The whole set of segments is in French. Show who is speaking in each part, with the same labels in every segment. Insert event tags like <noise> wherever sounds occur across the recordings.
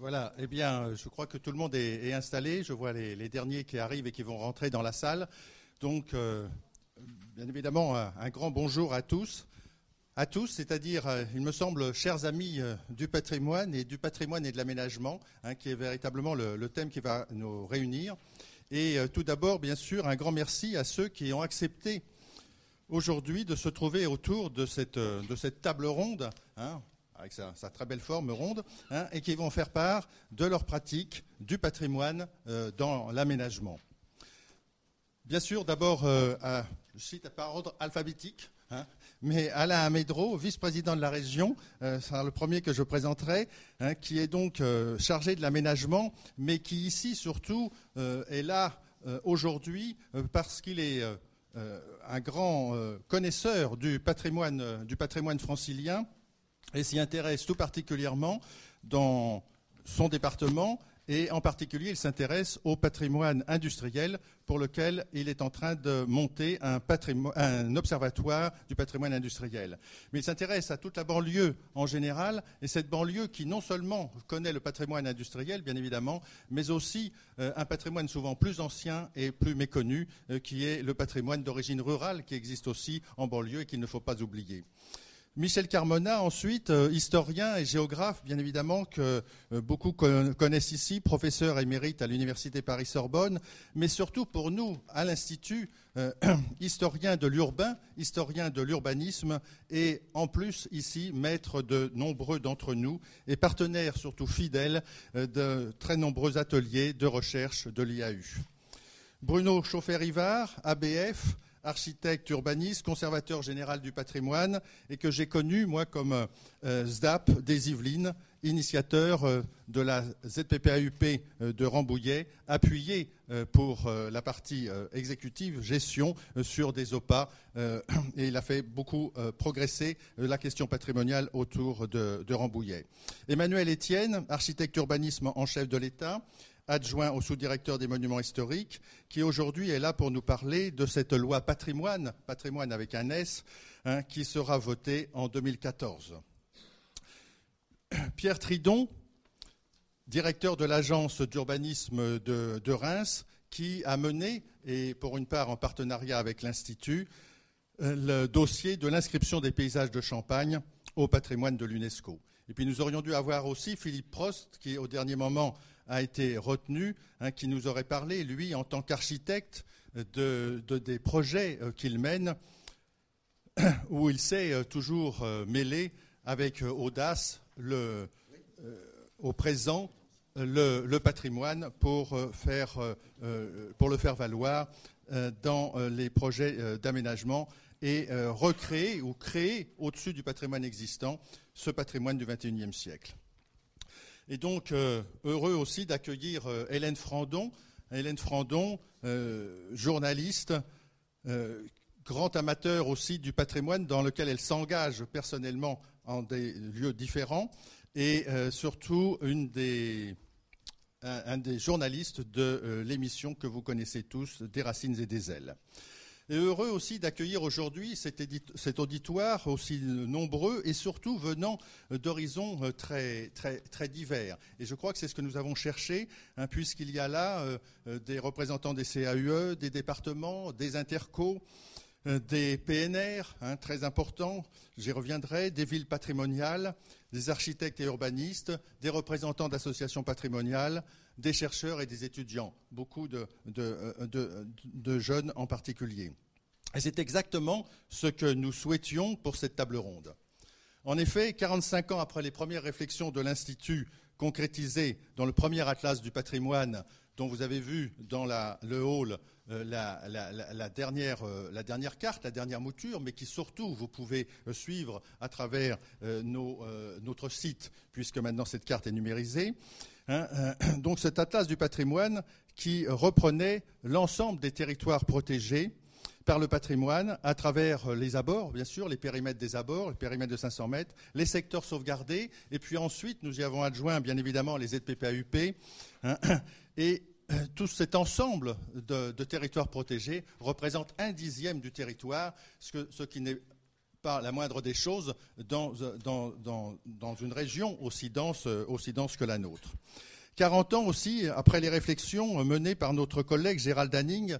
Speaker 1: Voilà, eh bien, je crois que tout le monde est, installé. Je vois les, derniers qui arrivent et qui vont rentrer dans la salle. Donc, euh, bien évidemment, un, grand bonjour à tous. À tous, c'est-à-dire, euh, il me semble, chers amis euh, du patrimoine et du patrimoine et de l'aménagement, hein, qui est véritablement le, thème qui va nous réunir. Et tout d'abord, bien sûr, un grand merci à ceux qui ont accepté aujourd'hui de se trouver autour de cette, de cette table ronde. Hein, avec sa, très belle forme ronde, hein, et qui vont faire part de leur pratique du patrimoine euh, dans l'aménagement. Bien sûr, d'abord, euh, je cite par ordre alphabétique, hein, mais Alain Amédro, vice-président de la région, euh, sera le premier que je présenterai, hein, qui est donc chargé de l'aménagement, mais qui ici surtout est là aujourd'hui parce qu'il est un grand connaisseur du patrimoine, du patrimoine francilien et s'y intéresse tout particulièrement dans son département et en particulier il s'intéresse au patrimoine industriel pour lequel il est en train de monter un, observatoire du patrimoine industriel. Mais il s'intéresse à toute la banlieue en général et cette banlieue qui non seulement connaît le patrimoine industriel bien évidemment, mais aussi euh, un patrimoine souvent plus ancien et plus méconnu euh, qui est le patrimoine d'origine rurale qui existe aussi en banlieue et qu'il ne faut pas oublier. Michel Carmona, ensuite, euh, historien et géographe, bien évidemment, que euh, beaucoup connaissent ici, professeur émérite à l'Université Paris-Sorbonne, mais surtout pour nous, à l'Institut, euh, <clears throat> historien de l'urbain, historien de l'urbanisme, et en plus, ici, maître de nombreux d'entre nous, et partenaire surtout fidèle de très nombreux ateliers de recherche de l'IAU. Bruno Chauffer-Rivard, ABF, architecte urbaniste, conservateur général du patrimoine, et que j'ai connu, moi, comme euh, SDAP des Yvelines, initiateur euh, de la ZPPAUP euh, de Rambouillet, appuyé pour la partie exécutive, gestion, sur des OPA, et il a fait beaucoup progresser la question patrimoniale autour de, de Rambouillet. Emmanuel Etienne, architecte urbanisme en chef de l'État, adjoint au sous-directeur des monuments historiques, qui aujourd'hui est là pour nous parler de cette loi patrimoine, patrimoine avec un S, hein, qui sera votée en 2014. Pierre Tridon, directeur de l'agence d'urbanisme de, Reims, qui a mené, et pour une part en partenariat avec l'Institut, euh, le dossier de l'inscription des paysages de Champagne au patrimoine de l'UNESCO. Et puis nous aurions dû avoir aussi Philippe Prost, qui au dernier moment a été retenu, hein, qui nous aurait parlé, lui, en tant qu'architecte, de, des projets euh, qu'il mène, <clears throat> où il s'est euh, toujours euh, mêlé avec audace au présent le, patrimoine pour le faire valoir dans les projets d'aménagement et recréer ou créer au-dessus du patrimoine existant ce patrimoine du XXIe siècle. Et donc, euh, heureux aussi d'accueillir euh, Hélène Frandon. Hélène Frandon, euh, journaliste, grand amateur aussi du patrimoine dans lequel elle s'engage personnellement en des lieux différents et surtout un, des journalistes de l'émission que vous connaissez tous, Des Racines et des Ailes et heureux aussi d'accueillir aujourd'hui cet, auditoire aussi nombreux et surtout venant d'horizons euh, très, divers. Et je crois que c'est ce que nous avons cherché, hein, puisqu'il y a là euh, euh, des représentants des CAUE, des départements, des intercos, des PNR, hein, très importants, j'y reviendrai, des villes patrimoniales, des architectes et urbanistes, des représentants d'associations patrimoniales, des chercheurs et des étudiants, beaucoup de, de, jeunes en particulier. Et c'est exactement ce que nous souhaitions pour cette table ronde. En effet, 45 ans après les premières réflexions de l'Institut concrétisées dans le premier atlas du patrimoine, dont vous avez vu dans le hall euh, la, dernière, euh, la, dernière, carte, la dernière mouture, mais qui surtout vous pouvez euh, suivre à travers notre site, puisque maintenant cette carte est numérisée. Hein, euh, <clears throat> donc cet atlas du patrimoine qui reprenait l'ensemble des territoires protégés par le patrimoine à travers les abords, bien sûr, les périmètres des abords, le périmètre de 500 mètres, les secteurs sauvegardés, et puis ensuite nous y avons adjoint bien évidemment les ZPPAUP, hein, <clears throat> et euh, tout cet ensemble de, territoires protégés représente un dixième du territoire, ce, ce qui n'est pas la moindre des choses dans, une région aussi dense, aussi dense que la nôtre. 40 ans aussi après les réflexions menées par notre collègue Gérald Danning,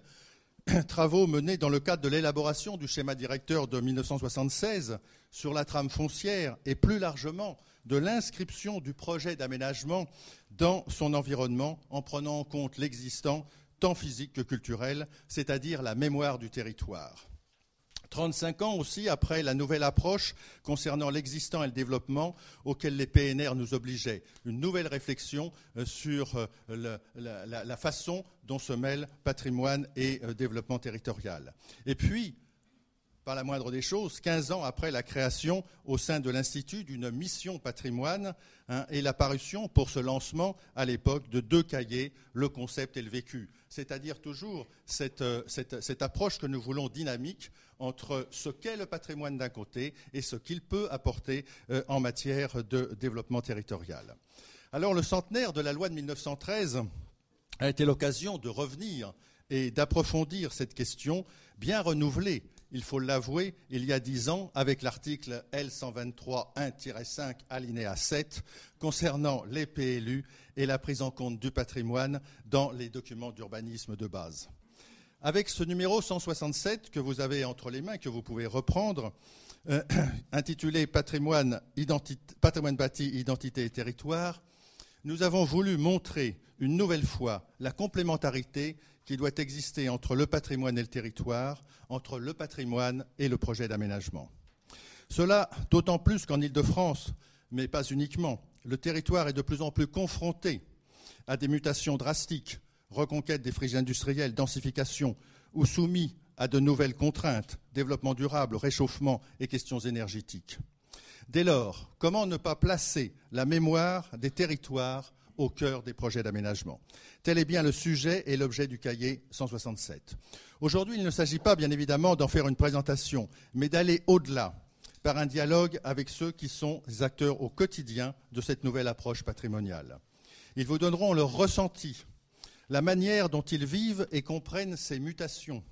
Speaker 1: <clears throat> travaux menés dans le cadre de l'élaboration du schéma directeur de 1976 sur la trame foncière et plus largement de l'inscription du projet d'aménagement dans son environnement en prenant en compte l'existant tant physique que culturel, c'est-à-dire la mémoire du territoire. 35 ans aussi après la nouvelle approche concernant l'existant et le développement auquel les PNR nous obligeaient. Une nouvelle réflexion euh, sur euh, la, façon dont se mêlent patrimoine et euh, développement territorial. Et puis, par la moindre des choses, 15 ans après la création au sein de l'Institut d'une mission patrimoine hein, et l'apparition pour ce lancement à l'époque de deux cahiers, le concept et le vécu. C'est-à-dire toujours cette, cette, approche que nous voulons dynamique entre ce qu'est le patrimoine d'un côté et ce qu'il peut apporter euh, en matière de développement territorial. Alors le centenaire de la loi de 1913 a été l'occasion de revenir et d'approfondir cette question bien renouvelée, il faut l'avouer, il y a dix ans, avec l'article L123.1-5 alinéa 7 concernant les PLU et la prise en compte du patrimoine dans les documents d'urbanisme de base. Avec ce numéro 167 que vous avez entre les mains, que vous pouvez reprendre, euh, <clears throat> intitulé patrimoine bâti, identité et territoire, nous avons voulu montrer une nouvelle fois la complémentarité qui doit exister entre le patrimoine et le territoire, entre le patrimoine et le projet d'aménagement. Cela d'autant plus qu'en Ile-de-France, mais pas uniquement, le territoire est de plus en plus confronté à des mutations drastiques reconquête des friches industrielles, densification, ou soumis à de nouvelles contraintes, développement durable, réchauffement et questions énergétiques. Dès lors, comment ne pas placer la mémoire des territoires au cœur des projets d'aménagement Tel est bien le sujet et l'objet du cahier 167. Aujourd'hui, il ne s'agit pas, bien évidemment, d'en faire une présentation, mais d'aller au-delà par un dialogue avec ceux qui sont les acteurs au quotidien de cette nouvelle approche patrimoniale. Ils vous donneront leur ressenti la manière dont ils vivent et comprennent ces mutations.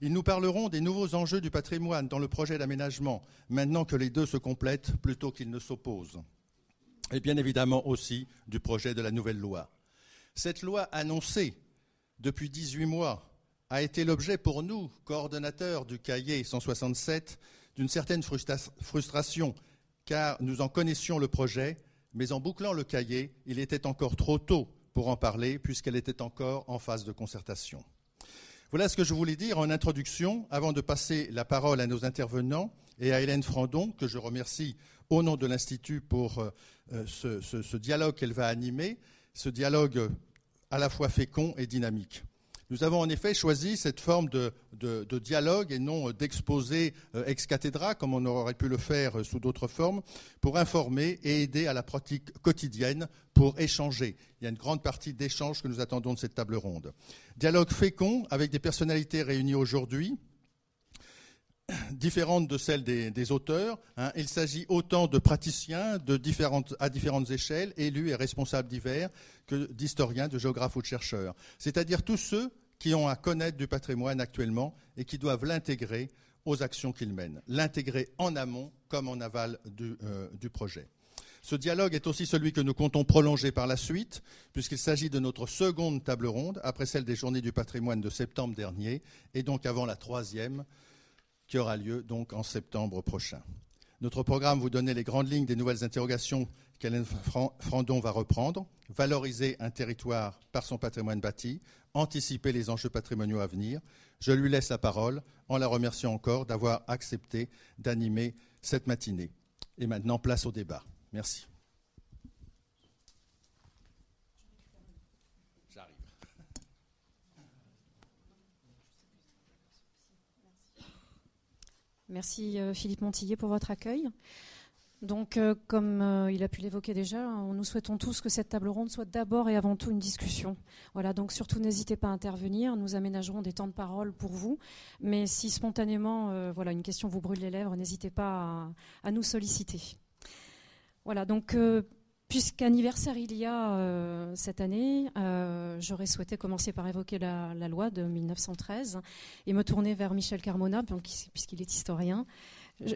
Speaker 1: Ils nous parleront des nouveaux enjeux du patrimoine dans le projet d'aménagement, maintenant que les deux se complètent plutôt qu'ils ne s'opposent. Et bien évidemment aussi du projet de la nouvelle loi. Cette loi annoncée depuis 18 mois a été l'objet pour nous, coordonnateurs du cahier 167, d'une certaine frustration, car nous en connaissions le projet, mais en bouclant le cahier, il était encore trop tôt pour en parler, puisqu'elle était encore en phase de concertation. Voilà ce que je voulais dire en introduction, avant de passer la parole à nos intervenants et à Hélène Frandon, que je remercie au nom de l'Institut pour euh, ce, ce dialogue qu'elle va animer, ce dialogue à la fois fécond et dynamique. Nous avons en effet choisi cette forme de, dialogue et non d'exposé euh, ex cathedra, comme on aurait pu le faire euh, sous d'autres formes, pour informer et aider à la pratique quotidienne, pour échanger. Il y a une grande partie d'échange que nous attendons de cette table ronde. Dialogue fécond avec des personnalités réunies aujourd'hui, différentes de celles des, auteurs. Hein. Il s'agit autant de praticiens différentes, à différentes échelles, élus et responsables divers, que d'historiens, de géographes ou de chercheurs. C'est-à-dire tous ceux qui ont à connaître du patrimoine actuellement et qui doivent l'intégrer aux actions qu'ils mènent, l'intégrer en amont comme en aval du, euh, du projet. Ce dialogue est aussi celui que nous comptons prolonger par la suite, puisqu'il s'agit de notre seconde table ronde, après celle des Journées du patrimoine de septembre dernier, et donc avant la troisième, qui aura lieu donc en septembre prochain. Notre programme vous donnait les grandes lignes des nouvelles interrogations qu'Hélène Frandon va reprendre, valoriser un territoire par son patrimoine bâti, anticiper les enjeux patrimoniaux à venir. Je lui laisse la parole en la remerciant encore d'avoir accepté d'animer cette matinée. Et maintenant, place au débat. Merci.
Speaker 2: Merci euh, Philippe Montillet pour votre accueil. Donc, euh, comme euh, il a pu l'évoquer déjà, nous souhaitons tous que cette table ronde soit d'abord et avant tout une discussion. Voilà, donc surtout n'hésitez pas à intervenir. Nous aménagerons des temps de parole pour vous. Mais si spontanément, voilà, une question vous brûle les lèvres, n'hésitez pas à, nous solliciter. Voilà, donc Puisqu'anniversaire il y a euh, cette année, euh, j'aurais souhaité commencer par évoquer la, loi de 1913 et me tourner vers Michel Carmona, puisqu'il est historien,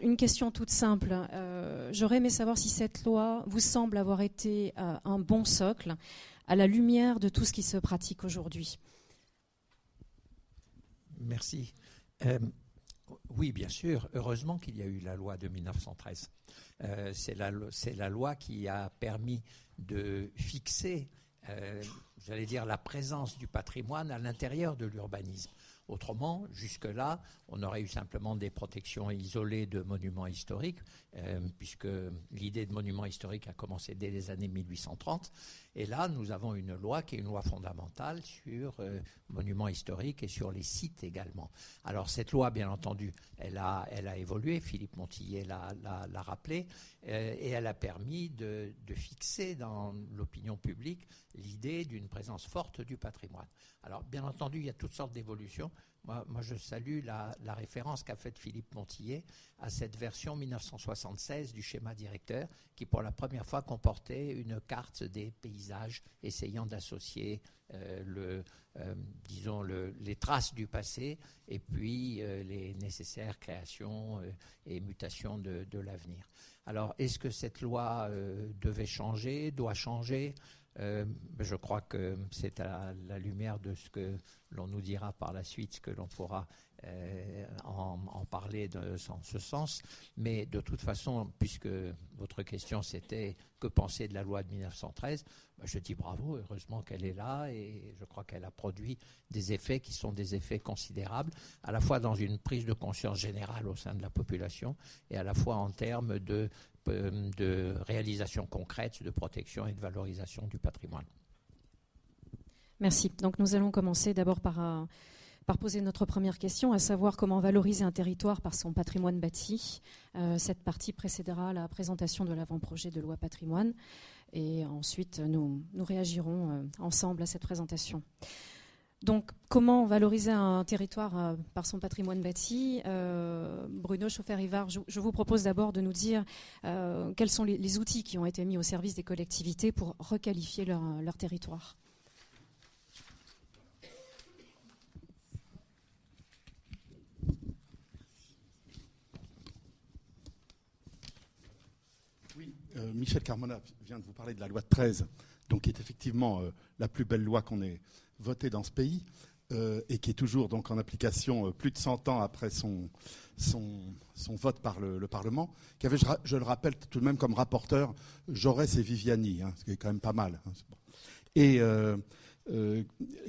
Speaker 2: Une question toute simple. Euh, j'aurais aimé savoir si cette loi vous semble avoir été un bon socle à la lumière de tout ce qui se pratique aujourd'hui.
Speaker 3: Merci. oui, bien sûr. Heureusement qu'il y a eu la loi de 1913. C'est la, loi qui a permis de fixer j'allais dire, la présence du patrimoine à l'intérieur de l'urbanisme. Autrement, jusque-là, on aurait eu simplement des protections isolées de monuments historiques, euh, puisque l'idée de monument historique a commencé dès les années 1830. Et là, nous avons une loi qui est une loi fondamentale sur euh, monuments historiques et sur les sites également. Alors cette loi, bien entendu, elle a, évolué, Philippe Montillet l'a rappelé, euh, et elle a permis de, de fixer dans l'opinion publique l'idée d'une présence forte du patrimoine. Alors bien entendu, il y a toutes sortes d'évolutions. Moi, je salue la, référence qu'a faite Philippe Montillet à cette version 1976 du schéma directeur qui, pour la première fois, comportait une carte des paysages essayant d'associer euh, euh, les traces du passé et puis euh, les nécessaires créations et mutations de l'avenir. Alors, est-ce que cette loi devait changer, doit changer? Euh, je crois que c'est à la lumière de ce que l'on nous dira par la suite que l'on pourra euh, en, parler dans ce sens. Mais de toute façon, puisque votre question c'était que penser de la loi de 1913, bah, je dis bravo, heureusement qu'elle est là et je crois qu'elle a produit des effets qui sont des effets considérables, à la fois dans une prise de conscience générale au sein de la population et à la fois en termes de euh, de réalisation concrète, de protection et de valorisation du patrimoine.
Speaker 2: Merci. Donc nous allons commencer d'abord par, par, poser notre première question, à savoir comment valoriser un territoire par son patrimoine bâti. Euh, cette partie précédera la présentation de l'avant-projet de loi patrimoine et ensuite nous, réagirons ensemble à cette présentation. Donc, comment valoriser un territoire euh, par son patrimoine bâti? Euh, Bruno Chauffer-Rivard, je, vous propose d'abord de nous dire euh, quels sont les, outils qui ont été mis au service des collectivités pour requalifier leur, territoire.
Speaker 4: Oui, Michel Carmona vient de vous parler de la loi de 13, donc qui est effectivement la plus belle loi qu'on ait voté dans ce pays euh, et qui est toujours donc en application euh, plus de 100 ans après son, son, vote par le, Parlement, qui avait, je, le rappelle tout de même comme rapporteur, Jaurès et Viviani, hein, ce qui est quand même pas mal. Hein, et euh,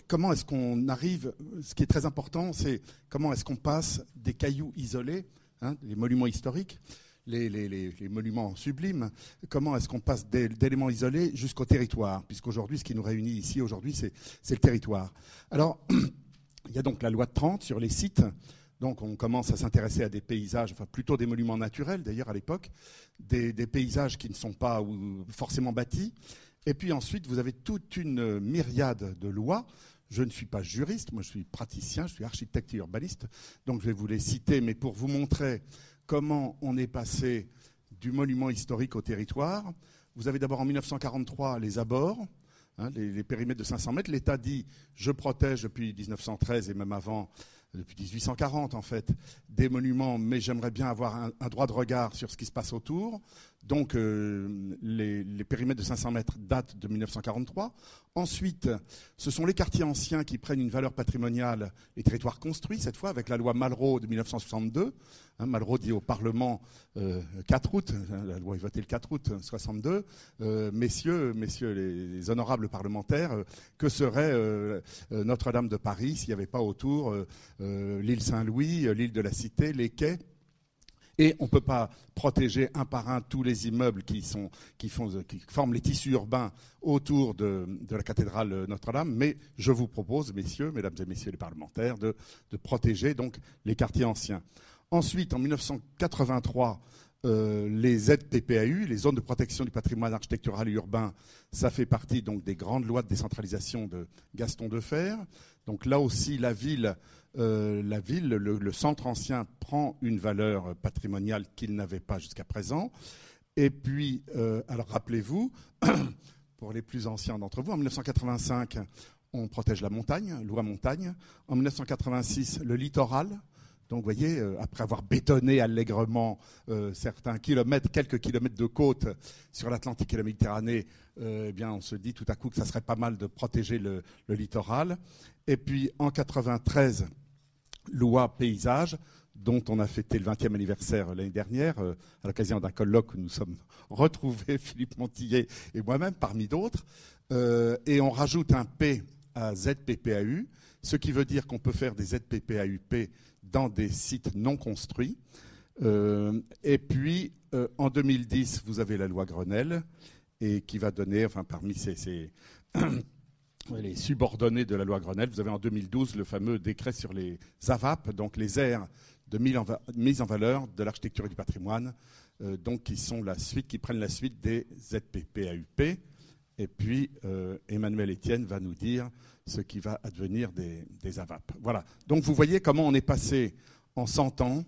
Speaker 4: comment est-ce qu'on arrive, ce qui est très important, c'est comment est-ce qu'on passe des cailloux isolés, hein, les monuments historiques, les, monuments sublimes, comment est-ce qu'on passe d'éléments isolés jusqu'au territoire? Puisqu'aujourd'hui, ce qui nous réunit ici aujourd'hui, c'est le territoire. Alors, <clears throat> il y a donc la loi de 30 sur les sites. Donc, on commence à s'intéresser à des paysages, enfin plutôt des monuments naturels d'ailleurs à l'époque, des, paysages qui ne sont pas forcément bâtis. Et puis ensuite, vous avez toute une myriade de lois je ne suis pas juriste, moi je suis praticien, je suis architecte et urbaniste, donc je vais vous les citer, mais pour vous montrer comment on est passé du monument historique au territoire. Vous avez d'abord en 1943 les abords, hein, les, périmètres de 500 mètres. L'État dit je protège depuis 1913 et même avant, depuis 1840 en fait, des monuments, mais j'aimerais bien avoir un, droit de regard sur ce qui se passe autour. Donc euh, les, périmètres de 500 mètres datent de 1943. Ensuite, ce sont les quartiers anciens qui prennent une valeur patrimoniale, les territoires construits, cette fois avec la loi Malraux de 1962. Hein, Malraux dit au Parlement 4 euh, août, hein, la loi est votée le 4 août 62, euh, messieurs, messieurs les, honorables parlementaires, que serait Notre-Dame de Paris s'il n'y avait pas autour l'île Saint-Louis, l'île de la Cité, les quais? Et on ne peut pas protéger un par un tous les immeubles qui, forment les tissus urbains autour de, la cathédrale Notre-Dame, mais je vous propose, messieurs, mesdames et messieurs les parlementaires, de, protéger donc les quartiers anciens. Ensuite, en 1983, euh, les ZPPAU, les zones de protection du patrimoine architectural et urbain, ça fait partie des grandes lois de décentralisation de Gaston Defer. Donc là aussi, la ville euh, la ville, le, centre ancien prend une valeur patrimoniale qu'il n'avait pas jusqu'à présent. Et puis, euh, alors rappelez-vous, <coughs> pour les plus anciens d'entre vous, en 1985, on protège la montagne, loi montagne. En 1986, le littoral, Donc, vous voyez, euh, après avoir bétonné allègrement certains kilomètres, quelques kilomètres de côte sur l'Atlantique et la Méditerranée, eh bien, on se dit tout à coup que ça serait pas mal de protéger le, littoral. Et puis, en 93, loi paysage, dont on a fêté le 20e anniversaire l'année dernière, euh, à l'occasion d'un colloque où nous sommes <laughs> retrouvés, Philippe Montillet et moi-même, parmi d'autres. Euh, et on rajoute un P à ZPPAU, ce qui veut dire qu'on peut faire des ZPPAUP dans des sites non construits. Euh, et puis, en 2010, vous avez la loi Grenelle, et qui va donner, enfin, parmi ces, ces <clears throat> les subordonnés de la loi Grenelle, vous avez en 2012 le fameux décret sur les AVAP, donc les aires de mise en valeur de l'architecture et du patrimoine, euh, donc qui sont la suite, qui prennent la suite des ZPPAUP. Et puis euh, Emmanuel Etienne va nous dire ce qui va advenir des, AVAP. Voilà. Donc vous voyez comment on est passé en 100 ans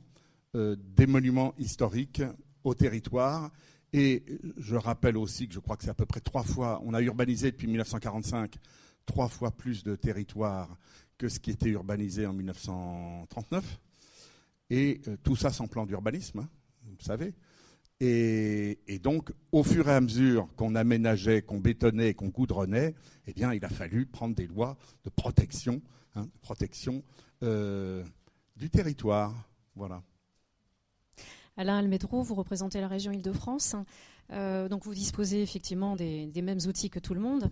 Speaker 4: euh, des monuments historiques au territoire. Et je rappelle aussi que je crois que c'est à peu près trois fois, on a urbanisé depuis 1945 trois fois plus de territoire que ce qui était urbanisé en 1939. Et euh, tout ça sans plan d'urbanisme, hein, vous savez. Et, donc, au fur et à mesure qu'on aménageait, qu'on bétonnait, qu'on goudronnait, eh bien, il a fallu prendre des lois de protection, hein, protection euh, du territoire. Voilà.
Speaker 2: Alain Almedro, vous représentez la région Île-de-France. Euh, donc vous disposez effectivement des, mêmes outils que tout le monde.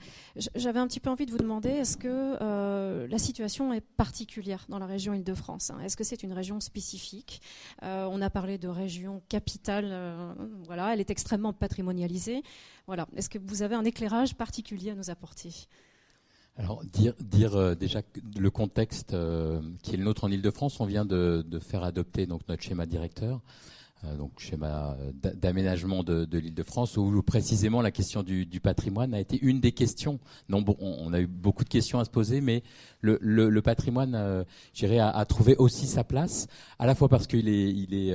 Speaker 2: J'avais un petit peu envie de vous demander, est-ce que euh, la situation est particulière dans la région Île-de-France hein? Est-ce que c'est une région spécifique? Euh, On a parlé de région capitale, voilà, elle est extrêmement patrimonialisée. Voilà. Est-ce que vous avez un éclairage particulier à nous apporter?
Speaker 5: Alors dire, déjà le contexte qui est le nôtre en Ile-de-France, on vient de, de, faire adopter donc notre schéma directeur, donc schéma d'aménagement de, de l'Île-de-France, où précisément la question du, du, patrimoine a été une des questions. Non, bon, on a eu beaucoup de questions à se poser, mais le, le, le patrimoine, euh, j'irais, a, a, trouvé aussi sa place, à la fois parce qu'il est, il est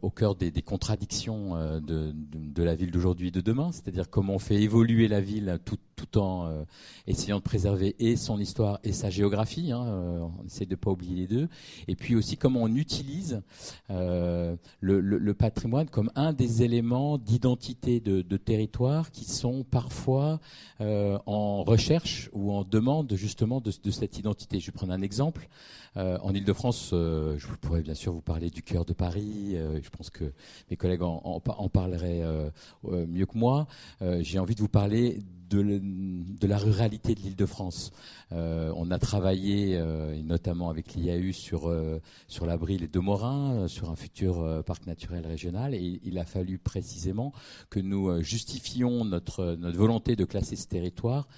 Speaker 5: au cœur des, contradictions euh, de, la ville d'aujourd'hui et de demain, c'est-à-dire comment on fait évoluer la ville tout, tout en euh, essayant de préserver et son histoire et sa géographie, hein, euh, on essaie de ne pas oublier les deux, et puis aussi comment on utilise le, le, patrimoine comme un des éléments d'identité de, territoire qui sont parfois en recherche ou en demande justement de, cette identité. Je vais prendre un exemple. en Ile-de-France, je pourrais bien sûr vous parler du cœur de Paris, je pense que mes collègues en, en, en parleraient euh, mieux que moi. Euh, J'ai envie de vous parler de, de la ruralité de l'Île-de-France. Euh, on a travaillé, euh, notamment avec l'IAU, sur, euh, sur l'Abril de Morin, sur un futur parc naturel régional, et il a fallu précisément que nous justifions notre volonté de classer ce territoire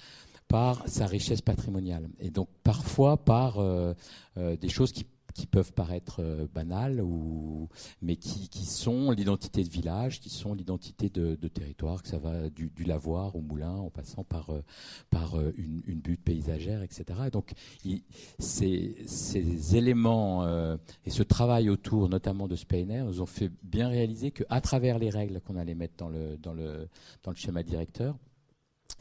Speaker 5: par sa richesse patrimoniale, et donc parfois par des choses qui qui peuvent paraître euh, banales, ou, mais qui, qui sont l'identité de village, qui sont l'identité de, territoire, que ça va du, lavoir au moulin, en passant par, euh, par euh, une, butte paysagère, etc. Et donc, ces, ces, éléments et ce travail autour, notamment de PNR, nous ont fait bien réaliser qu'à travers les règles qu'on allait mettre dans le, dans le, dans le schéma directeur,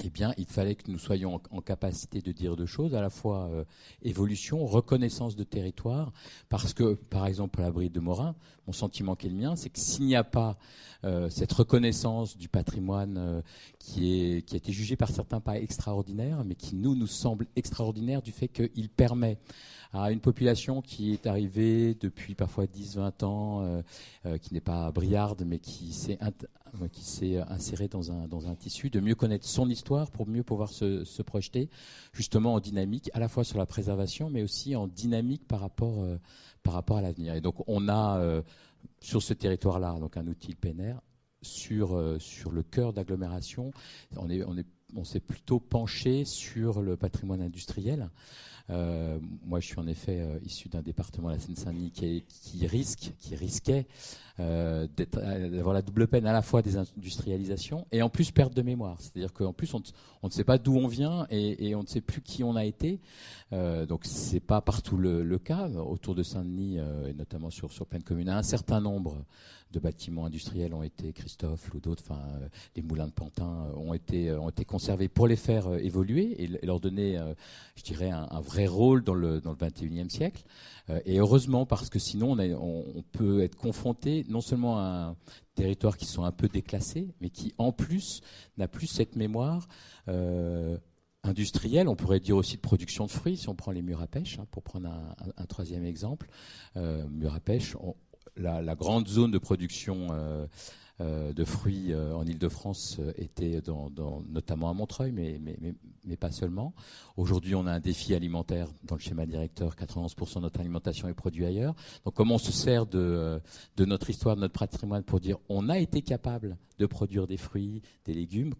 Speaker 5: eh bien, il fallait que nous soyons en, capacité de dire deux choses, à la fois euh, évolution, reconnaissance de territoire, parce que, par exemple, à l'abri de Morin, mon sentiment qui est le mien, c'est que s'il n'y a pas euh, cette reconnaissance du patrimoine euh, qui, est, qui a été jugé par certains pas extraordinaire, mais qui nous, nous semble extraordinaire du fait qu'il permet à une population qui est arrivée depuis parfois 10-20 ans, euh, euh, qui n'est pas briarde, mais qui s'est qui s'est insérée dans un, dans un tissu, de mieux connaître son histoire pour mieux pouvoir se, se, projeter justement en dynamique, à la fois sur la préservation, mais aussi en dynamique par rapport, euh, par rapport à l'avenir. Et donc on a euh, sur ce territoire-là donc un outil PNR sur, euh, sur le cœur d'agglomération. On est, on est on s'est plutôt penché sur le patrimoine industriel. Euh, moi, je suis en effet euh, issu d'un département, la Seine-Saint-Denis, qui, qui, risque, qui risquait euh, euh, d'avoir la double peine à la fois des industrialisations et en plus perte de mémoire. C'est-à-dire qu'en plus, on, ne sait pas d'où on vient et, et, on ne sait plus qui on a été. Euh, donc, c'est pas partout le, le, cas. Autour de Saint-Denis, et notamment sur, sur pleine commune, un certain nombre de bâtiments industriels ont été, Christophe ou d'autres, enfin, les moulins de Pantin ont été, ont été conservés pour les faire évoluer et, leur donner, je dirais, un, vrai rôle dans le, dans le 21e siècle. et heureusement, parce que sinon, on, peut être confronté non seulement à un territoire qui sont un peu déclassés, mais qui, en plus, n'a plus cette mémoire industrielle, on pourrait dire aussi de production de fruits, si on prend les murs à pêche, hein, pour prendre un, troisième exemple. Euh, murs à pêche, la, grande zone de production euh, euh, de fruits en Ile-de-France était notamment à Montreuil, mais, pas seulement. Aujourd'hui, on a un défi alimentaire dans le schéma directeur, 91% de notre alimentation est produite ailleurs. Donc comment on se sert de, notre histoire, de notre patrimoine pour dire on a été capable de produire des fruits, des légumes?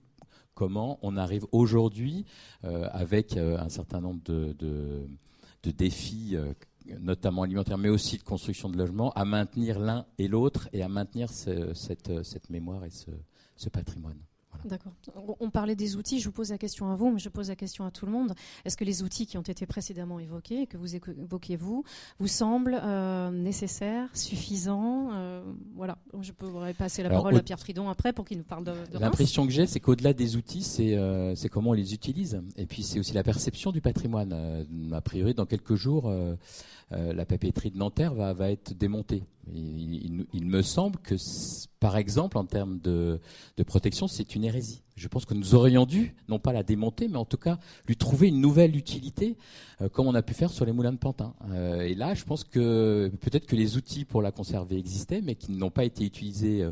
Speaker 5: Comment on arrive aujourd'hui, euh, avec euh, un certain nombre de, défis, euh, notamment alimentaires, mais aussi de construction de logements, à maintenir l'un et l'autre et à maintenir cette, mémoire et ce patrimoine.
Speaker 2: D'accord. On parlait des outils, je vous pose la question à vous, mais je pose la question à tout le monde. Est-ce que les outils qui ont été précédemment évoqués, que vous évoquez vous, vous semblent euh, nécessaires, suffisants euh, Voilà, je pourrais passer la parole à Pierre Fridon après pour qu'il nous parle de, de
Speaker 5: L'impression que j'ai, c'est qu'au-delà des outils, euh, c'est comment on les utilise. Et puis c'est aussi la perception du patrimoine. a priori, dans quelques jours, la papeterie de Nanterre va, être démontée. Il, me semble que, par exemple, en termes de, protection, c'est une hérésie. Je pense que nous aurions dû, non pas la démonter, mais en tout cas lui trouver une nouvelle utilité, euh, comme on a pu faire sur les moulins de Pantin. Euh, et là, je pense que peut-être que les outils pour la conserver existaient, mais qui n'ont pas été utilisés.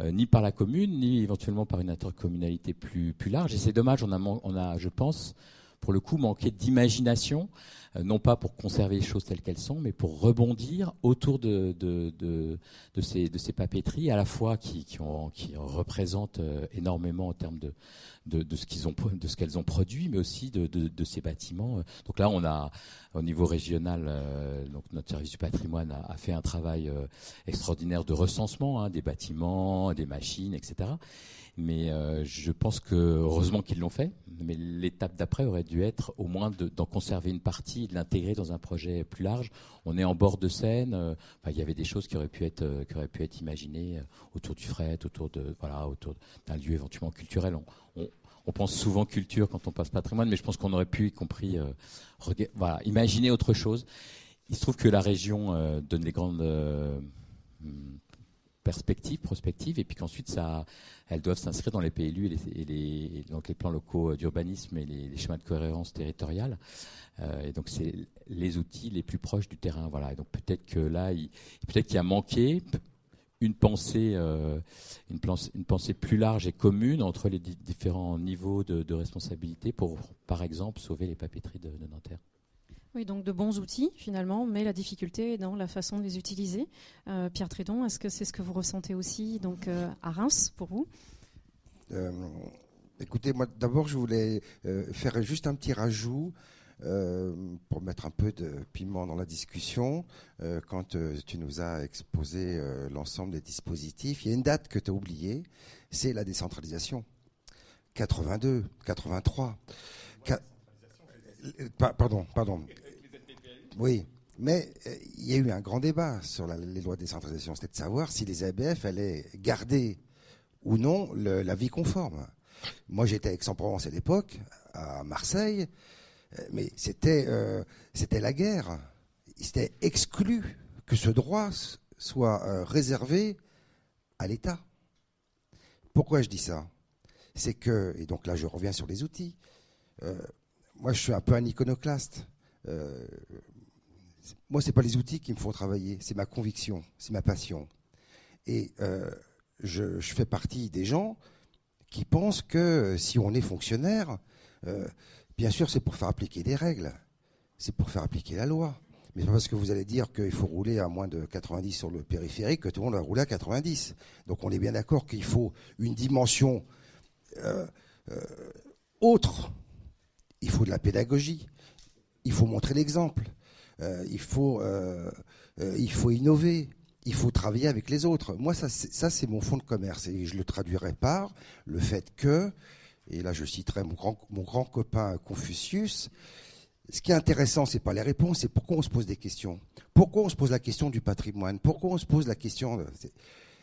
Speaker 5: Euh, ni par la commune, ni éventuellement par une intercommunalité plus, plus large. Et c'est dommage, on a, je pense, pour le coup, manqué d'imagination euh, non pas pour conserver les choses telles qu'elles sont, mais pour rebondir autour de, ces, papeteries, à la fois qui, représentent euh, énormément en termes de, ce qu'elles ont produit, mais aussi de, ces bâtiments. Donc là, on a au niveau régional, euh, donc notre service du patrimoine a, fait un travail extraordinaire de recensement hein, des bâtiments, des machines, etc. Mais euh, je pense que heureusement qu'ils l'ont fait. Mais l'étape d'après aurait dû être au moins d'en conserver une partie, de l'intégrer dans un projet plus large. On est en bord de Seine. Euh, il y avait des choses qui auraient pu être euh, qui auraient pu être imaginées autour du fret, autour de voilà, d'un lieu éventuellement culturel. On, pense souvent culture quand on passe patrimoine, mais je pense qu'on aurait pu, y compris, imaginer autre chose. Il se trouve que la région donne les grandes perspectives, prospectives, et puis qu'ensuite ça, elles doivent s'inscrire dans les PLU et les, donc les plans locaux d'urbanisme et les, schémas de cohérence territoriale. Euh, et donc c'est les outils les plus proches du terrain. Voilà. Et donc peut-être que là, peut-être qu'il y a manqué une pensée, euh, une, pensée plus large et commune entre les différents niveaux de, responsabilité pour, par exemple, sauver les papeteries de Nanterre.
Speaker 2: Oui, donc de bons outils finalement, mais la difficulté est dans la façon de les utiliser. Euh, Pierre Trédon, est-ce que c'est ce que vous ressentez aussi donc, euh, à Reims pour vous?
Speaker 6: Euh, Écoutez, moi d'abord je voulais faire juste un petit rajout. pour mettre un peu de piment dans la discussion, quand tu nous as exposé l'ensemble des dispositifs, il y a une date que tu as oubliée, c'est la décentralisation. 82, 83. Pardon, pardon. Oui, mais euh, il y a eu un grand débat sur les lois de décentralisation. C'était de savoir si les ABF allaient garder ou non la vie conforme. Moi, j'étais à Aix-en-Provence à l'époque, à Marseille, euh, mais c'était euh, c'était la guerre. C'était exclu que ce droit soit réservé à l'État. Pourquoi je dis ça? C'est que, et donc là je reviens sur les outils, moi je suis un peu un iconoclaste moi, ce n'est pas les outils qui me font travailler, c'est ma conviction, c'est ma passion. Et euh, je, fais partie des gens qui pensent que euh, si on est fonctionnaire, euh, bien sûr, c'est pour faire appliquer des règles, c'est pour faire appliquer la loi. Mais pas parce que vous allez dire qu'il faut rouler à moins de 90 sur le périphérique que tout le monde va rouler à 90. Donc on est bien d'accord qu'il faut une dimension autre. Il faut de la pédagogie. Il faut montrer l'exemple. Euh, il, faut, euh, euh, il faut innover, il faut travailler avec les autres. Moi, ça, c'est mon fond de commerce et je le traduirai par le fait que, et là je citerai mon grand, mon grand copain Confucius, ce qui est intéressant, c'est pas les réponses, c'est pourquoi on se pose des questions. Pourquoi on se pose la question du patrimoine? Pourquoi on se pose la question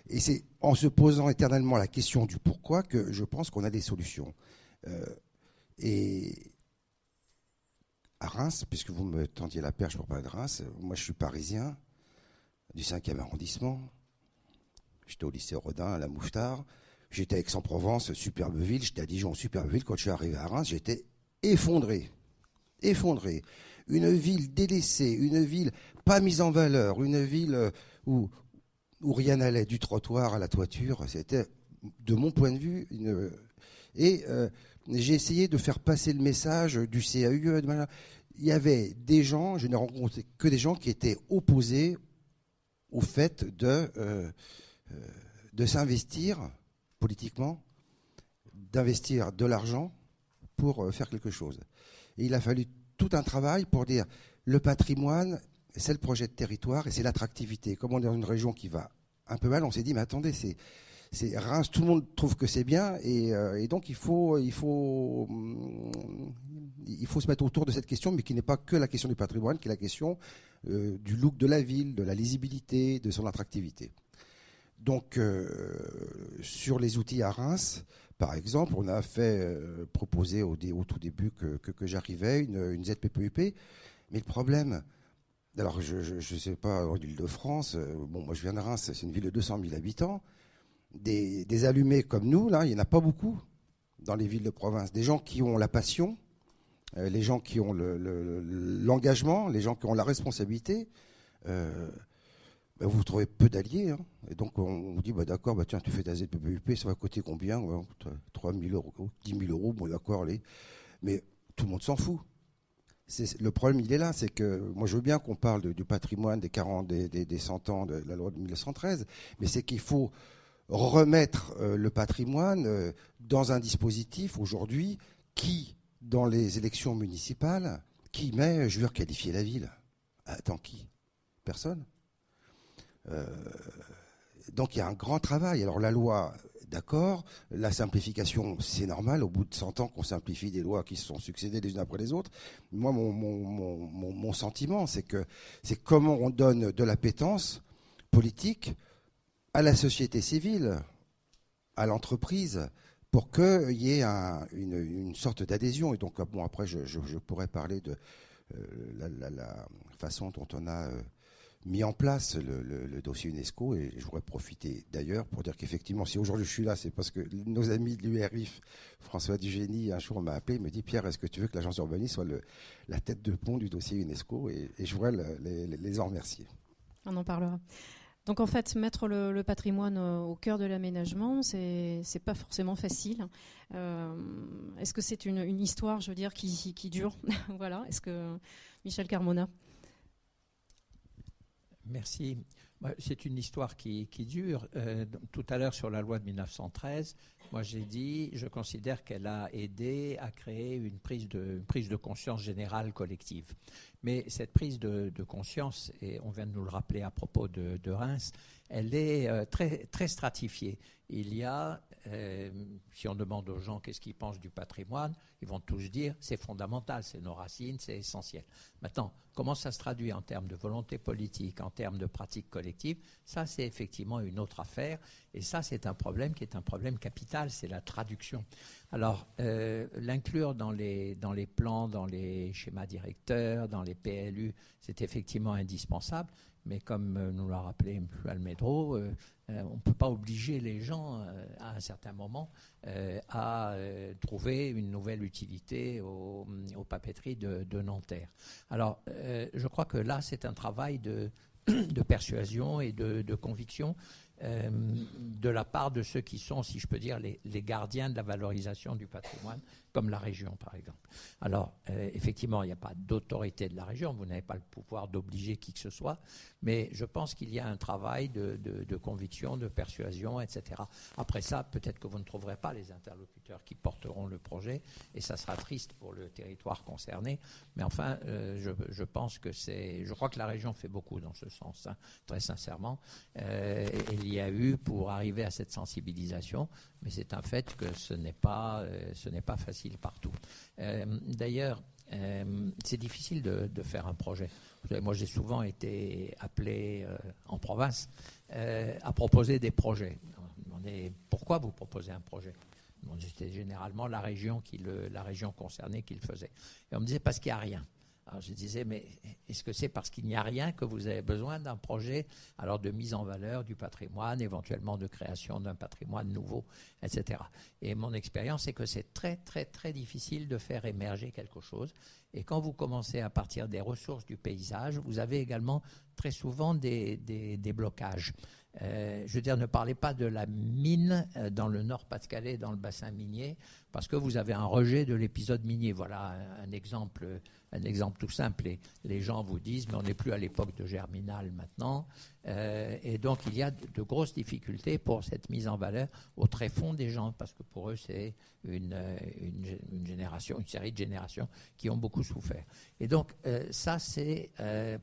Speaker 6: Et c'est en se posant éternellement la question du pourquoi que je pense qu'on a des solutions. Et à Reims, puisque vous me tendiez la perche pour parler de Reims, moi je suis parisien du 5e arrondissement. J'étais au lycée Rodin à la Mouffetard. J'étais à Aix-en-Provence, superbe ville. J'étais à Dijon, superbe ville. Quand je suis arrivé à Reims, j'étais effondré. Effondré. Une ville délaissée, une ville pas mise en valeur, une ville euh, où, où rien n'allait, du trottoir à la toiture. C'était, de mon point de vue, une. Et euh, j'ai essayé de faire passer le message du CAUE. Il y avait des gens, je n'ai rencontré que des gens qui étaient opposés au fait de, euh, de s'investir politiquement, d'investir de l'argent pour faire quelque chose. Il a fallu tout un travail pour dire le patrimoine, c'est le projet de territoire et c'est l'attractivité. Comme on est dans une région qui va un peu mal, on s'est dit mais attendez, c'est Reims, tout le monde trouve que c'est bien et, euh, donc il faut il faut se mettre autour de cette question, mais qui n'est pas que la question du patrimoine, qui est la question euh, du look de la ville, de la lisibilité, de son attractivité. Donc euh, sur les outils à Reims, par exemple, on a fait proposer au, tout début que, j'arrivais une, ZPPUP, mais le problème, alors je ne sais pas, en Ile-de-France, bon, moi je viens de Reims, c'est une ville de 200 000 habitants, des, allumés comme nous, il n'y en a pas beaucoup dans les villes de province. Des gens qui ont la passion, euh, les gens qui ont l'engagement, les gens qui ont la responsabilité. Ben, vous trouvez peu d'alliés. Hein. Et donc, on vous dit, bah, d'accord, bah, tiens, tu fais ta ZPPUP, ça va coûter combien? 3 000 euros, 10 000 euros, bon, d'accord, Mais tout le monde s'en fout. Le problème, il est là, c'est que moi, je veux bien qu'on parle du patrimoine des 40, des, des, 100 ans de la loi de 1913, mais c'est qu'il faut remettre euh, le patrimoine euh, dans un dispositif aujourd'hui qui, dans les élections municipales, qui met, je veux qualifier la ville. Attends, qui? Personne? Euh, donc il y a un grand travail. Alors la loi, d'accord, la simplification, c'est normal, au bout de 100 ans qu'on simplifie des lois qui se sont succédées les unes après les autres. Moi, mon, mon, sentiment, c'est que c'est comment on donne de l'appétence politique à la société civile, à l'entreprise, pour qu'il y ait une, sorte d'adhésion. Et donc, bon, après, je, pourrais parler de euh, la, façon dont on a... Euh, mis en place le, dossier UNESCO et je voudrais profiter d'ailleurs pour dire qu'effectivement, si aujourd'hui je suis là, c'est parce que nos amis de l'URIF, François Dugénie, un jour m'a appelé, il me dit Pierre, est-ce que tu veux que l'agence urbaniste soit la tête de pont du dossier UNESCO? Et, je voudrais les, en remercier.
Speaker 2: On en parlera. Donc en fait, mettre le, patrimoine au cœur de l'aménagement, c'est n'est pas forcément facile. Euh, est-ce que c'est une, histoire, je veux dire, qui, qui dure <laughs> Voilà. Est-ce que Michel Carmona?
Speaker 3: Merci. C'est une histoire qui, dure. Euh, tout à l'heure sur la loi de 1913, moi j'ai dit, je considère qu'elle a aidé à créer une prise de, prise de conscience générale collective. Mais cette prise de, conscience, et on vient de nous le rappeler à propos de, Reims, elle est euh, très, très stratifiée. Il y a euh, si on demande aux gens qu'est-ce qu'ils pensent du patrimoine, ils vont tous dire c'est fondamental, c'est nos racines, c'est essentiel. Maintenant, comment ça se traduit en termes de volonté politique, en termes de pratique collective, ça c'est effectivement une autre affaire. Et ça c'est un problème qui est un problème capital, c'est la traduction. Alors, euh, l'inclure dans les, dans les plans, dans les schémas directeurs, dans les PLU, c'est effectivement indispensable. Mais comme euh, nous l'a rappelé M. Almedro, euh, euh, on ne peut pas obliger les gens à un certain moment à trouver une nouvelle utilité aux, papeteries de, Nanterre. Alors, je crois que là, c'est un travail de, persuasion et de, conviction de la part de ceux qui sont, si je peux dire, les, gardiens de la valorisation du patrimoine comme la région par exemple. Alors euh, effectivement, il n'y a pas d'autorité de la région, vous n'avez pas le pouvoir d'obliger qui que ce soit, mais je pense qu'il y a un travail de, conviction, de persuasion, etc. Après ça, peut-être que vous ne trouverez pas les interlocuteurs qui porteront le projet, et ça sera triste pour le territoire concerné, mais enfin, euh, je, pense que c'est... Je crois que la région fait beaucoup dans ce sens, hein, très sincèrement. Euh, il y a eu, pour arriver à cette sensibilisation, mais c'est un fait que ce n'est pas, ce n'est pas facile partout. Euh, d'ailleurs, c'est difficile de, faire un projet. Moi, j'ai souvent été appelé en province à proposer des projets. On pourquoi vous proposez un projet? C'était généralement la région, qui la région concernée qui le faisait. Et on me disait parce qu'il n'y a rien. Je disais, mais est-ce que c'est parce qu'il n'y a rien que vous avez besoin d'un projet alors de mise en valeur du patrimoine, éventuellement de création d'un patrimoine nouveau, etc. Et mon expérience, c'est que c'est très, très, très difficile de faire émerger quelque chose. Et quand vous commencez à partir des ressources du paysage, vous avez également très souvent des blocages. Euh, je veux dire, ne parlez pas de la mine euh, dans le Nord-Pas-de-Calais, dans le bassin minier, parce que vous avez un rejet de l'épisode minier. Voilà un, exemple, un exemple tout simple. Et les gens vous disent, mais on n'est plus à l'époque de Germinal maintenant. Euh, et donc, il y a de, grosses difficultés pour cette mise en valeur au très fond des gens, parce que pour eux, c'est une, une, génération, une série de générations qui ont beaucoup souffert. Et donc, ça, c'est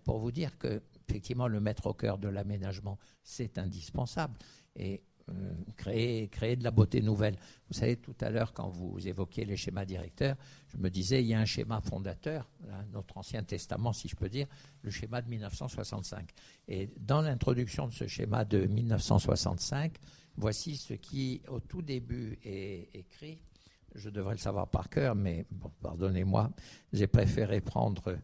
Speaker 3: pour vous dire que effectivement, le mettre au cœur de l'aménagement, c'est indispensable. Et euh, créer, créer de la beauté nouvelle. Vous savez, tout à l'heure, quand vous évoquiez les schémas directeurs, je me disais, il y a un schéma fondateur, notre Ancien Testament, si je peux dire, le schéma de 1965. Et dans l'introduction de ce schéma de 1965, voici ce qui, au tout début, est écrit. Je devrais le savoir par cœur, mais pardonnez-moi, j'ai préféré prendre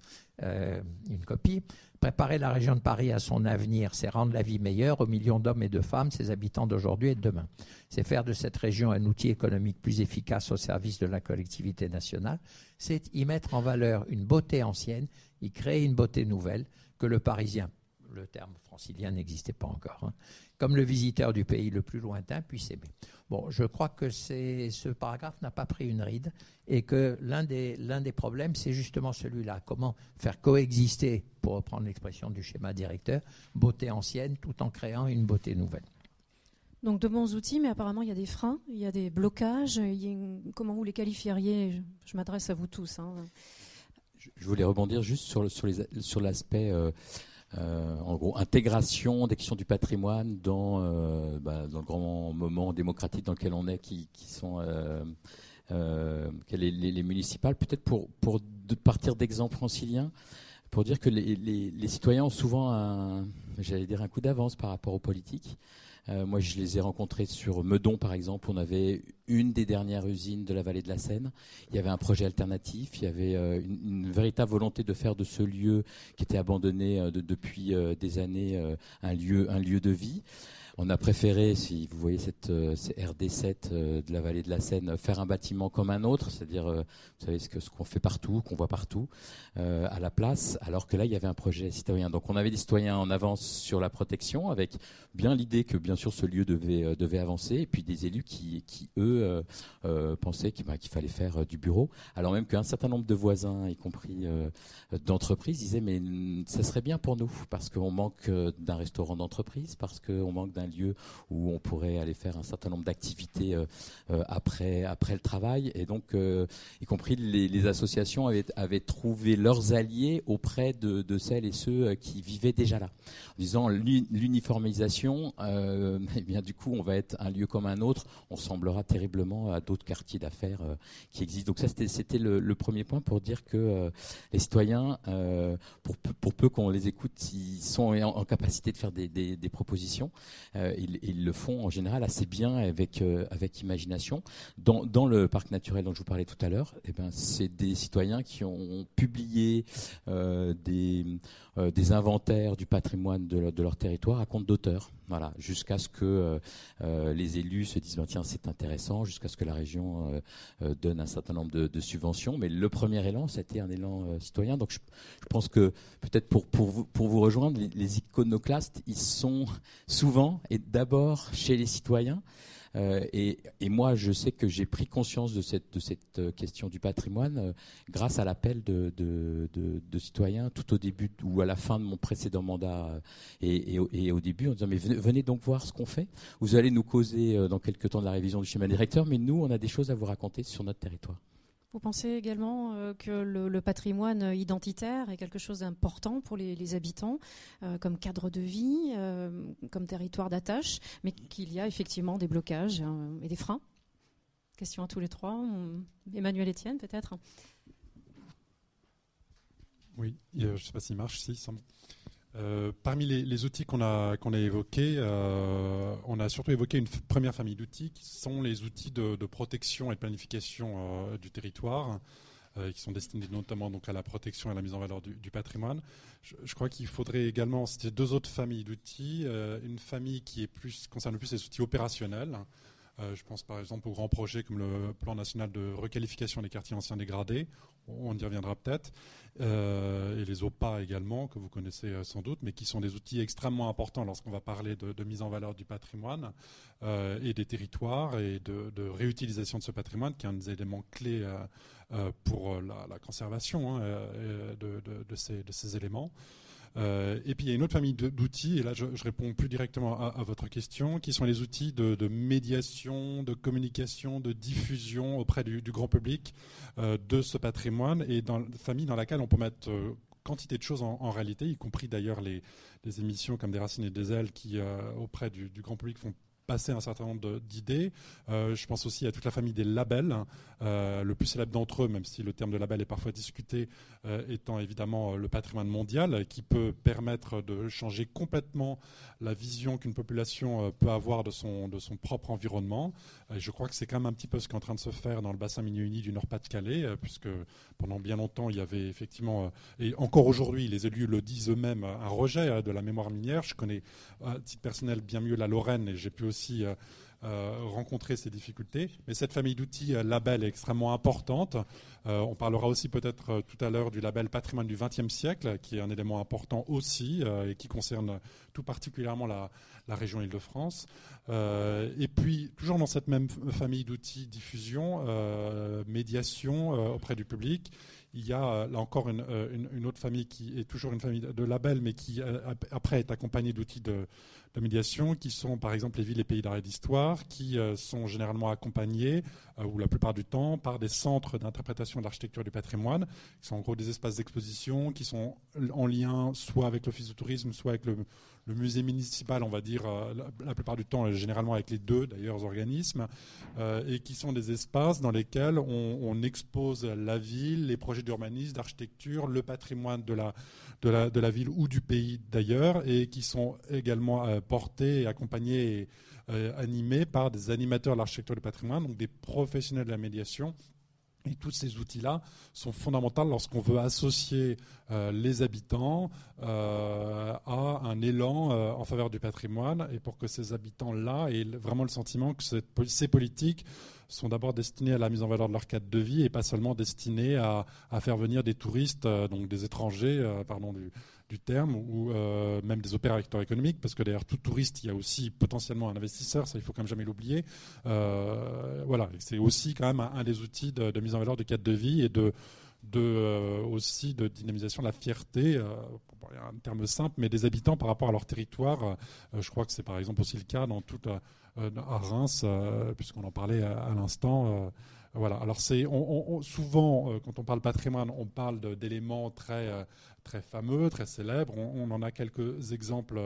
Speaker 3: euh, une copie. Préparer la région de Paris à son avenir, c'est rendre la vie meilleure aux millions d'hommes et de femmes, ses habitants d'aujourd'hui et de demain. C'est faire de cette région un outil économique plus efficace au service de la collectivité nationale. C'est y mettre en valeur une beauté ancienne, y créer une beauté nouvelle que le Parisien, le terme francilien n'existait pas encore, hein, comme le visiteur du pays le plus lointain puisse aimer. Bon, je crois que ce paragraphe n'a pas pris une ride et que l'un des, l'un des problèmes, c'est justement celui-là. Comment faire coexister, pour reprendre l'expression du schéma directeur, beauté ancienne tout en créant une beauté nouvelle.
Speaker 2: Donc de bons outils, mais apparemment il y a des freins, il y a des blocages. comment vous les qualifieriez? Je, m'adresse à vous tous. Hein.
Speaker 5: Je voulais rebondir juste sur, l'aspect euh, en gros, intégration des questions du patrimoine dans, euh, bah, dans le grand moment démocratique dans lequel on est, qui, sont euh, les, les, municipales. Peut-être pour, pour de partir d'exemples franciliens, pour dire que les, citoyens ont souvent dire, un coup d'avance par rapport aux politiques. Euh, moi, je les ai rencontrés sur Meudon, par exemple. On avait une des dernières usines de la vallée de la Seine. Il y avait un projet alternatif. Il y avait euh, une, véritable volonté de faire de ce lieu qui était abandonné euh, depuis des années un lieu, un lieu de vie. On a préféré, si vous voyez cette, euh, RD7 euh, de la vallée de la Seine, faire un bâtiment comme un autre, c'est-à-dire, vous savez, ce qu'on fait partout, qu'on voit partout, à la place, alors que là, il y avait un projet citoyen. Donc on avait des citoyens en avance sur la protection, avec bien l'idée que, bien sûr, ce lieu devait, devait avancer, et puis des élus qui, qui eux, pensaient bah, qu'il fallait faire du bureau, alors même qu'un certain nombre de voisins, y compris d'entreprises, disaient, mais ça serait bien pour nous, parce qu'on manque d'un restaurant d'entreprise, parce qu'on manque d'un lieu où on pourrait aller faire un certain nombre d'activités euh, euh, après, après le travail. Et donc, euh, y compris les, associations avaient, avaient, trouvé leurs alliés auprès de, de, celles et ceux qui vivaient déjà là. En disant l'uniformisation, <laughs> eh bien du coup, on va être un lieu comme un autre, on ressemblera terriblement à d'autres quartiers d'affaires qui existent. Donc ça, c'était le, le, premier point pour dire que les citoyens, pour, pour peu qu'on les écoute, ils sont en, capacité de faire des, propositions. Euh, ils, le font en général assez bien avec, euh, avec imagination. Dans, le parc naturel dont je vous parlais tout à l'heure, eh ben, c'est des citoyens qui ont publié euh, des, inventaires du patrimoine de, de leur territoire à compte d'auteur. Voilà, jusqu'à ce que les élus se disent ben, tiens c'est intéressant, jusqu'à ce que la région donne un certain nombre de, subventions. Mais le premier élan, c'était un élan citoyen. Donc je, pense que peut-être pour, vous, rejoindre, les iconoclastes, ils sont souvent et d'abord chez les citoyens. Euh, et, moi, je sais que j'ai pris conscience de cette, euh, question du patrimoine euh, grâce à l'appel de, citoyens tout au début ou à la fin de mon précédent mandat et, et, au début en disant mais venez, donc voir ce qu'on fait. Vous allez nous causer dans quelques temps de la révision du schéma directeur, mais nous, on a des choses à vous raconter sur notre territoire.
Speaker 2: Vous pensez également euh, que le, patrimoine identitaire est quelque chose d'important pour les, habitants, euh, comme cadre de vie, euh, comme territoire d'attache, mais qu'il y a effectivement des blocages et des freins? Question à tous les trois. Emmanuel Etienne, peut-être?
Speaker 7: Oui, je ne sais pas s'il marche, si, euh, parmi les, outils qu'on a, évoqués, euh, on a surtout évoqué une première famille d'outils qui sont les outils de, protection et de planification euh, du territoire, qui sont destinés notamment donc à la protection et à la mise en valeur du, patrimoine. Je, crois qu'il faudrait également citer deux autres familles d'outils. une famille qui est plus, concerne plus les outils opérationnels. je pense par exemple aux grands projets comme le plan national de requalification des quartiers anciens dégradés. On y reviendra peut-être. Euh, et les OPA également, que vous connaissez euh, sans doute, mais qui sont des outils extrêmement importants lorsqu'on va parler de, mise en valeur du patrimoine euh, et des territoires et de, réutilisation de ce patrimoine, qui est un des éléments clés pour la, conservation hein, de, ces, éléments. Et puis il y a une autre famille d'outils, et là je, réponds plus directement à, votre question, qui sont les outils de, médiation, de communication, de diffusion auprès du, grand public de ce patrimoine et dans famille dans laquelle on peut mettre euh, quantité de choses en, réalité, y compris d'ailleurs les, émissions comme des racines et des ailes qui, euh, auprès du, grand public, font passer un certain nombre d'idées. Euh, je pense aussi à toute la famille des labels. Euh, le plus célèbre d'entre eux, même si le terme de label est parfois discuté, euh, étant évidemment le patrimoine mondial, qui peut permettre de changer complètement la vision qu'une population peut avoir de son, de son propre environnement. je crois que c'est quand même un petit peu ce qui est en train de se faire dans le bassin minier uni du Nord-Pas-de-Calais, puisque pendant bien longtemps, il y avait effectivement, et encore aujourd'hui, les élus le disent eux-mêmes, un rejet de la mémoire minière. Je connais à titre personnel bien mieux la Lorraine et j'ai pu aussi euh, euh, rencontrer ces difficultés. Mais cette famille d'outils euh, label est extrêmement importante. on parlera aussi peut-être tout à l'heure du label patrimoine du XXe siècle, qui est un élément important aussi et qui concerne tout particulièrement la, région Île-de-France. et puis, toujours dans cette même famille d'outils diffusion, médiation auprès du public, il y a là encore une, autre famille qui est toujours une famille de labels, mais qui après est accompagnée d'outils de, de médiation, qui sont par exemple les villes et pays d'arrêt d'histoire, qui euh, sont généralement accompagnés, euh, ou la plupart du temps, par des centres d'interprétation de l'architecture du patrimoine, qui sont en gros des espaces d'exposition, qui sont en lien soit avec l'office de tourisme, soit avec le, musée municipal, on va dire, euh, la, plupart du temps, généralement avec les deux d'ailleurs organismes, et qui sont des espaces dans lesquels on, expose la ville, les projets d'urbanisme, d'architecture, le patrimoine de la ville ou du pays d'ailleurs, et qui sont également euh, portés accompagnés et euh, animés par des animateurs de l'architecture du patrimoine, donc des professionnels de la médiation. Et tous ces outils-là sont fondamentaux lorsqu'on veut associer euh, les habitants à un élan en faveur du patrimoine. Et pour que ces habitants-là aient vraiment le sentiment que ces politiques sont d'abord destinés à la mise en valeur de leur cadre de vie et pas seulement destinés à, faire venir des touristes, euh, donc des étrangers, euh, pardon du, terme, ou euh, même des opérateurs économiques, parce que derrière tout touriste, il y a aussi potentiellement un investisseur, ça il faut quand même jamais l'oublier. voilà, c'est aussi quand même un, des outils de, mise en valeur du cadre de vie et de de, aussi de dynamisation de la fierté, un terme simple, mais des habitants par rapport à leur territoire. je crois que c'est par exemple aussi le cas dans toute euh, à Reims, euh, puisqu'on en parlait à, l'instant. Euh, voilà. Alors c'est souvent quand on parle patrimoine, on parle d'éléments très très fameux, très célèbres. On, en a quelques exemples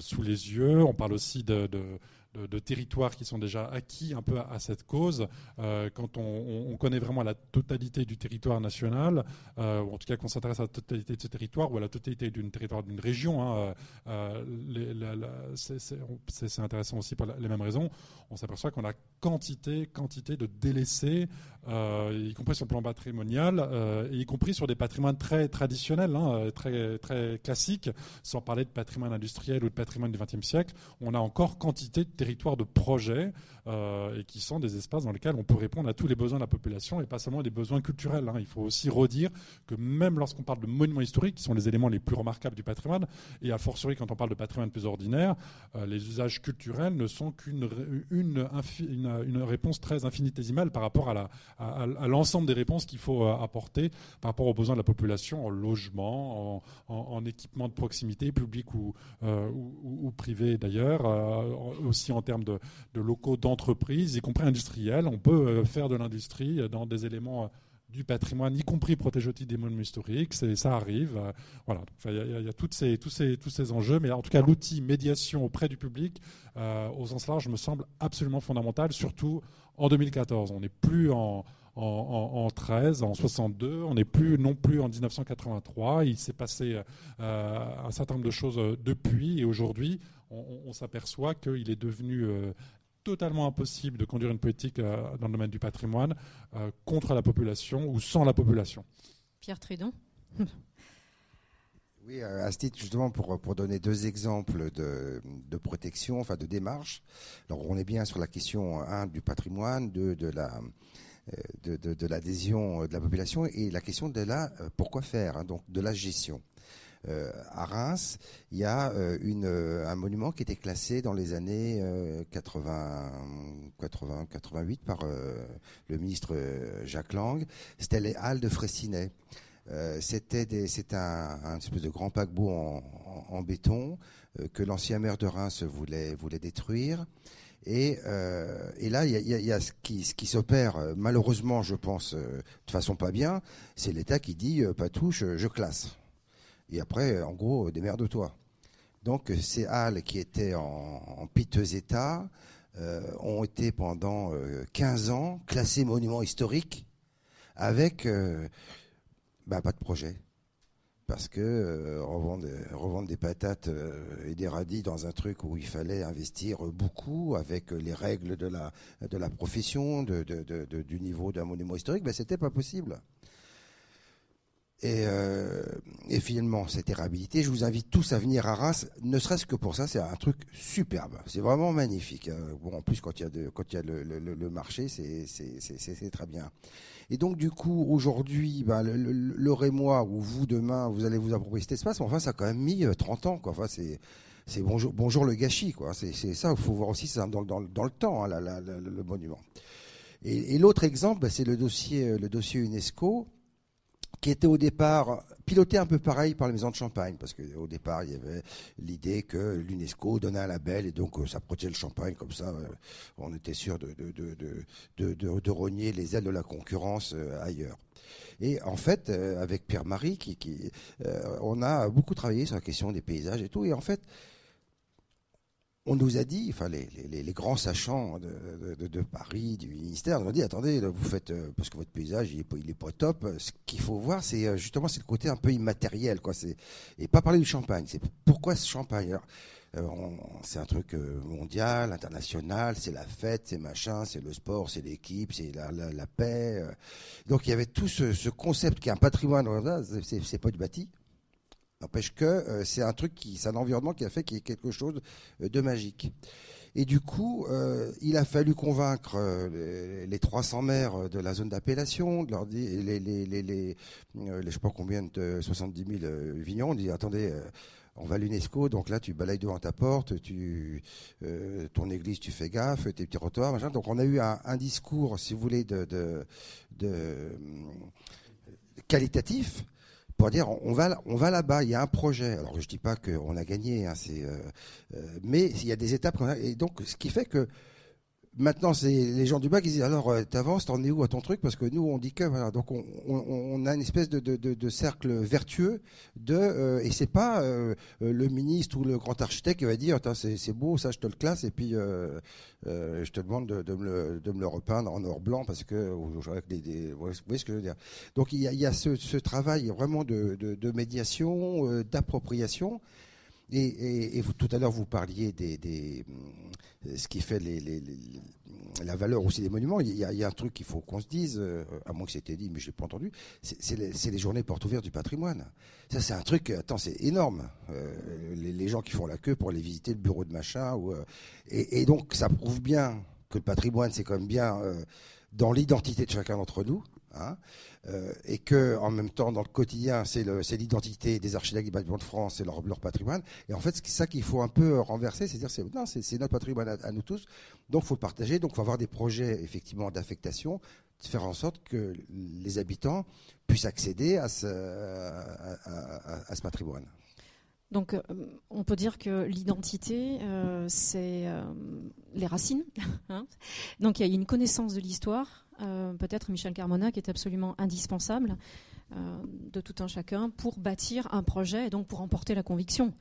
Speaker 7: sous les yeux. On parle aussi de territoires qui sont déjà acquis un peu à, cette cause. Euh, quand on, connaît vraiment la totalité du territoire national, euh, ou en tout cas qu'on s'intéresse à la totalité de ce territoire ou à la totalité d'une territoire d'une région, euh, c'est intéressant aussi pour les mêmes raisons. On s'aperçoit qu'on a quantité, quantité de délaissés, y compris sur le plan patrimonial, y compris sur des patrimoines très traditionnels, hein, très, très classiques, sans parler de patrimoine industriel ou de patrimoine du XXe siècle. On a encore quantité de territoires de projet euh, et qui sont des espaces dans lesquels on peut répondre à tous les besoins de la population et pas seulement des besoins culturels. Hein. Il faut aussi redire que même lorsqu'on parle de monuments historiques, qui sont les éléments les plus remarquables du patrimoine, et a fortiori quand on parle de patrimoine plus ordinaire, euh, les usages culturels ne sont qu'une une, réponse très infinitésimale par rapport à, l'ensemble des réponses qu'il faut euh, apporter par rapport aux besoins de la population en logement, en, équipement de proximité, public ou, privé d'ailleurs, aussi en termes de, locaux d'entreprise, y compris industriels. On peut euh, faire de l'industrie dans des éléments euh, du patrimoine, y compris protéger des monuments historiques, ça arrive. Euh, voilà, il y, a, ces, tous, ces, tous ces enjeux, mais en tout cas, l'outil médiation auprès du public, au sens large, me semble absolument fondamental, surtout en 2014. On n'est plus en, en, 13, en 62. On n'est plus non plus en 1983. Il s'est passé un certain nombre de choses depuis et aujourd'hui, on, s'aperçoit qu'il est devenu totalement impossible de conduire une politique dans le domaine du patrimoine contre la population ou sans la population.
Speaker 2: Pierre Tridon <laughs>
Speaker 6: Oui, à ce titre, justement, pour, pour donner deux exemples de, de, protection, enfin de démarche. Alors, on est bien sur la question, un, du patrimoine, deux, de la de, de, l'adhésion de la population et la question de la pourquoi faire, hein, donc de la gestion. Euh, à Reims, il y a euh, une, un monument qui était classé dans les années 80, 80 88 par le ministre Jacques Lang. C'était les Halles de Fraissinet. Euh, c'était un, un, espèce de grand paquebot en, béton euh, que l'ancien maire de Reims voulait, voulait détruire. Et, euh, là, il y a, ce qui, ce qui s'opère, malheureusement, je pense, de façon pas bien, c'est l'État qui dit pas touche, je classe. Et après, en gros, démerde-toi. Donc, ces halles qui étaient en, piteux état ont été pendant 15 ans classées monuments historiques avec bah, pas de projet. Parce que euh, revendre, des patates euh, et des radis dans un truc où il fallait investir beaucoup avec les règles de la, de la profession, de, du niveau d'un monument historique, ben, c'était pas possible. Et, euh, et, finalement, c'était réhabilité. Je vous invite tous à venir à Reims, ne serait-ce que pour ça, c'est un truc superbe. C'est vraiment magnifique. Hein. Bon, en plus, quand il y a, de, quand il y a le, le, le marché, c'est très bien. Et donc, du coup, aujourd'hui, ben, le, le, Rémois, ou vous, demain, vous allez vous approprier cet espace, enfin, ça a quand même mis 30 euh, ans. Quoi. Enfin, c'est c'est bonjour, bonjour le gâchis, quoi. C'est ça, il faut voir aussi ça dans, dans, dans le temps, hein, le monument. Et, et l'autre exemple, ben, c'est le dossier, euh, le dossier UNESCO qui était au départ piloté un peu pareil par les maisons de champagne, parce qu'au départ, il y avait l'idée que l'UNESCO donnait un label et donc euh, ça protégeait le champagne, comme ça, euh, on était sûr de, de, de, rogner les ailes de la concurrence euh, ailleurs. Et en fait, avec Pierre-Marie, qui, qui on a beaucoup travaillé sur la question des paysages et tout, et en fait, on nous a dit, enfin les, les, grands sachants de, Paris, du ministère, nous ont dit attendez, vous faites euh, parce que votre paysage il est pas, top. Ce qu'il faut voir, c'est euh, justement c'est le côté un peu immatériel, quoi. C'est et pas parler du champagne. C'est pourquoi ce champagne? Euh, c'est un truc mondial, international, c'est la fête, c'est machin, c'est le sport, c'est l'équipe, c'est la, la, paix. Donc il y avait tout ce, ce concept qui est un patrimoine, c'est pas du bâti, N'empêche que euh, c'est un truc qui, c'est un environnement qui a fait qu'il y ait quelque chose de magique. Et du coup, euh, il a fallu convaincre euh, les, 300 maires de la zone d'appellation, de leur dire, les, les, les, sais pas combien de 70 000 vignerons, on dit attendez, on va à l'UNESCO, donc là tu balayes devant ta porte, tu, ton église tu fais gaffe, tes petits trottoirs, machin. Donc on a eu un, discours, si vous voulez, de qualitatif pour dire on va on va là-bas, il y a un projet. Alors je dis pas qu'on a gagné, hein, c'est euh, euh, mais il y a des étapes et donc ce qui fait que Maintenant, c'est les gens du bac qui disent alors euh, t'avances, t'en es où à ton truc? Parce que nous, on dit que voilà, donc on, a une espèce de, cercle vertueux de euh, et c'est pas euh, le ministre ou le grand architecte qui va dire c'est beau, ça je te le classe et puis je te demande de, me le, repeindre en or blanc parce que avec des, des, vous voyez ce que je veux dire Donc il y a, ce, travail vraiment de médiation, d'appropriation. Et, et, vous, tout à l'heure, vous parliez des, euh, ce qui fait les, les, la valeur aussi des monuments. Il y a, un truc qu'il faut qu'on se dise, euh, à moins que c'était dit, mais je l'ai pas entendu. C'est les, journées portes ouvertes du patrimoine. Ça, c'est un truc. Attends, c'est énorme. Euh, les, gens qui font la queue pour aller visiter le bureau de machin. Ou, et, donc, ça prouve bien que le patrimoine, c'est quand même bien dans l'identité de chacun d'entre nous. Hein, euh, et que en même temps dans le quotidien c'est l'identité des architectes du bâtiment de France, c'est leur, patrimoine. Et en fait c'est ça qu'il faut un peu renverser, c'est dire c'est c'est notre patrimoine à, nous tous, donc faut le partager, donc faut avoir des projets effectivement d'affectation, de faire en sorte que les habitants puissent accéder à ce, à, ce patrimoine.
Speaker 2: Donc, euh, on peut dire que l'identité, euh, c'est les racines. <laughs> Hein. Donc, il y a une connaissance de l'histoire, euh, peut-être Michel Carmona, qui est absolument indispensable euh, de tout un chacun pour bâtir un projet et donc pour emporter la conviction.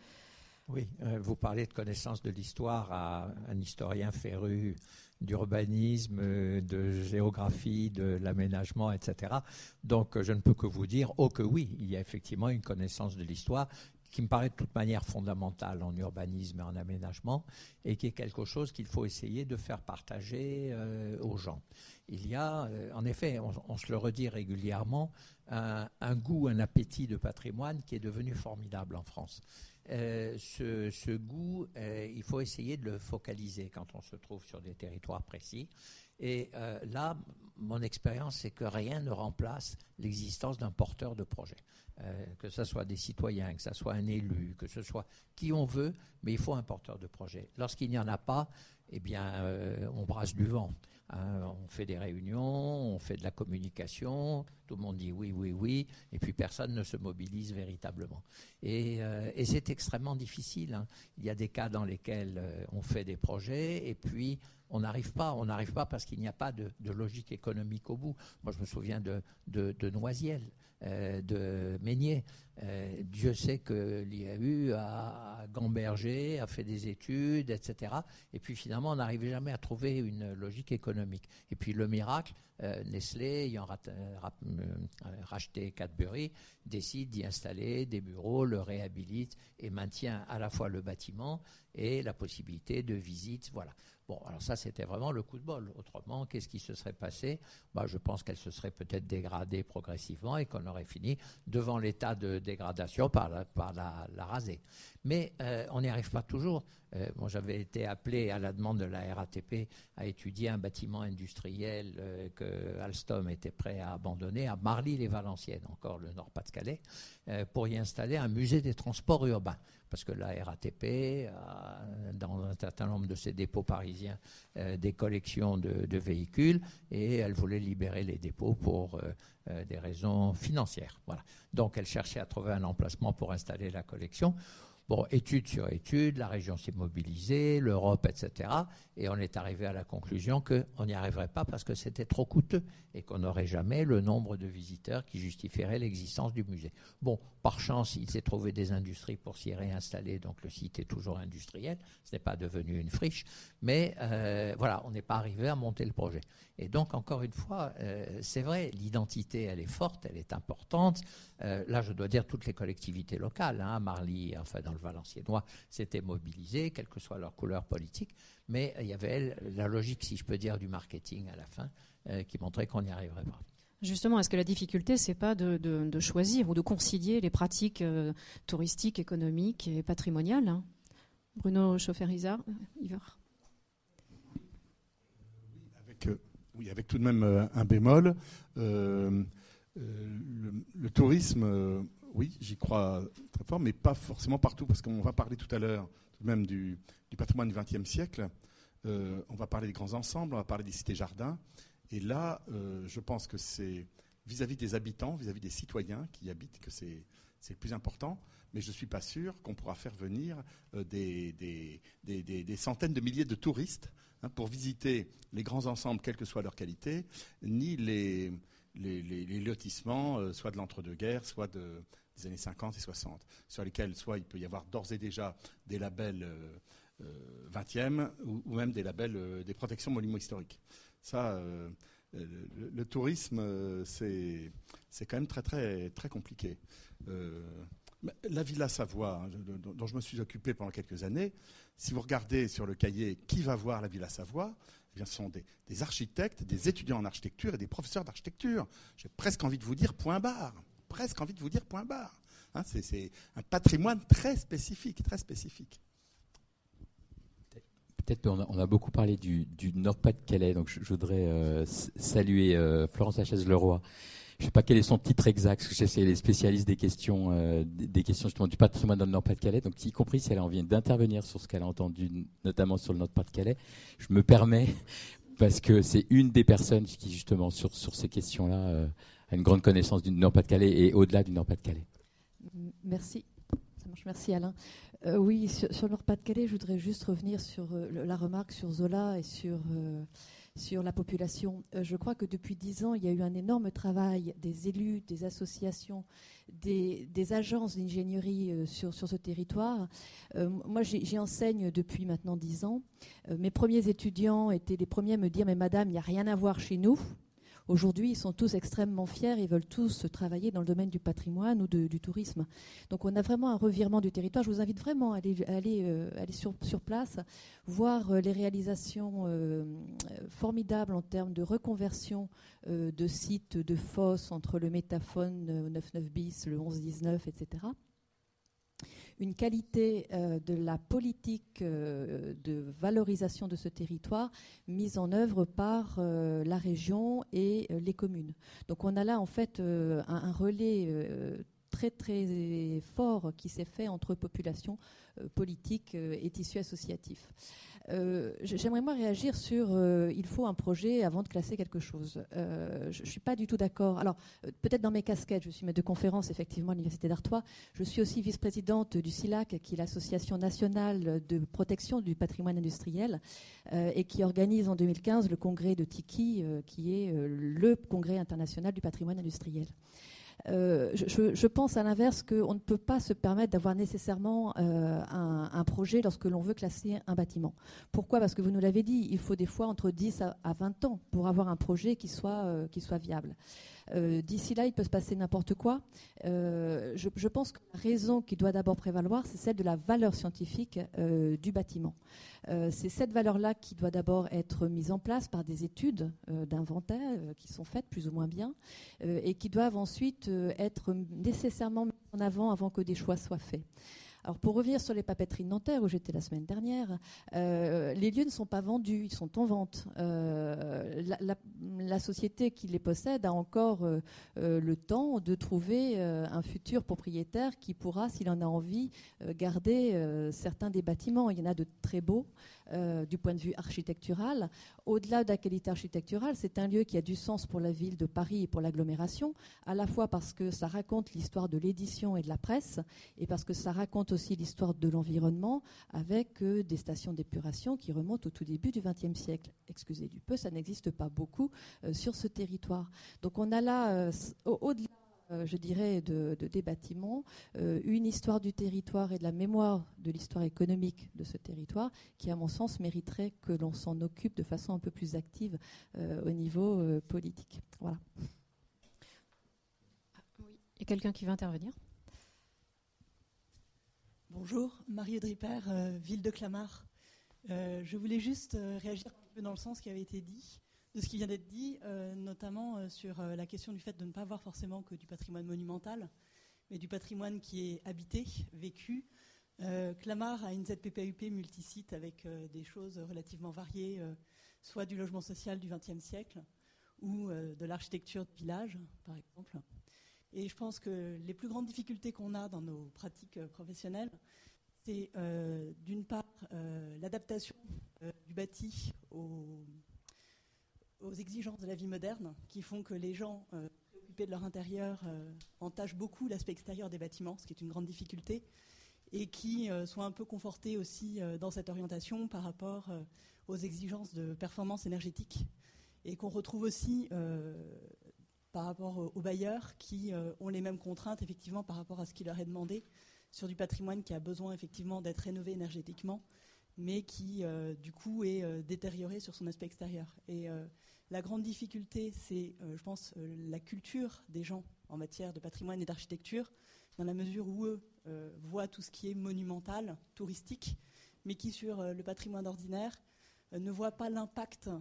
Speaker 3: Oui, euh, vous parlez de connaissance de l'histoire à un historien féru d'urbanisme, de géographie, de l'aménagement, etc. Donc je ne peux que vous dire, oh que oui, il y a effectivement une connaissance de l'histoire qui me paraît de toute manière fondamentale en urbanisme et en aménagement, et qui est quelque chose qu'il faut essayer de faire partager aux gens. Il y a, euh, en effet, on, se le redit régulièrement, un, goût, un appétit de patrimoine qui est devenu formidable en France. Euh, ce, goût, il faut essayer de le focaliser quand on se trouve sur des territoires précis. Et là, mon expérience, c'est que rien ne remplace l'existence d'un porteur de projet. Euh, que ce soit des citoyens, que ce soit un élu, que ce soit qui on veut, mais il faut un porteur de projet. Lorsqu'il n'y en a pas, eh bien, euh, on brasse du vent. Hein. on fait des réunions, on fait de la communication, tout le monde dit oui, oui, oui, et puis personne ne se mobilise véritablement. Et, euh, c'est extrêmement difficile. Hein. Il y a des cas dans lesquels on fait des projets, et puis on n'arrive pas, on n'arrive pas parce qu'il n'y a pas de, logique économique au bout. Moi, je me souviens de, de Noisiel. Euh, de Meignet. Euh, Dieu sait que l'IAU a gambergé, a fait des études, etc. Et puis finalement, on n'arrivait jamais à trouver une logique économique. Et puis le miracle, euh, Nestlé, ayant racheté Cadbury, décide d'y installer des bureaux, le réhabilite et maintient à la fois le bâtiment et la possibilité de visite. Voilà. Bon, alors ça, c'était vraiment le coup de bol. Autrement, qu'est-ce qui se serait passé? Bah, Je pense qu'elle se serait peut-être dégradée progressivement et qu'on aurait fini devant l'état de dégradation par la, par la, raser. Mais euh, on n'y arrive pas toujours. Euh, j'avais été appelé à la demande de la RATP à étudier un bâtiment industriel euh, que Alstom était prêt à abandonner à Marly-les-Valenciennes, encore le Nord-Pas-de-Calais, pour y installer un musée des transports urbains parce que la RATP a, dans un certain nombre de ses dépôts parisiens, euh, des collections de, véhicules et elle voulait libérer les dépôts pour euh, euh, des raisons financières. Voilà. Donc elle cherchait à trouver un emplacement pour installer la collection. Bon, étude sur étude, la région s'est mobilisée, l'Europe, etc. Et on est arrivé à la conclusion qu'on n'y arriverait pas parce que c'était trop coûteux et qu'on n'aurait jamais le nombre de visiteurs qui justifierait l'existence du musée. Bon, par chance, il s'est trouvé des industries pour s'y réinstaller, donc le site est toujours industriel, ce n'est pas devenu une friche, mais euh, voilà, on n'est pas arrivé à monter le projet. Et donc, encore une fois, euh, c'est vrai, l'identité, elle est forte, elle est importante. Euh, là, je dois dire toutes les collectivités locales, hein, Marly, enfin dans le Valenciennois, s'étaient mobilisées, quelle que soit leur couleur politique, mais il y avait la logique, si je peux dire, du marketing à la fin, euh, qui montrait qu'on n'y arriverait pas.
Speaker 2: Justement, est-ce que la difficulté, c'est pas de, choisir ou de concilier les pratiques touristiques, économiques et patrimoniales hein? Bruno Chaufferizard, Yver
Speaker 4: oui, avec tout de même euh, un bémol. Euh, euh, le, tourisme, oui, j'y crois très fort, mais pas forcément partout, parce qu'on va parler tout à l'heure tout de même du, patrimoine du XXe siècle. on va parler des grands ensembles, on va parler des cités-jardins. Et là, je pense que c'est vis-à-vis des habitants, vis-à-vis des citoyens qui y habitent, que c'est le plus important. Mais je ne suis pas sûr qu'on pourra faire venir des, des, centaines de milliers de touristes Hein, pour visiter les grands ensembles, quelle que soit leur qualité, ni les, lotissements, euh, soit de l'entre-deux-guerres, soit des années 50 et 60, sur lesquels soit il peut y avoir d'ores et déjà des labels 20e euh, euh, ou, même des labels des protections monuments historiques. Ça, le, tourisme, c'est quand même très, très, très compliqué. la Villa Savoie, hein, dont je me suis occupé pendant quelques années, si vous regardez sur le cahier qui va voir la Villa Savoie, eh ce sont des, architectes, des étudiants en architecture et des professeurs d'architecture. J'ai presque envie de vous dire point barre. Presque envie de vous dire point barre. Hein, c'est un patrimoine très spécifique, très spécifique.
Speaker 5: On, a beaucoup parlé du, Nord-Pas-de-Calais, donc je, voudrais euh, saluer euh, Florence Lachaise-Leroy je ne sais pas quel est son titre exact, parce que c'est les spécialistes des questions, euh, des questions justement du patrimoine dans le Nord-Pas-de-Calais. Donc, y compris si elle en vient d'intervenir sur ce qu'elle a entendu, notamment sur le Nord-Pas-de-Calais, je me permets, <laughs> parce que c'est une des personnes qui, justement, sur, sur ces questions-là, euh, a une grande connaissance du Nord-Pas-de-Calais et au-delà du Nord-Pas-de-Calais.
Speaker 8: Merci. Merci Alain. Euh, oui, sur, le Nord-Pas-de-Calais, je voudrais juste revenir sur la remarque sur Zola et sur sur la population. je crois que depuis dix ans, il y a eu un énorme travail des élus, des associations, des, agences d'ingénierie sur, sur, ce territoire. moi, j'y enseigne depuis maintenant dix ans. mes premiers étudiants étaient les premiers à me dire, mais madame, il n'y a rien à voir chez nous. Aujourd'hui, ils sont tous extrêmement fiers, ils veulent tous travailler dans le domaine du patrimoine ou du tourisme. Donc on a vraiment un revirement du territoire. Je vous invite vraiment à aller, euh, sur, place, voir euh, les réalisations euh, formidables en termes de reconversion de sites de fosses entre le métaphone 99 bis, le 1119, etc une qualité euh, de la politique euh, de valorisation de ce territoire mise en œuvre par euh, la région et les communes. Donc on a là en fait un, relais très très fort qui s'est fait entre population politique et tissu associatif. Euh, j'aimerais moi réagir sur euh, il faut un projet avant de classer quelque chose. Euh, je ne suis pas du tout d'accord. Alors, peut-être dans mes casquettes, je suis maître de conférence effectivement à l'Université d'Artois. Je suis aussi vice-présidente du SILAC, qui est l'Association nationale de protection du patrimoine industriel, et qui organise en 2015 le congrès de Tiki, qui est le congrès international du patrimoine industriel. Euh, je, pense à l'inverse qu'on ne peut pas se permettre d'avoir nécessairement euh, un, projet lorsque l'on veut classer un bâtiment. Pourquoi? Parce que vous nous l'avez dit, il faut des fois entre 10 à, 20 ans pour avoir un projet qui soit, euh, qui soit viable. Euh, d'ici là, il peut se passer n'importe quoi. Euh, je, pense que la raison qui doit d'abord prévaloir, c'est celle de la valeur scientifique euh, du bâtiment. c'est cette valeur-là qui doit d'abord être mise en place par des études d'inventaire qui sont faites plus ou moins bien et qui doivent ensuite être nécessairement mises en avant avant que des choix soient faits. Alors pour revenir sur les papeteries de Nanterre où j'étais la semaine dernière, euh, les lieux ne sont pas vendus, ils sont en vente. Euh, la, société qui les possède a encore euh, le temps de trouver un futur propriétaire qui pourra, s'il en a envie, garder certains des bâtiments. Il y en a de très beaux. Du point de vue architectural. Au-delà de la qualité architecturale, c'est un lieu qui a du sens pour la ville de Paris et pour l'agglomération, à la fois parce que ça raconte l'histoire de l'édition et de la presse, et parce que ça raconte aussi l'histoire de l'environnement, avec euh, des stations d'épuration qui remontent au tout début du XXe siècle. Excusez du peu, ça n'existe pas beaucoup euh, sur ce territoire. Donc on a là, au-delà euh, je dirais, de, des bâtiments, euh, une histoire du territoire et de la mémoire de l'histoire économique de ce territoire qui, à mon sens, mériterait que l'on s'en occupe de façon un peu plus active euh, au niveau politique. Voilà.
Speaker 2: Il y a quelqu'un qui veut intervenir?
Speaker 9: Bonjour, Marie Dripper, ville de Clamart. je voulais juste réagir un peu dans le sens qui avait été dit de ce qui vient d'être dit, euh, notamment euh, sur euh, la question du fait de ne pas voir forcément que du patrimoine monumental, mais du patrimoine qui est habité, vécu. Clamart a une ZPPUP multisite avec des choses relativement variées, soit du logement social du XXe siècle ou de l'architecture de village, par exemple. Et je pense que les plus grandes difficultés qu'on a dans nos pratiques professionnelles, c'est d'une part l'adaptation du bâti aux aux exigences de la vie moderne qui font que les gens euh, préoccupés de leur intérieur euh, entachent beaucoup l'aspect extérieur des bâtiments, ce qui est une grande difficulté, et qui euh, sont un peu confortés aussi dans cette orientation par rapport aux exigences de performance énergétique, et qu'on retrouve aussi par rapport aux bailleurs qui ont les mêmes contraintes effectivement par rapport à ce qui leur est demandé sur du patrimoine qui a besoin effectivement d'être rénové énergétiquement, mais qui du coup est détérioré sur son aspect extérieur. Et la grande difficulté, c'est, euh, je pense, euh, la culture des gens en matière de patrimoine et d'architecture, dans la mesure où eux euh, voient tout ce qui est monumental, touristique, mais qui, sur le patrimoine ordinaire, ne voient pas l'impact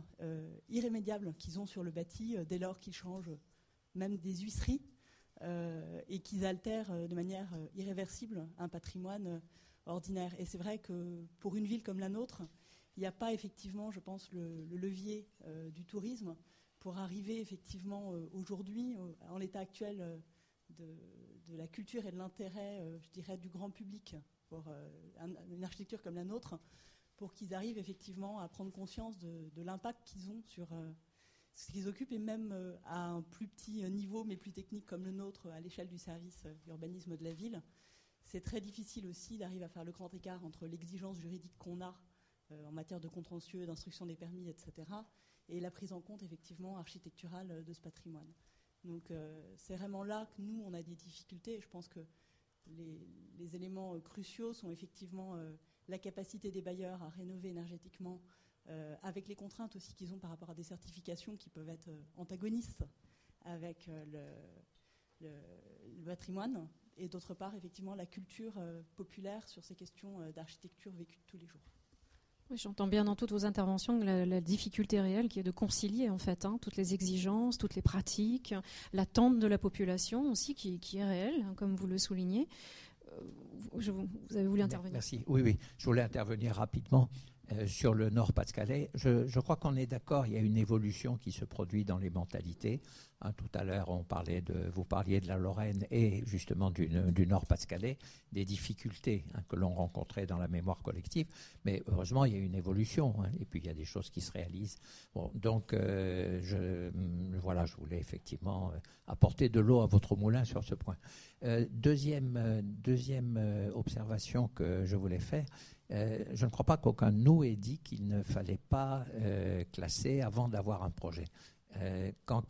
Speaker 9: irrémédiable qu'ils ont sur le bâti dès lors qu'ils changent même des huisseries et qu'ils altèrent de manière irréversible un patrimoine Et c'est vrai que pour une ville comme la nôtre, il n'y a pas effectivement, je pense, le, levier euh, du tourisme pour arriver effectivement euh, aujourd'hui, en l'état actuel de, la culture et de l'intérêt, euh, je dirais, du grand public pour une architecture comme la nôtre, pour qu'ils arrivent effectivement à prendre conscience de, l'impact qu'ils ont sur ce qu'ils occupent et même à un plus petit niveau mais plus technique comme le nôtre à l'échelle du service urbanisme de la ville. C'est très difficile aussi d'arriver à faire le grand écart entre l'exigence juridique qu'on a euh, en matière de contentieux, d'instruction des permis, etc., et la prise en compte effectivement architecturale de ce patrimoine. Donc c'est vraiment là que nous, on a des difficultés. je pense que les, éléments cruciaux sont effectivement la capacité des bailleurs à rénover énergétiquement, avec les contraintes aussi qu'ils ont par rapport à des certifications qui peuvent être antagonistes avec le, patrimoine, et d'autre part, effectivement, la culture populaire sur ces questions d'architecture vécue tous les jours.
Speaker 2: Oui, j'entends bien dans toutes vos interventions la, difficulté réelle qui est de concilier en fait hein, toutes les exigences, toutes les pratiques, l'attente de la population aussi qui, est réelle, hein, comme vous le soulignez. Euh, vous, avez voulu intervenir
Speaker 3: Merci. Oui, oui, je voulais intervenir rapidement. Euh, sur le Nord-Pas-de-Calais. Je, crois qu'on est d'accord, il y a une évolution qui se produit dans les mentalités. Hein, tout à l'heure, on parlait de, vous parliez de la Lorraine et justement du, Nord-Pas-de-Calais, des difficultés hein, que l'on rencontrait dans la mémoire collective. Mais heureusement, il y a une évolution hein, et puis il y a des choses qui se réalisent. Donc, euh, je, voilà, je voulais effectivement euh, apporter de l'eau à votre moulin sur ce point. deuxième deuxième observation que je voulais faire, euh, je ne crois pas qu'aucun de nous ait dit qu'il ne fallait pas euh, classer avant d'avoir un projet. Euh, quand,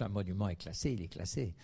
Speaker 3: un monument est classé, il est classé.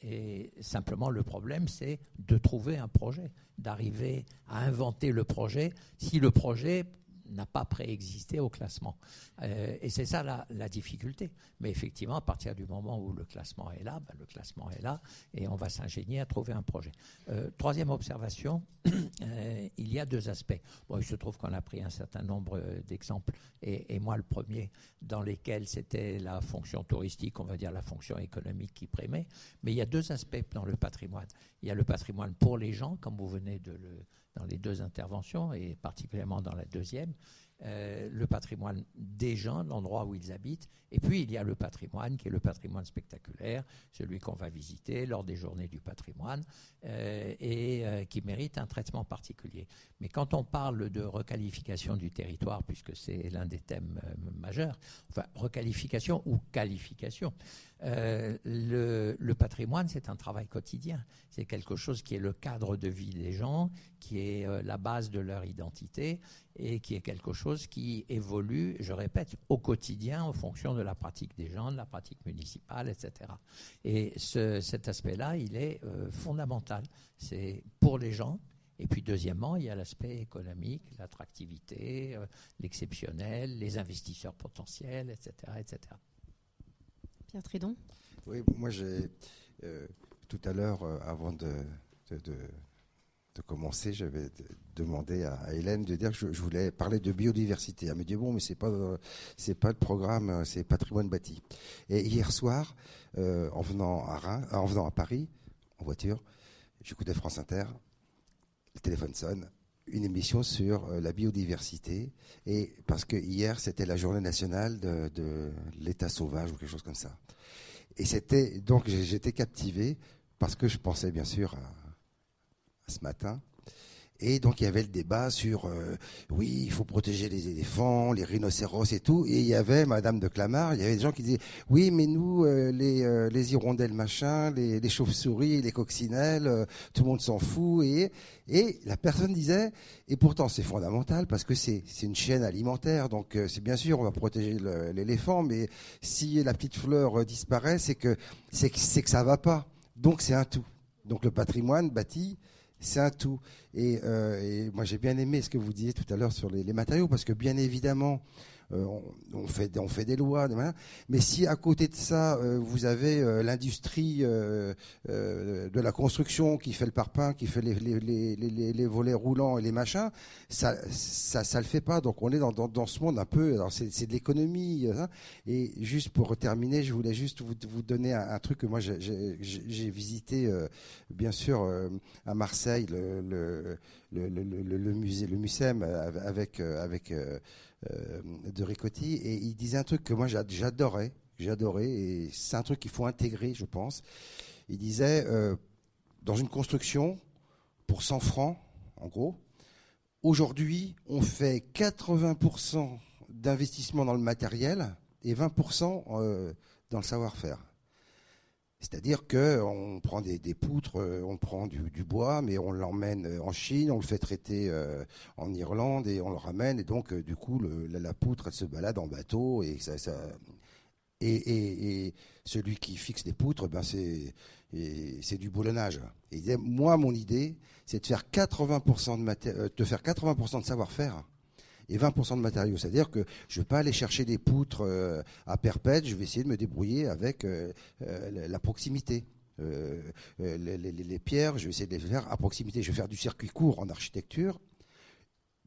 Speaker 3: Et simplement, le problème, c'est de trouver un projet, d'arriver à inventer le projet. Si le projet n'a pas préexisté au classement. Euh, et c'est ça la, difficulté. Mais effectivement, à partir du moment où le classement est là, ben, le classement est là et on va s'ingénier à trouver un projet. Euh, troisième observation, <clears throat> euh, il y a deux aspects. Bon, il se trouve qu'on a pris un certain nombre d'exemples, et, et, moi le premier, dans lesquels c'était la fonction touristique, on va dire la fonction économique qui primait. Mais il y a deux aspects dans le patrimoine. Il y a le patrimoine pour les gens, comme vous venez de le dans les deux interventions et particulièrement dans la deuxième. Euh, le patrimoine des gens, l'endroit où ils habitent, et puis il y a le patrimoine qui est le patrimoine spectaculaire, celui qu'on va visiter lors des journées du patrimoine euh, et euh, qui mérite un traitement particulier. Mais quand on parle de requalification du territoire, puisque c'est l'un des thèmes majeurs, enfin requalification ou qualification, euh, le, patrimoine, c'est un travail quotidien. C'est quelque chose qui est le cadre de vie des gens, qui est euh, la base de leur identité et qui est quelque chose qui évolue, je répète, au quotidien en fonction de la pratique des gens, de la pratique municipale, etc. Et cet aspect-là, il est euh, fondamental. C'est pour les gens, et puis deuxièmement, il y a l'aspect économique, l'attractivité, l'exceptionnel, les investisseurs potentiels, etc., etc.
Speaker 6: Oui, moi j'ai euh, tout à l'heure, euh, avant de, commencer, j'avais demandé à, Hélène de dire que je, voulais parler de biodiversité. Elle me dit bon, mais c'est pas c'est pas le programme, c'est patrimoine bâti. Et hier soir, euh, en venant à en venant à Paris, en voiture, j'écoutais France Inter, le téléphone sonne, une émission sur la biodiversité. Et parce que hier, c'était la journée nationale de, de l'état sauvage ou quelque chose comme ça. Et c'était donc j'étais captivé parce que je pensais bien sûr à, ce matin. Et donc il y avait le débat sur euh, oui, il faut protéger les éléphants, les rhinocéros et tout. Et il y avait Madame de Clamart, il y avait des gens qui disaient oui, mais nous euh, les, euh, les hirondelles machin, les, les chauves-souris, les coccinelles, tout le monde s'en fout. Et et la personne disait et pourtant c'est fondamental parce que c'est une chaîne alimentaire. Donc c'est bien sûr on va protéger l'éléphant, mais si la petite fleur disparaît, c'est que c'est que ça va pas. Donc c'est un tout. Donc le patrimoine bâti c'est un tout. Euh, et, moi, j'ai bien aimé ce que vous disiez tout à l'heure sur les, matériaux, parce que bien évidemment, euh, on, fait, on fait des lois, mais si à côté de ça, euh, vous avez l'industrie de la construction qui fait le parpaing, qui fait les, les, volets roulants et les machins, ça, ça, ça le fait pas. Donc on est dans, dans, ce monde un peu, c'est de l'économie. Hein. et juste pour terminer, je voulais juste vous, vous donner un, truc que moi j'ai visité, bien sûr, à Marseille, le, le, le, musée, le MUSEM avec, avec euh, de Ricotti, et il disait un truc que moi j'adorais, j'adorais, et c'est un truc qu'il faut intégrer, je pense. Il disait, euh, dans une construction, pour 100 francs, en gros, aujourd'hui, on fait 80% d'investissement dans le matériel et 20% euh, dans le savoir-faire. C'est-à-dire qu'on prend des, poutres, euh, on prend du, bois, mais on l'emmène euh, en Chine, on le fait traiter euh, en Irlande et on le ramène. Et donc, du coup, la, poutre, elle se balade en bateau et celui qui fixe les poutres, ben c'est du boulonnage. Et moi, mon idée, c'est de faire 80% de, de faire 80% de savoir-faire et 20% de matériaux. C'est-à-dire que je ne vais pas aller chercher des poutres euh, à perpète, je vais essayer de me débrouiller avec euh, euh, la proximité. Les, pierres, je vais essayer de les faire à proximité. Je vais faire du circuit court en architecture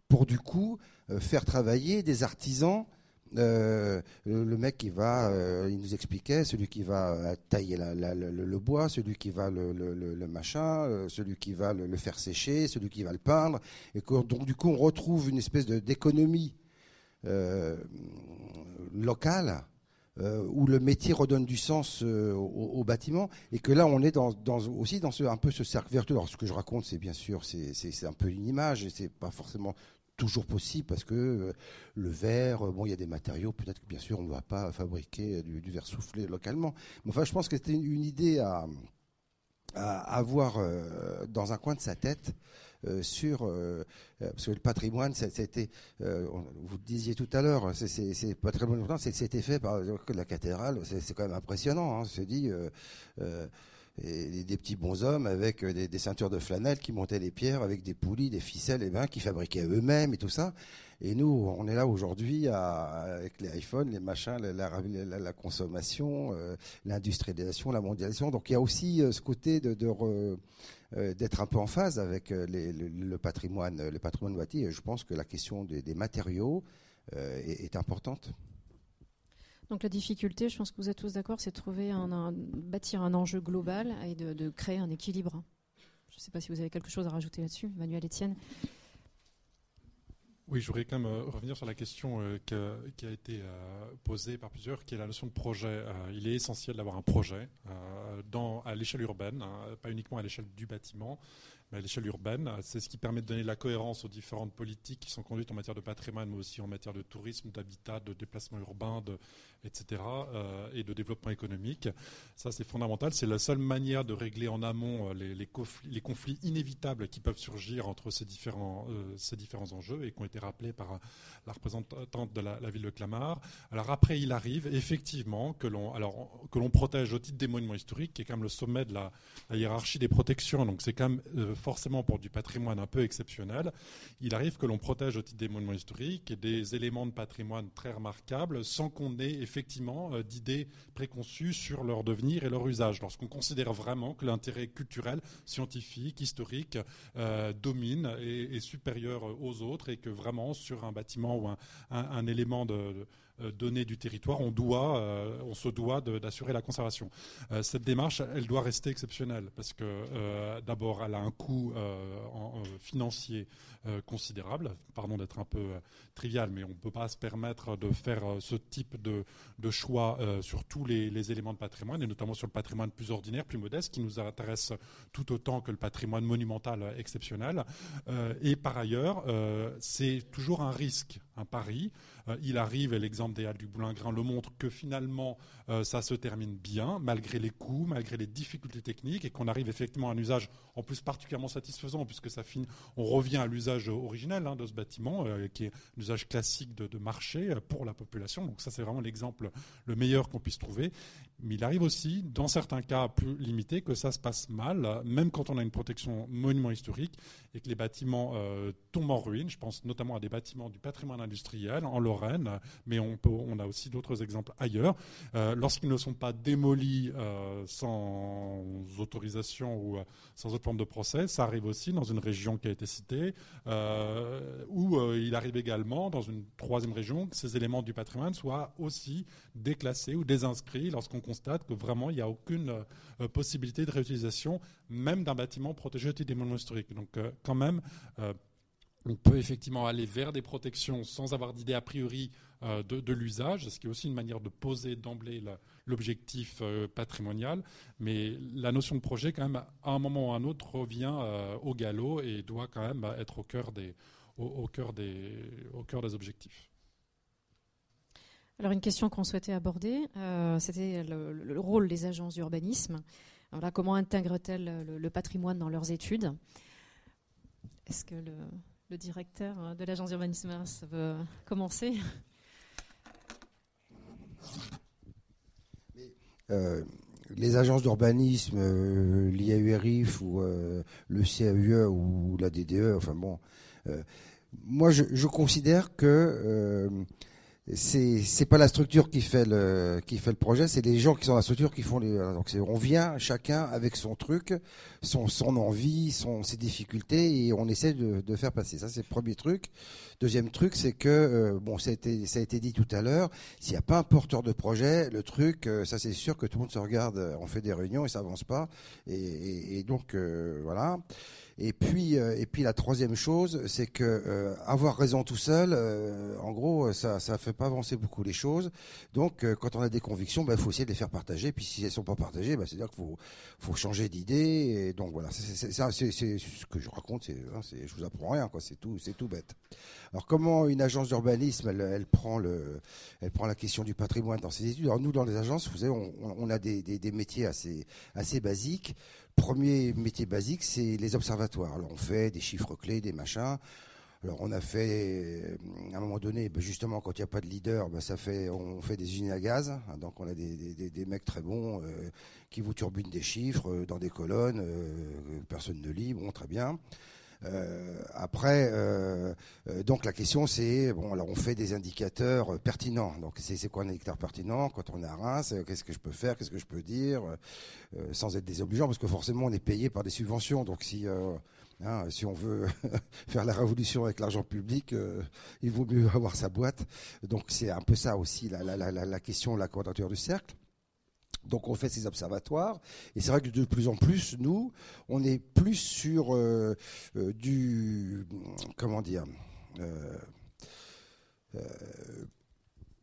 Speaker 6: pour du coup faire travailler des artisans euh, le mec qui va, euh, il nous expliquait, celui qui va euh, tailler le, bois, celui qui va le, machin, celui qui va le, faire sécher, celui qui va le peindre, et donc du coup on retrouve une espèce d'économie locale où le métier redonne du sens au, bâtiment, et que là on est aussi dans un peu ce cercle vertueux. Alors ce que je raconte, c'est bien sûr, c'est un peu une image, et c'est pas forcément toujours possible parce que euh, le verre, euh, bon, il y a des matériaux, peut-être que bien sûr on ne va pas fabriquer du, verre soufflé localement. Mais enfin, je pense que c'était une, idée à, avoir euh, dans un coin de sa tête sur parce que le patrimoine, c'était, vous disiez tout à l'heure, c'est longtemps, c'était fait par la cathédrale, c'est quand même impressionnant. Hein, se dit des petits bonshommes avec euh, des, ceintures de flanelle qui montaient les pierres avec des poulies, des ficelles, et ben, qui fabriquaient eux-mêmes et tout ça. Et nous, on est là aujourd'hui avec les iPhones, les machins, la, consommation, euh, l'industrialisation, la mondialisation. Donc il y a aussi euh, ce côté de, d'être un peu en phase avec le, patrimoine, le patrimoine je pense que la question des, matériaux est importante.
Speaker 2: Donc la difficulté, je pense que vous êtes tous d'accord, c'est de trouver un, bâtir un enjeu global et de, créer un équilibre. Je ne sais pas si vous avez quelque chose à rajouter là-dessus, Manuel Etienne.
Speaker 7: Oui, je voudrais quand même euh, revenir sur la question euh, qui a été euh, posée par plusieurs, qui est la notion de projet. il est essentiel d'avoir un projet à l'échelle urbaine, hein, pas uniquement à l'échelle du bâtiment, à l'échelle urbaine. C'est ce qui permet de donner la cohérence aux différentes politiques qui sont conduites en matière de patrimoine, mais aussi en matière de tourisme, d'habitat, de déplacement urbain, etc., euh, et de développement économique. Ça, c'est fondamental. C'est la seule manière de régler en amont euh, les, conflits, les conflits, inévitables qui peuvent surgir entre ces différents, euh, ces différents enjeux et qui ont été rappelés par la représentante de la, ville de Clamart. Alors après, il arrive effectivement que l'on, alors, que l'on protège au titre des monuments historiques, qui est quand même le sommet de la, hiérarchie des protections. Donc c'est quand même forcément pour du patrimoine un peu exceptionnel. Il arrive que l'on protège au titre des monuments historiques et des éléments de patrimoine très remarquables sans qu'on ait effectivement euh, d'idées préconçues sur leur devenir et leur usage. Lorsqu'on considère vraiment que l'intérêt culturel, scientifique, historique euh, domine et est supérieur aux autres et que vraiment sur un bâtiment ou un, élément de données du territoire, on, doit, euh, on se doit d'assurer la conservation. Euh, cette démarche, elle doit rester exceptionnelle parce que d'abord, elle a un coût financier considérable. Pardon d'être un peu trivial, mais on ne peut pas se permettre de faire ce type de, choix sur tous les, les, éléments de patrimoine, et notamment sur le patrimoine plus ordinaire, plus modeste, qui nous intéresse tout autant que le patrimoine monumental exceptionnel. et par ailleurs, c'est toujours un risque, un pari. Il arrive, et l'exemple des Halles du Boulingrin le montre que finalement euh, ça se termine bien, malgré les coûts, malgré les difficultés techniques, et qu'on arrive effectivement à un usage en plus particulièrement satisfaisant, puisque ça finit, on revient à l'usage originel hein, de ce bâtiment, euh, qui est un usage classique de, marché euh, pour la population. Donc ça, c'est vraiment l'exemple le meilleur qu'on puisse trouver. Mais il arrive aussi, dans certains cas plus limités, que ça se passe mal, même quand on a une protection monument historique et que les bâtiments tombent en ruine. Je pense notamment à des bâtiments du patrimoine industriel en Lorraine, mais on, peut, on a aussi d'autres exemples ailleurs lorsqu'ils ne sont pas démolis euh, sans autorisation ou euh, sans autre forme de procès, ça arrive aussi dans une région qui a été citée, euh, où il arrive également dans une troisième région que ces éléments du patrimoine soient aussi déclassés ou désinscrits lorsqu'on constate que vraiment il n'y a aucune possibilité de réutilisation, même d'un bâtiment protégé au titre des monuments historiques. Donc quand même, on peut effectivement aller vers des protections sans avoir d'idée a priori euh, de, l'usage, ce qui est aussi une manière de poser d'emblée l'objectif euh, patrimonial. Mais la notion de projet, quand même, à un moment ou à un autre, revient euh, au galop et doit quand même être au cœur des, objectifs.
Speaker 2: Alors une question qu'on souhaitait aborder, c'était le, rôle des agences d'urbanisme. Comment intègrent-elles le, patrimoine dans leurs études? Est-ce que le, directeur de l'agence d'urbanisme veut commencer.
Speaker 6: Euh, les agences d'urbanisme, euh, l'IAURIF ou le CAUE ou la DDE, enfin bon, moi je, considère que c'est c'est pas la structure qui fait le qui fait le projet, c'est les gens qui sont dans la structure qui font les. Donc on vient chacun avec son truc, son son envie, son ses difficultés et on essaie de, de faire passer. Ça c'est le premier truc. Deuxième truc, c'est que euh, bon, ça a été ça a été dit tout à l'heure. S'il n'y a pas un porteur de projet, le truc, euh, ça c'est sûr que tout le monde se regarde. On fait des réunions et ça avance pas. Et, et, et donc euh, voilà. Et puis, euh, et puis la troisième chose, c'est que euh, avoir raison tout seul, euh, en gros, ça ça fait pas avancer beaucoup les choses. Donc, quand on a des convictions, il ben, faut essayer de les faire partager. Puis si elles sont pas partagées, ben, c'est-à-dire qu'il faut, faut changer d'idée. Et donc voilà, c'est ce que je raconte. Hein, c'est, je vous apprends rien, quoi. C'est tout, c'est tout bête. Alors comment une agence d'urbanisme, elle, elle, prend le, elle prend la question du patrimoine dans ses études? Alors nous, dans les agences, vous savez, on, on a des, des, des métiers assez, assez basiques premier métier basique, c'est les observatoires. On fait des chiffres clés, des machins. Alors on a fait, euh, à un moment donné, ben, justement quand il n'y a pas de leader, ben, on fait des usines à gaz. Donc on a des, mecs très bons euh, qui vous turbinent des chiffres euh, dans des colonnes, personne ne lit, bon très bien. Euh, après, euh, euh, donc la question c'est bon, alors on fait des indicateurs pertinents. Donc c'est quoi un indicateur pertinent quand on est à Reims? Qu'est-ce que je peux faire? Qu'est-ce que je peux dire? Sans être désobligeant, parce que forcément on est payé par des subventions. Donc si hein, si on veut <laughs> faire la révolution avec l'argent public, il vaut mieux avoir sa boîte. Donc c'est un peu ça aussi la, la, la, la question, la quadrature du cercle. Donc on fait ces observatoires et c'est vrai que de plus en plus nous on est plus sur euh, euh, du comment dire euh,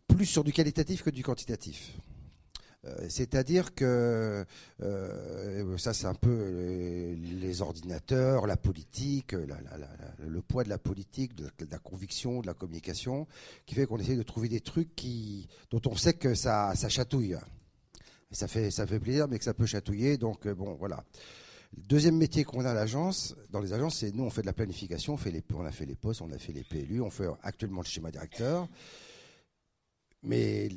Speaker 6: plus sur du qualitatif que du quantitatif. C'est-à-dire que ça, c'est un peu les ordinateurs, la politique, le poids de la politique, de la, conviction, de la communication, qui fait qu'on essaie de trouver des trucs qui, dont on sait que ça, ça chatouille ça fait, ça fait plaisir, mais que ça peut chatouiller. Donc, euh, bon, voilà. Le deuxième métier qu'on a à l'agence, dans les agences, c'est nous, on fait de la planification, on, fait les, on a fait les postes, on a fait les PLU, on fait actuellement le schéma directeur. Mais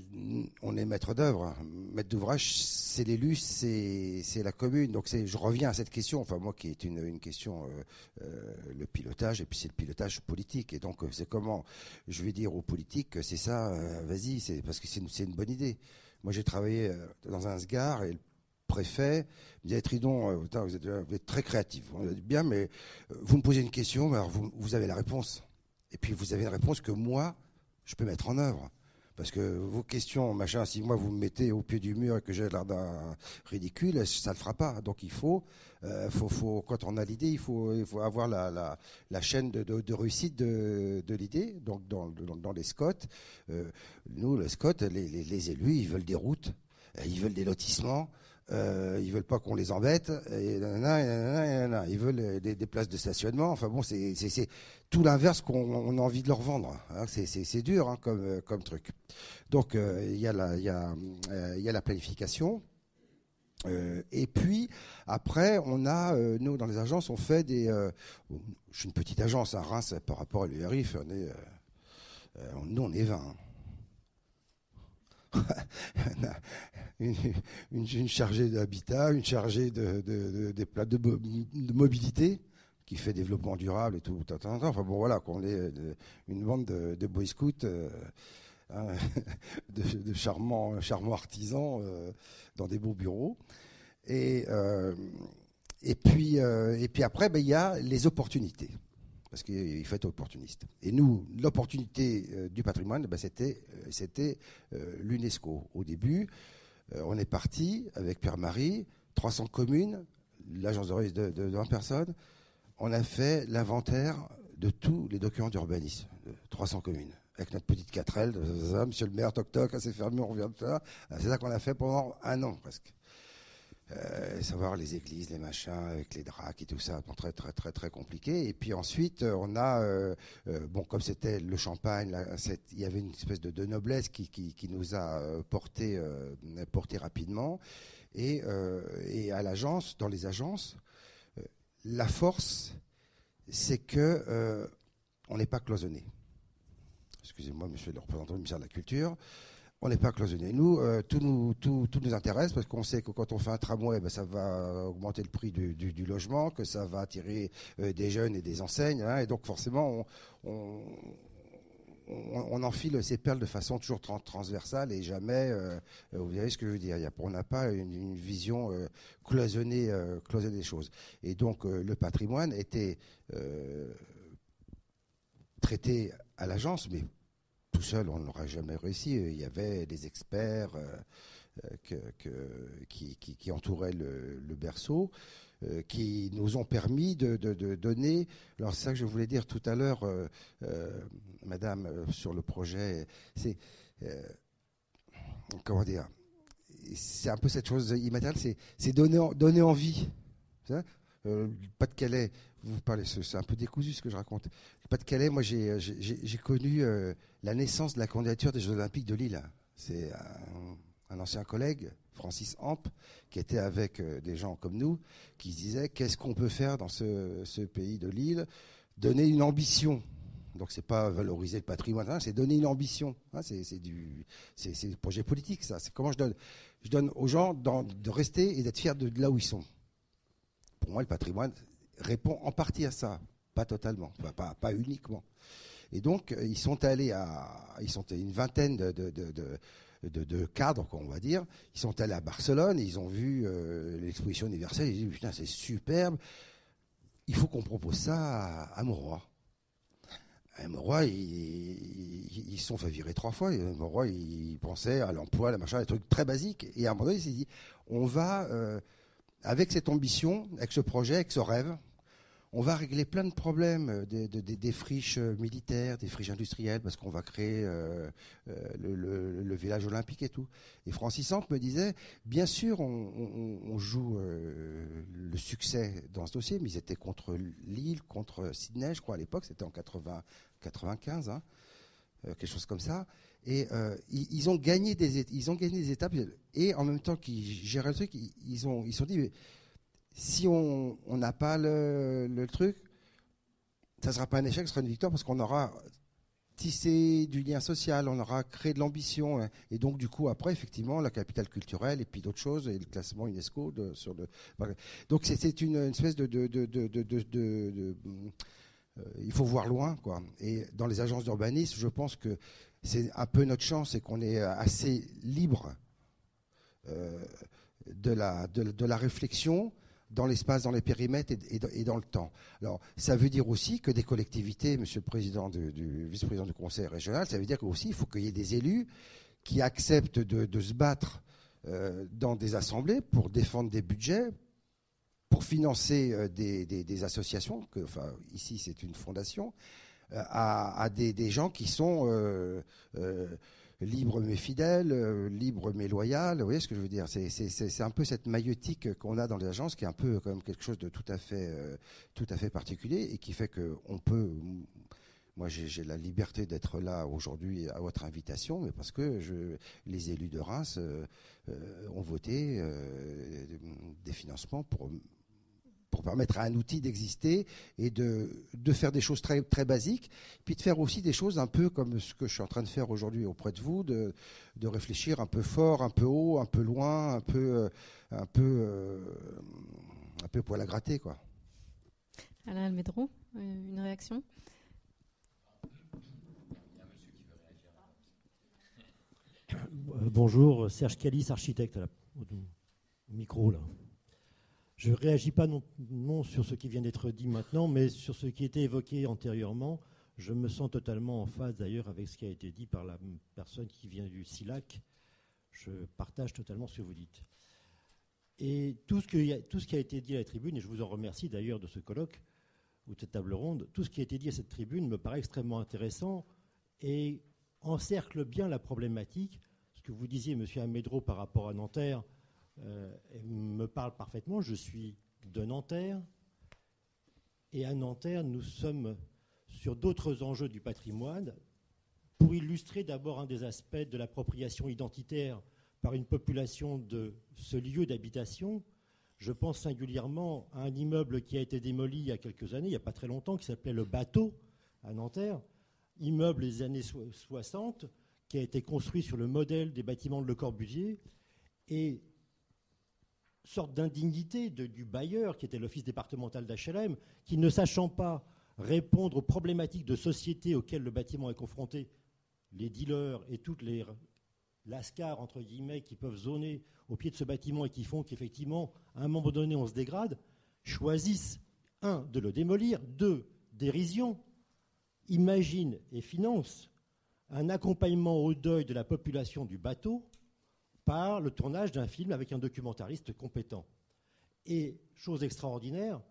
Speaker 6: on est maître d'œuvre. Maître d'ouvrage, c'est l'élu, c'est la commune. Donc je reviens à cette question, enfin moi qui est une, question, euh, euh, le pilotage, et puis c'est le pilotage politique. Et donc c'est comment, je vais dire aux politiques, c'est ça, vas-y, parce que c'est une bonne idée. Moi, j'ai travaillé euh, dans un SGAR et le préfet me disait Tridon, euh, vous, êtes, très créatif. On a bien, mais euh, vous me posez une question, alors vous, vous avez la réponse. Et puis vous avez une réponse que moi, je peux mettre en œuvre. Parce que vos questions, machin, si moi vous me mettez au pied du mur et que j'ai l'air d'un ridicule, ça ne le fera pas. Donc il faut, euh, faut, faut, quand on a l'idée, il faut, il faut avoir la, la, la chaîne de, de, réussite de, de l'idée. Donc dans, dans, les SCOT, euh, nous, les SCOT, les, les, les, élus, ils veulent des routes, euh, ils veulent des lotissements. Euh, ils veulent pas qu'on les embête, ils veulent des, des, places de stationnement. Enfin bon, c'est tout l'inverse qu'on a envie de leur vendre. Hein. C'est dur hein, comme, comme truc. Donc euh, il y, a la, euh, planification. Euh, et puis après, on a euh, nous dans les agences, on fait des. je suis une petite agence à Reims par rapport à l'URIF. On est, nous, on est 20 <laughs> une, chargée d'habitat, une chargée de, de, mobilité qui fait développement durable et tout. Enfin bon, voilà, qu'on est euh, une bande de, boy scouts, euh, hein, <laughs> de, charmants, artisans euh, dans des beaux bureaux. Et, et, puis, et puis après, ben, il y a les opportunités parce qu'il faut être opportuniste. Et nous, l'opportunité euh, du patrimoine, ben, c'était, euh, euh, l'UNESCO. Au début, on est parti avec Pierre-Marie, 300 communes, l'agence de, de, de 20 personnes. On a fait l'inventaire de tous les documents d'urbanisme, 300 communes, avec notre petite 4L, monsieur le maire, toc toc, c'est fermé, on revient de ça. C'est ça qu'on a fait pendant un an presque. Euh, savoir les églises, les machins avec les dracs et tout ça, très très très très compliqué. Et puis ensuite, euh, on a euh, bon comme c'était le champagne, il y avait une espèce de, noblesse qui, qui, nous a porté porté rapidement. Et, et à l'agence, dans les agences, la force, c'est que on n'est pas cloisonné. Excusez-moi, monsieur le représentant du ministère de la Culture on n'est pas cloisonné. Nous, euh, tout, nous, intéresse parce qu'on sait que quand on fait un tramway, ben, ça va augmenter le prix du, logement, que ça va attirer euh, des jeunes et des enseignes. Hein, et donc forcément, on, enfile ces perles de façon toujours transversale et jamais, euh, vous voyez ce que je veux dire, on n'a pas une, vision cloisonnée, cloisonnée des choses. Et donc le patrimoine était traité à l'agence, mais tout seul, on n'aurait jamais réussi. Il y avait des experts euh, euh, qui, entouraient le, berceau, euh, qui nous ont permis de, donner. Alors, c'est ça que je voulais dire tout à l'heure, Madame, sur le projet. C'est comment dire C'est un peu cette chose immatérielle. C'est donner, donner envie. Pas-de-Calais, vous parlez, c'est un peu décousu ce que je raconte. Pas-de-Calais, moi j'ai connu la naissance de la candidature des Jeux Olympiques de Lille. C'est un, ancien collègue, Francis Amp, qui était avec euh, des gens comme nous, qui se disait qu'est-ce qu'on peut faire dans ce, pays de Lille? Donner une ambition. Donc c'est pas valoriser le patrimoine, hein, c'est donner une ambition. Hein, c'est du, projet politique ça. C'est comment je donne, je donne aux gens de rester et d'être fiers de là où ils sont. Pour moi, le patrimoine, répond en partie à ça, pas totalement, pas, uniquement. Et donc, euh, ils sont allés à, ils sont une vingtaine de, de, de, cadres, on va dire. Ils sont allés à Barcelone, ils ont vu euh, l'exposition universelle, ils ont dit, putain, c'est superbe, il faut qu'on propose ça à, à. À ils, ils, sont fait virer trois fois. Et Mauroy, ils pensaient à l'emploi, la machin, des trucs très basiques. Et à un moment donné, il s'est dit, on va, euh, avec cette ambition, avec ce projet, avec ce rêve, on va régler plein de problèmes euh, des, friches euh, militaires, des friches industrielles, parce qu'on va créer euh, le, village olympique et tout. Et Francis me disait, bien sûr, on, joue le succès dans ce dossier, mais ils étaient contre Lille, contre Sydney, je crois à l'époque, c'était en 80, 95, hein, quelque chose comme ça. Et ils, ont gagné des, étapes, et en même temps qu'ils géraient le truc, ils ont, ils se sont dit, si on n'a pas le, truc, ça ne sera pas un échec, ce sera une victoire parce qu'on aura tissé du lien social, on aura créé de l'ambition. Hein. et donc, du coup, après, effectivement, la capitale culturelle et puis d'autres choses, et le classement UNESCO. donc, c'est une, espèce de. Euh, il faut voir loin, quoi. Et dans les agences d'urbanisme, je pense que c'est un peu notre chance, c'est qu'on est assez libre euh, de, la, de, la réflexion dans l'espace, dans les périmètres et, dans le temps. Alors, ça veut dire aussi que des collectivités, Monsieur le Président du, vice-président du Conseil régional, ça veut dire qu'aussi il faut qu'il y ait des élus qui acceptent de, se battre euh, dans des assemblées pour défendre des budgets, pour financer euh, des, associations. Enfin, ici, c'est une fondation. Euh, à, des, gens qui sont libre mais fidèle, euh, libre mais loyal. Vous voyez ce que je veux dire? C'est un peu cette maïotique qu'on a dans les agences qui est un peu quand même quelque chose de tout à fait, euh, tout à fait particulier et qui fait qu'on peut. Moi, j'ai la liberté d'être là aujourd'hui à votre invitation, mais parce que les élus de Reims euh, ont voté des financements pour pour permettre à un outil d'exister et de, de, faire des choses très, très basiques, puis de faire aussi des choses un peu comme ce que je suis en train de faire aujourd'hui auprès de vous, de, de, réfléchir un peu fort, un peu haut, un peu loin, un peu, euh, un peu, euh, un peu poil à gratter. Quoi.
Speaker 2: Alain Almedro, euh, une réaction?
Speaker 10: Bonjour, Serge Calis, architecte, au micro là. Je ne réagis pas non, sur ce qui vient d'être dit maintenant, mais sur ce qui était évoqué antérieurement. Je me sens totalement en phase d'ailleurs avec ce qui a été dit par la personne qui vient du SILAC. Je partage totalement ce que vous dites. Et tout ce, tout ce qui a été dit à la tribune, et je vous en remercie d'ailleurs de ce colloque ou de cette table ronde, tout ce qui a été dit à cette tribune me paraît extrêmement intéressant et encercle bien la problématique. Ce que vous disiez, Monsieur Amédro, par rapport à Nanterre, me parle parfaitement. Je suis de Nanterre. Et à Nanterre, nous sommes sur d'autres enjeux du patrimoine. Pour illustrer d'abord un des aspects de l'appropriation identitaire par une population de ce lieu d'habitation, je pense singulièrement à un immeuble qui a été démoli il y a quelques années, il n'y a pas très longtemps, qui s'appelait le Bateau à Nanterre, immeuble des années 60, qui a été construit sur le modèle des bâtiments de Le Corbusier, et sorte d'indignité du bailleur, qui était l'office départemental d'HLM, qui ne sachant pas répondre aux problématiques de société auxquelles le bâtiment est confronté, les dealers et toutes les lascars, entre guillemets, qui peuvent zoner au pied de ce bâtiment et qui font qu'effectivement, à un moment donné, on se dégrade, choisissent, un, de le démolir, deux, dérision, imaginent et financent un accompagnement au deuil de la population du bateau par le tournage d'un film avec un documentariste compétent. Et, chose extraordinaire,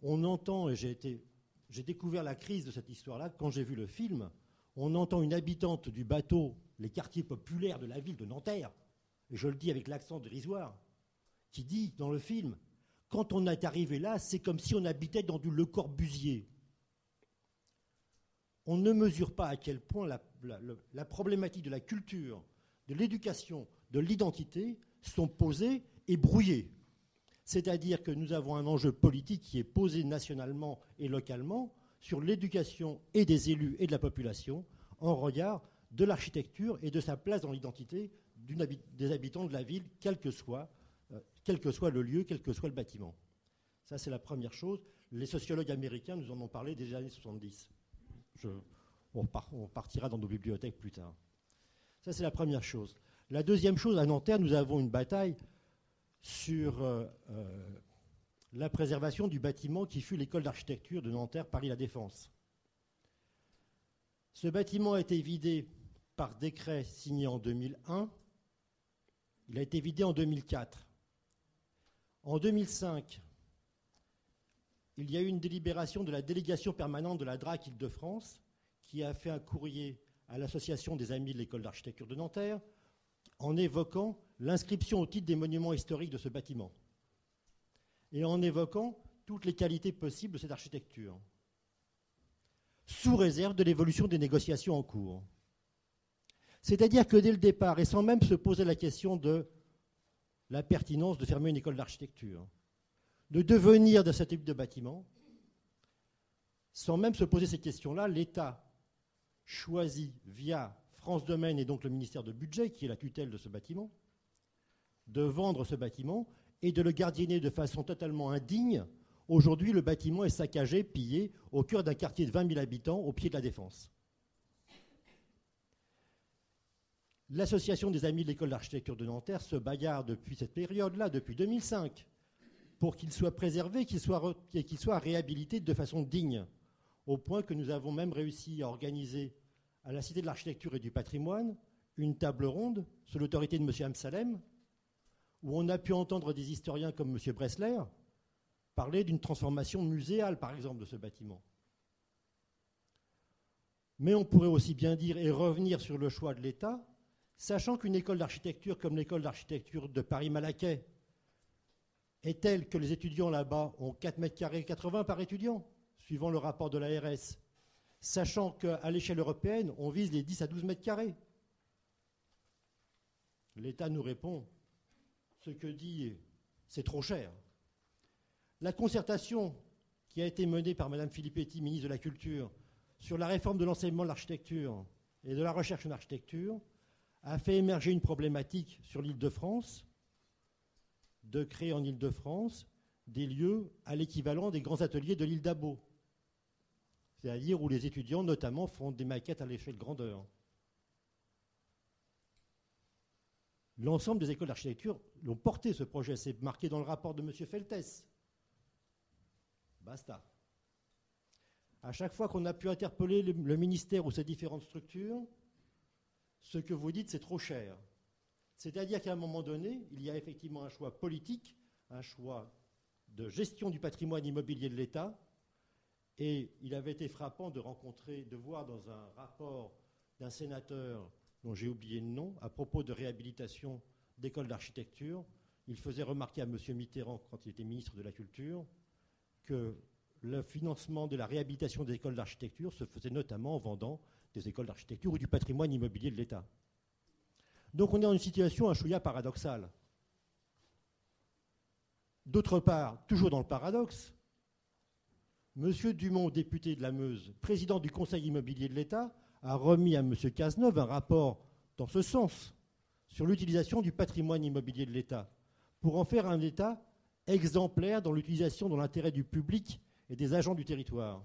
Speaker 10: on entend, et j'ai découvert la crise de cette histoire-là quand j'ai vu le film, on entend une habitante du bateau, les quartiers populaires de la ville de Nanterre, et je le dis avec l'accent dérisoire, qui dit dans le film, quand on est arrivé là, c'est comme si on habitait dans du Le Corbusier. On ne mesure pas à quel point la problématique de la culture, de l'éducation, de l'identité sont posées et brouillées. C'est-à-dire que nous avons un enjeu politique qui est posé nationalement et localement sur l'éducation et des élus et de la population en regard de l'architecture et de sa place dans l'identité des habitants de la ville, quel que, soit, euh, quel que soit le lieu, quel que soit le bâtiment. Ça, c'est la première chose. Les sociologues américains nous en ont parlé dès les années 70. on, on partira dans nos bibliothèques plus tard. Ça, c'est la première chose. La deuxième chose, à Nanterre, nous avons une bataille sur euh, euh, la préservation du bâtiment qui fut l'école d'architecture de Nanterre, Paris-La Défense. Ce bâtiment a été vidé par décret signé en 2001. Il a été vidé en 2004. En 2005, il y a eu une délibération de la délégation permanente de la DRAC Île-de-France qui a fait un courrier à l'Association des Amis de l'École d'architecture de Nanterre en évoquant l'inscription au titre des monuments historiques de ce bâtiment et en évoquant toutes les qualités possibles de cette architecture, sous réserve de l'évolution des négociations en cours. C'est-à-dire que dès le départ, et sans même se poser la question de la pertinence de fermer une école d'architecture, de devenir de ce type de bâtiment, sans même se poser ces questions-là, l'État choisit via France Domaine et donc le ministère de Budget, qui est la tutelle de ce bâtiment, de vendre ce bâtiment et de le gardiner de façon totalement indigne. Aujourd'hui, le bâtiment est saccagé, pillé, au cœur d'un quartier de 20 000 habitants, au pied de la Défense. L'association des Amis de l'École d'architecture de Nanterre se bagarre depuis cette période-là, depuis 2005, pour qu'il soit préservé qu'il soit et qu'il soit réhabilité de façon digne, au point que nous avons même réussi à organiser à la Cité de l'Architecture et du Patrimoine une table ronde sous l'autorité de M. Amsalem, où on a pu entendre des historiens comme M. Bressler parler d'une transformation muséale, par exemple, de ce bâtiment. Mais on pourrait aussi bien dire et revenir sur le choix de l'État, sachant qu'une école d'architecture comme l'école d'architecture de Paris-Malaquais est telle que les étudiants là-bas ont 4 mètres carrés 80 par étudiant, suivant le rapport de l'ARS sachant qu'à l'échelle européenne, on vise les 10 à 12 mètres carrés. L'État nous répond, ce que dit, c'est trop cher. La concertation qui a été menée par Mme Filippetti, ministre de la Culture, sur la réforme de l'enseignement de l'architecture et de la recherche en architecture, a fait émerger une problématique sur l'île de France, de créer en île de France des lieux à l'équivalent des grands ateliers de l'île d'Abo c'est-à-dire où les étudiants notamment font des maquettes à l'échelle grandeur. L'ensemble des écoles d'architecture l'ont porté ce projet, c'est marqué dans le rapport de M. Feltes. Basta. À chaque fois qu'on a pu interpeller le ministère ou ses différentes structures, ce que vous dites, c'est trop cher. C'est-à-dire qu'à un moment donné, il y a effectivement un choix politique, un choix de gestion du patrimoine immobilier de l'État, et il avait été frappant de rencontrer, de voir dans un rapport d'un sénateur dont j'ai oublié le nom, à propos de réhabilitation d'écoles d'architecture, il faisait remarquer à M. Mitterrand, quand il était ministre de la Culture, que le financement de la réhabilitation des écoles d'architecture se faisait notamment en vendant des écoles d'architecture ou du patrimoine immobilier de l'État. Donc on est dans une situation un chouïa paradoxale. D'autre part, toujours dans le paradoxe, M. Dumont, député de la Meuse, président du Conseil immobilier de l'État, a remis à M. Cazeneuve un rapport dans ce sens sur l'utilisation du patrimoine immobilier de l'État pour en faire un État exemplaire dans l'utilisation dans l'intérêt du public et des agents du territoire.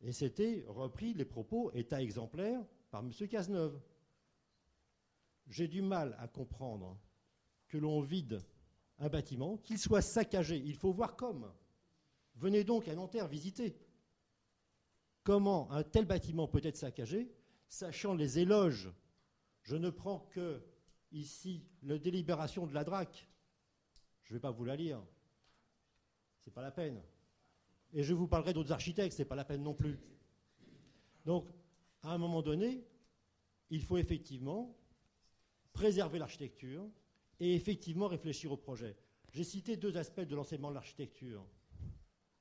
Speaker 10: Et c'était repris les propos État exemplaire par M. Cazeneuve. J'ai du mal à comprendre que l'on vide un bâtiment, qu'il soit saccagé. Il faut voir comme. Venez donc à Nanterre visiter. Comment un tel bâtiment peut être saccagé, sachant les éloges. Je ne prends que ici la délibération de la DRAC. Je ne vais pas vous la lire. Ce n'est pas la peine. Et je vous parlerai d'autres architectes, ce n'est pas la peine non plus. Donc, à un moment donné, il faut effectivement préserver l'architecture et effectivement réfléchir au projet. J'ai cité deux aspects de l'enseignement de l'architecture.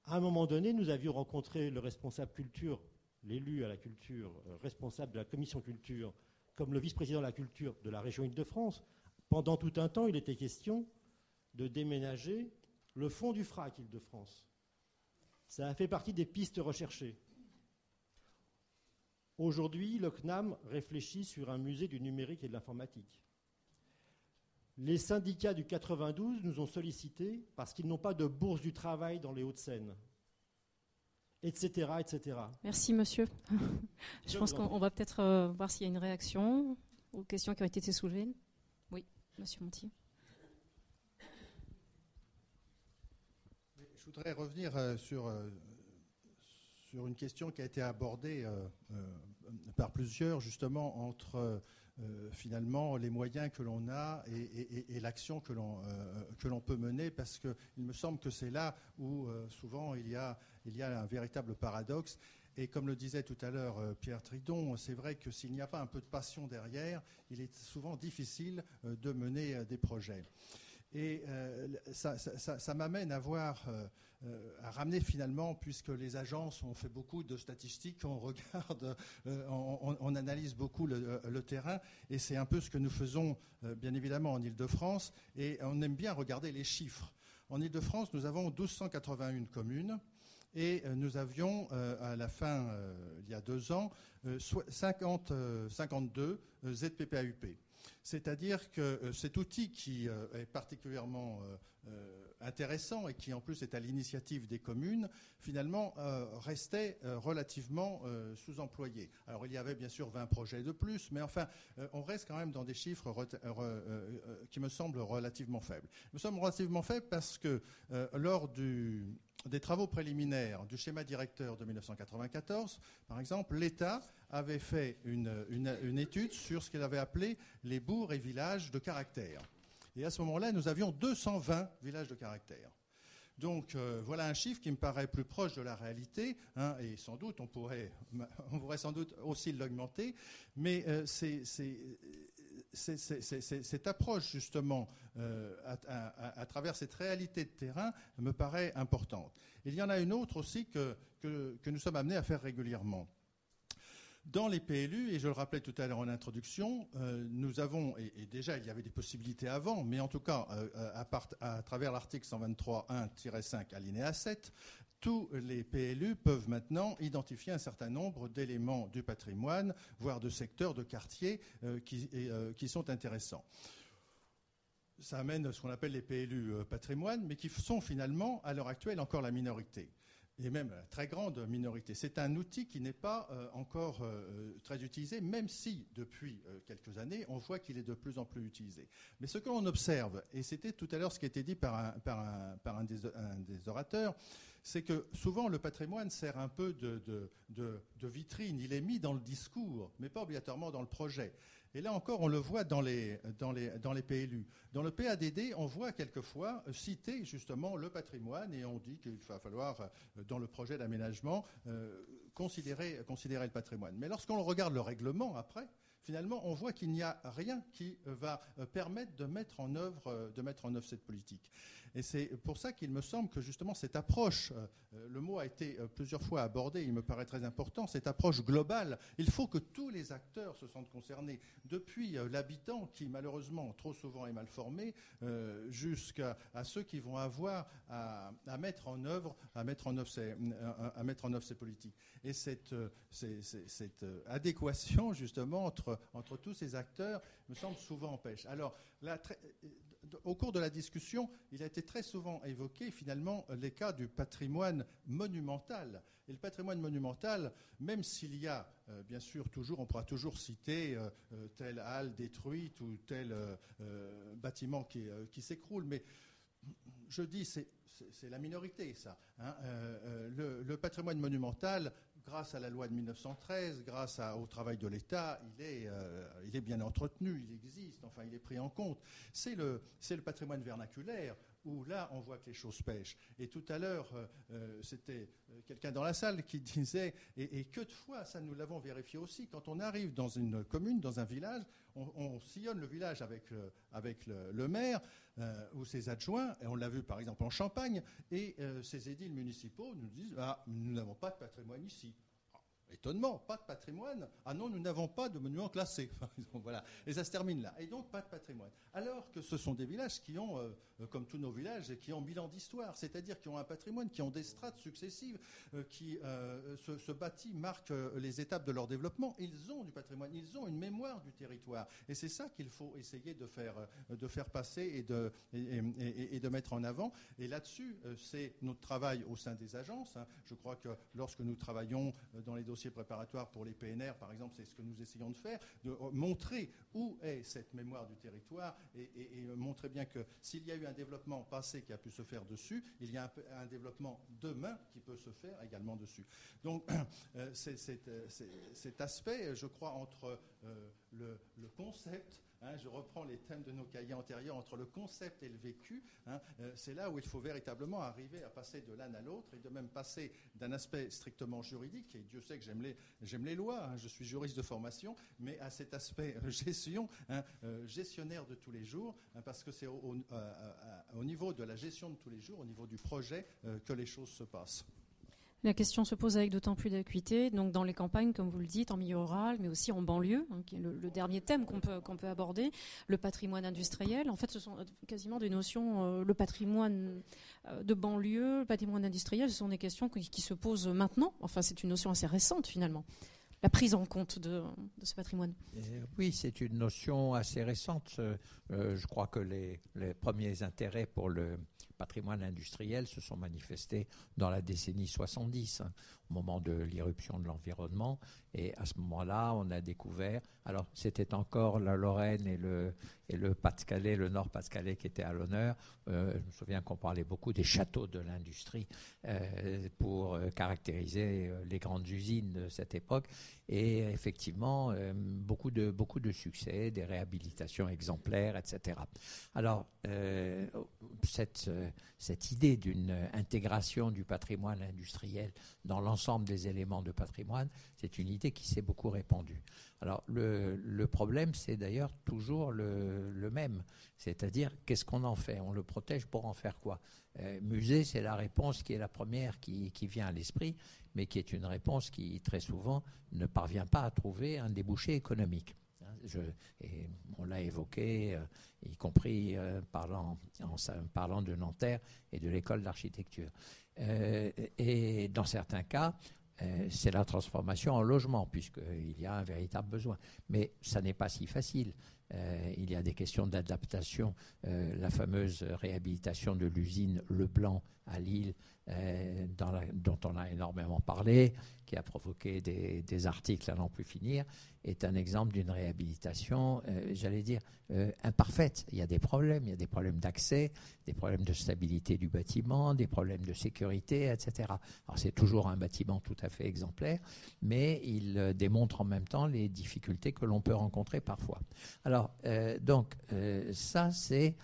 Speaker 10: À un moment donné, nous avions rencontré le responsable culture, l'élu à la culture, euh, responsable de la commission culture, comme le vice-président de la culture de la région Île-de-France. Pendant tout un temps, il était question de déménager le fond du FRAC Île-de-France. Ça a fait partie des pistes recherchées. Aujourd'hui, le CNAM réfléchit sur un musée du numérique et de l'informatique. Les syndicats du 92 nous ont sollicités parce qu'ils n'ont pas de bourse du travail dans les Hauts-de-Seine, etc., etc.
Speaker 2: Merci, monsieur. <laughs> Je, pense qu'on va peut-être euh, voir s'il y a une réaction aux questions qui ont été soulevées. Oui, monsieur Montier.
Speaker 1: Je voudrais revenir euh, sur, euh, sur une question qui a été abordée par plusieurs, justement, entre euh, finalement les moyens que l'on a et, l'action que l'on euh, que l'on peut mener parce qu'il me semble que c'est là où euh, souvent il y a il y a un véritable paradoxe et comme le disait tout à l'heure Pierre Tridon, c'est vrai que s'il n'y a pas un peu de passion derrière, il est souvent difficile de mener des projets. Et ça, m'amène à voir euh, à ramener finalement, puisque les agences ont fait beaucoup de statistiques, on <laughs> regarde, euh, on, analyse beaucoup le, terrain, et c'est un peu ce que nous faisons euh, bien évidemment en Ile-de-France, et on aime bien regarder les chiffres. En Ile-de-France, nous avons 1281 communes. Et nous avions, à la fin, il y a deux ans, 50, 52 ZPPAUP. C'est-à-dire que cet outil qui est particulièrement intéressant et qui en plus est à l'initiative des communes, finalement euh, restait euh, relativement euh, sous-employé. Alors il y avait bien sûr 20 projets de plus, mais enfin on reste quand même dans des chiffres qui me semblent relativement faibles. Nous sommes relativement faibles parce que lors des travaux préliminaires du schéma directeur de 1994, par exemple, l'État avait fait une étude sur ce qu'il avait appelé les bourgs et villages de caractère. Et à ce moment-là, nous avions 220 villages de caractère. Donc euh, voilà un chiffre qui me paraît plus proche de la réalité, hein, et sans doute on pourrait, <laughs> on pourrait sans doute aussi l'augmenter, mais euh, cette approche justement euh, à, travers cette réalité de terrain me paraît importante. Il y en a une autre aussi que, que nous sommes amenés à faire régulièrement. Dans les PLU, et je le rappelais tout à l'heure en introduction, euh, nous avons, et, déjà il y avait des possibilités avant, mais en tout cas euh, à, travers l'article 123.1-5 alinéa 7, tous les PLU peuvent maintenant identifier un certain nombre d'éléments du patrimoine, voire de secteurs, de quartiers euh, qui, sont intéressants. Ça amène ce qu'on appelle les PLU patrimoine, mais qui sont finalement à l'heure actuelle encore la minorité et même la très grande minorité. C'est un outil qui n'est pas euh, encore euh, très utilisé, même si depuis euh, quelques années, on voit qu'il est de plus en plus utilisé. Mais ce que l'on observe, et c'était tout à l'heure ce qui a été dit par un, des, orateurs, c'est que souvent le patrimoine sert un peu de, vitrine, il est mis dans le discours, mais pas obligatoirement dans le projet. Et là encore, on le voit dans les, dans dans PLU. Dans le PADD, on voit quelquefois citer justement le patrimoine et on dit qu'il va falloir, euh, dans le projet d'aménagement, euh, considérer, le patrimoine. Mais lorsqu'on regarde le règlement après, finalement, on voit qu'il n'y a rien qui va permettre de mettre en œuvre, de mettre en œuvre cette politique. Et c'est pour ça qu'il me semble que justement cette approche, euh, le mot a été euh, plusieurs fois abordé, il me paraît très important, cette approche globale, il faut que tous les acteurs se sentent concernés, depuis euh, l'habitant qui malheureusement trop souvent est mal formé, jusqu'à ceux qui vont avoir à, mettre en œuvre, à mettre en œuvre ces, politiques. Et cette, adéquation justement entre, tous ces acteurs me semble souvent empêche. Alors, là, au cours de la discussion, il a été très souvent évoqué finalement les cas du patrimoine monumental. Et le patrimoine monumental, même s'il y a, euh, bien sûr, toujours, on pourra toujours citer euh, euh, telle halle détruite ou tel bâtiment qui, s'écroule, mais je dis, c'est la minorité, ça. Hein. le, patrimoine monumental, grâce à la loi de 1913, grâce au travail de l'État, euh, il, est, bien entretenu, il existe, enfin il est pris en compte. C'est le, patrimoine vernaculaire où là on voit que les choses pêchent. Et tout à l'heure, euh, euh, c'était quelqu'un dans la salle qui <laughs> disait, et, que de fois, ça nous l'avons vérifié aussi, quand on arrive dans une commune, dans un village, on, sillonne le village avec, le, maire ou ses adjoints, et on l'a vu par exemple en Champagne, et ces édiles municipaux nous disent, ah, nous n'avons pas de patrimoine ici. Étonnement, pas de patrimoine. Ah non, nous n'avons pas de monuments classés. <laughs> voilà. Et ça se termine là. Et donc, pas de patrimoine. Alors que ce sont des villages qui ont, euh, comme tous nos villages, qui ont bilan d'histoire, c'est-à-dire qui ont un patrimoine, qui ont des strates successives, euh, qui euh, se, se bâtit, marquent les étapes de leur développement. Ils ont du patrimoine, ils ont une mémoire du territoire. Et c'est ça qu'il faut essayer de faire, de faire passer et de, et, de mettre en avant. Et là-dessus, c'est notre travail au sein des agences. Hein. Je crois que lorsque nous travaillons dans les dossiers préparatoire pour les PNR, par exemple, c'est ce que nous essayons de faire, de montrer où est cette mémoire du territoire et, montrer bien que s'il y a eu un développement passé qui a pu se faire dessus, il y a un, développement demain qui peut se faire également dessus. Donc, <clears throat> euh, c'est cet aspect, je crois, entre euh, le concept Hein, je reprends les thèmes de nos cahiers antérieurs entre le concept et le vécu. Hein, euh, c'est là où il faut véritablement arriver à passer de l'un à l'autre et de même passer d'un aspect strictement juridique, et Dieu sait que j'aime les, lois, hein, je suis juriste de formation, mais à cet aspect euh, gestion, euh, gestionnaire de tous les jours, parce que c'est au, niveau de la gestion de tous les jours, au niveau du projet, que les choses se passent.
Speaker 2: La question se pose avec d'autant plus d'acuité, donc dans les campagnes, comme vous le dites, en milieu rural, mais aussi en banlieue, hein, qui est le, dernier thème qu'on peut, peut aborder, le patrimoine industriel. En fait, ce sont quasiment des notions, euh, le patrimoine euh, de banlieue, le patrimoine industriel, ce sont des questions qui, se posent maintenant. Enfin, c'est une notion assez récente finalement la prise en compte de, ce patrimoine
Speaker 3: Oui, c'est une notion assez récente. Euh, je crois que les, premiers intérêts pour le patrimoine industriel se sont manifestés dans la décennie 70, hein, au moment de l'irruption de l'environnement. Et à ce moment-là, on a découvert, alors c'était encore la Lorraine et le, et le Pas-de-Calais, le Nord-Pas-de-Calais qui étaient à l'honneur. Euh, je me souviens qu'on parlait beaucoup des châteaux de l'industrie euh, pour euh, caractériser les grandes usines de cette époque. Et effectivement, beaucoup, de, beaucoup de succès, des réhabilitations exemplaires, etc. Alors, cette, cette idée d'une intégration du patrimoine industriel dans l'ensemble des éléments de patrimoine, c'est une idée qui s'est beaucoup répandue. Alors le, problème, c'est d'ailleurs toujours le, même, c'est-à-dire qu'est-ce qu'on en fait? On le protège pour en faire quoi? Euh, Musée, c'est la réponse qui est la première qui, vient à l'esprit, mais qui est une réponse qui très souvent ne parvient pas à trouver un débouché économique. Hein, on l'a évoqué, euh, y compris euh, en, parlant de Nanterre et de l'école d'architecture. Et dans certains cas, euh, c'est la transformation en logement, puisqu'il y a un véritable besoin. Mais ça n'est pas si facile. Euh, il y a des questions d'adaptation. Euh, la fameuse réhabilitation de l'usine Leblanc à Lille, dont on a énormément parlé, qui a provoqué des, articles à n'en plus finir, est un exemple d'une réhabilitation, j'allais dire, imparfaite. Il y a des problèmes, il y a des problèmes d'accès, des problèmes de stabilité du bâtiment, des problèmes de sécurité, etc. Alors c'est toujours un bâtiment tout à fait exemplaire, mais il démontre en même temps les difficultés que l'on peut rencontrer parfois. Alors, euh, donc, euh, ça, c'est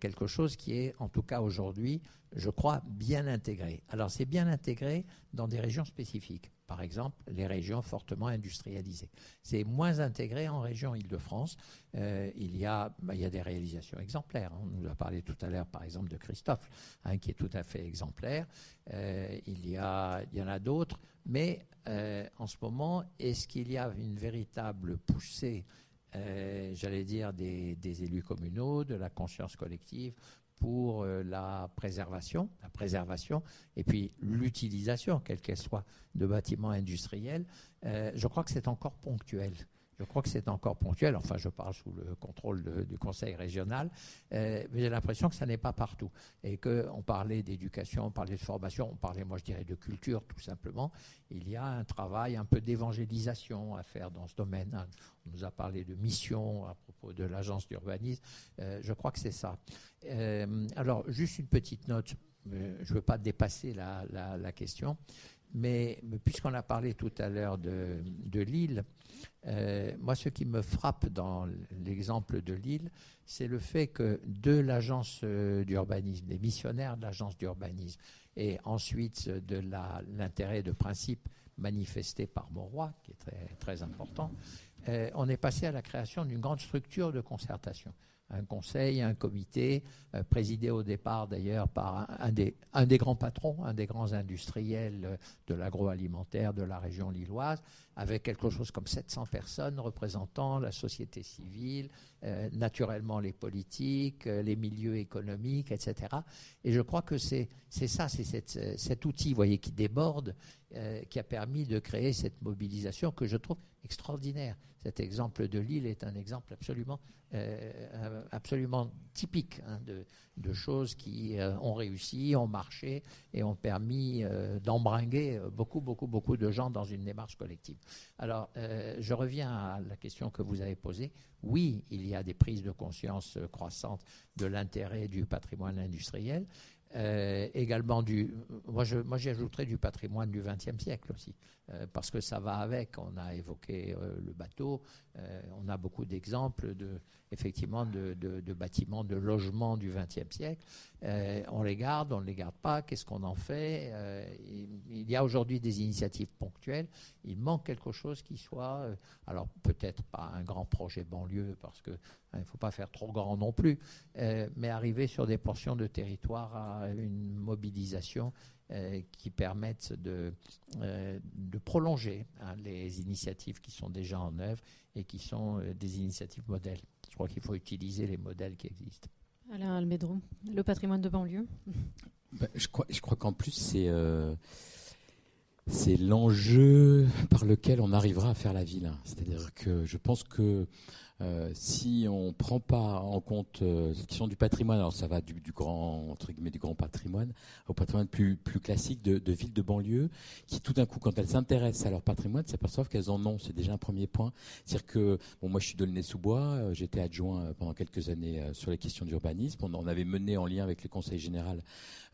Speaker 3: quelque chose qui est, en tout cas aujourd'hui, je crois, bien intégré. Alors c'est bien intégré dans des régions spécifiques. Par exemple, les régions fortement industrialisées. C'est moins intégré en région Île-de-France. Euh, il, y a, bah, il y a des réalisations exemplaires. On nous a parlé tout à l'heure, par exemple, de Christophe, hein, qui est tout à fait exemplaire. Euh, il, y a, il y en a d'autres. Mais euh, en ce moment, est-ce qu'il y a une véritable poussée j'allais dire, des, des, élus communaux, de la conscience collective, pour euh, la préservation, la préservation et puis l'utilisation, quelle qu'elle soit, de bâtiments industriels, euh, je crois que c'est encore ponctuel. Je crois que c'est encore ponctuel. Enfin, je parle sous le contrôle du Conseil régional, euh, mais j'ai l'impression que ça n'est pas partout. Et qu'on parlait d'éducation, on parlait de formation, on parlait, moi je dirais, de culture, tout simplement. Il y a un travail un peu d'évangélisation à faire dans ce domaine. On nous a parlé de mission à propos de l'agence d'urbanisme. Euh, je crois que c'est ça. Euh, alors, juste une petite note. je ne veux pas dépasser la question. Mais, puisqu'on a parlé tout à l'heure de, Lille, euh, moi ce qui me frappe dans l'exemple de Lille, c'est le fait que de l'agence euh, d'urbanisme, des missionnaires de l'agence d'urbanisme, et ensuite de l'intérêt de principe manifesté par Mauroy, qui est très, très important, euh, on est passé à la création d'une grande structure de concertation un conseil, un comité, euh, présidé au départ d'ailleurs par un, des, grands patrons, un des grands industriels euh, de l'agroalimentaire de la région lilloise, avec quelque chose comme 700 personnes représentant la société civile, euh, naturellement les politiques, les milieux économiques, etc. Et je crois que c'est ça, c'est cet outil, voyez, qui déborde, qui a permis de créer cette mobilisation que je trouve extraordinaire. Cet exemple de Lille est un exemple absolument euh, absolument typique hein, de, choses qui euh, ont réussi, ont marché et ont permis euh, d'embringuer beaucoup, beaucoup, beaucoup de gens dans une démarche collective. Alors, je reviens à la question que vous avez posée. Oui, il y a des prises de conscience croissantes de l'intérêt du patrimoine industriel. également du, moi, moi du patrimoine du XXe siècle aussi, parce que ça va avec. On a évoqué le bateau, on a beaucoup d'exemples de effectivement de, bâtiments, de logements du XXe siècle. Euh, on les garde, on ne les garde pas, qu'est-ce qu'on en fait? Euh, il, y a aujourd'hui des initiatives ponctuelles. Il manque quelque chose qui soit, euh, alors peut-être pas un grand projet banlieue, parce qu'il hein, ne faut pas faire trop grand non plus, mais arriver sur des portions de territoire à une mobilisation qui permettent de, de prolonger hein, les initiatives qui sont déjà en œuvre et qui sont des initiatives modèles. Je crois qu'il faut utiliser les modèles qui existent.
Speaker 2: Alain Almedron, le patrimoine de banlieue.
Speaker 5: Ben, je crois, je crois qu'en plus, c'est euh, c'est l'enjeu par lequel on arrivera à faire la ville. C'est-à-dire que je pense que euh, si on ne prend pas en compte euh, cette question du patrimoine, alors ça va du, grand entre guillemets du grand patrimoine au patrimoine plus classique de, villes de banlieue, qui tout d'un coup, quand elles s'intéressent à leur patrimoine, s'aperçoivent qu'elles en ont. C'est déjà un premier point. C'est-à-dire que bon, moi je suis de sous bois euh, j'étais adjoint pendant quelques années sur les questions d'urbanisme. On, avait mené en lien avec le Conseil général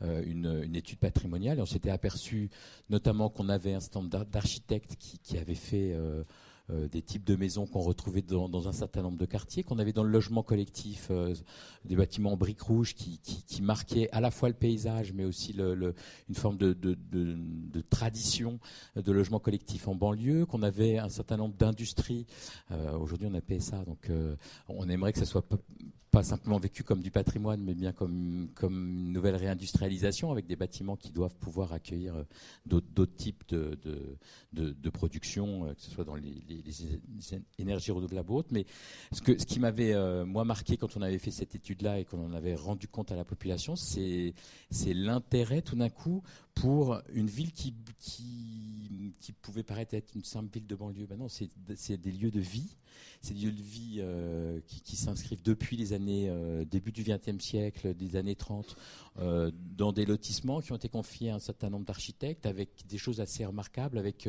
Speaker 5: une, étude patrimoniale et on s'était aperçu notamment qu'on avait un stand d'architectes qui, qui avaient fait euh, des types de maisons qu'on retrouvait dans, un certain nombre de quartiers, qu'on avait dans le logement collectif, euh, des bâtiments en briques rouges qui, marquaient à la fois le paysage, mais aussi une forme de, tradition de logement collectif en banlieue, qu'on avait un certain nombre d'industries. Euh, aujourd'hui, on a PSA, donc on aimerait que ça soit pas simplement vécu comme du patrimoine, mais bien comme, comme une nouvelle réindustrialisation avec des bâtiments qui doivent pouvoir accueillir euh, d'autres types de, de, de, production, euh, que ce soit dans les, énergies renouvelables ou autres. Mais ce, que, ce qui m'avait, euh, moi, marqué quand on avait fait cette étude-là et qu'on en avait rendu compte à la population, c'est l'intérêt tout d'un coup pour une ville qui, pouvait paraître être une simple ville de banlieue. Ben non, c'est des lieux de vie ces lieux de vie euh, qui, s'inscrivent depuis les années euh, début du XXe siècle, des années 30, euh, dans des lotissements qui ont été confiés à un certain nombre d'architectes avec des choses assez remarquables, avec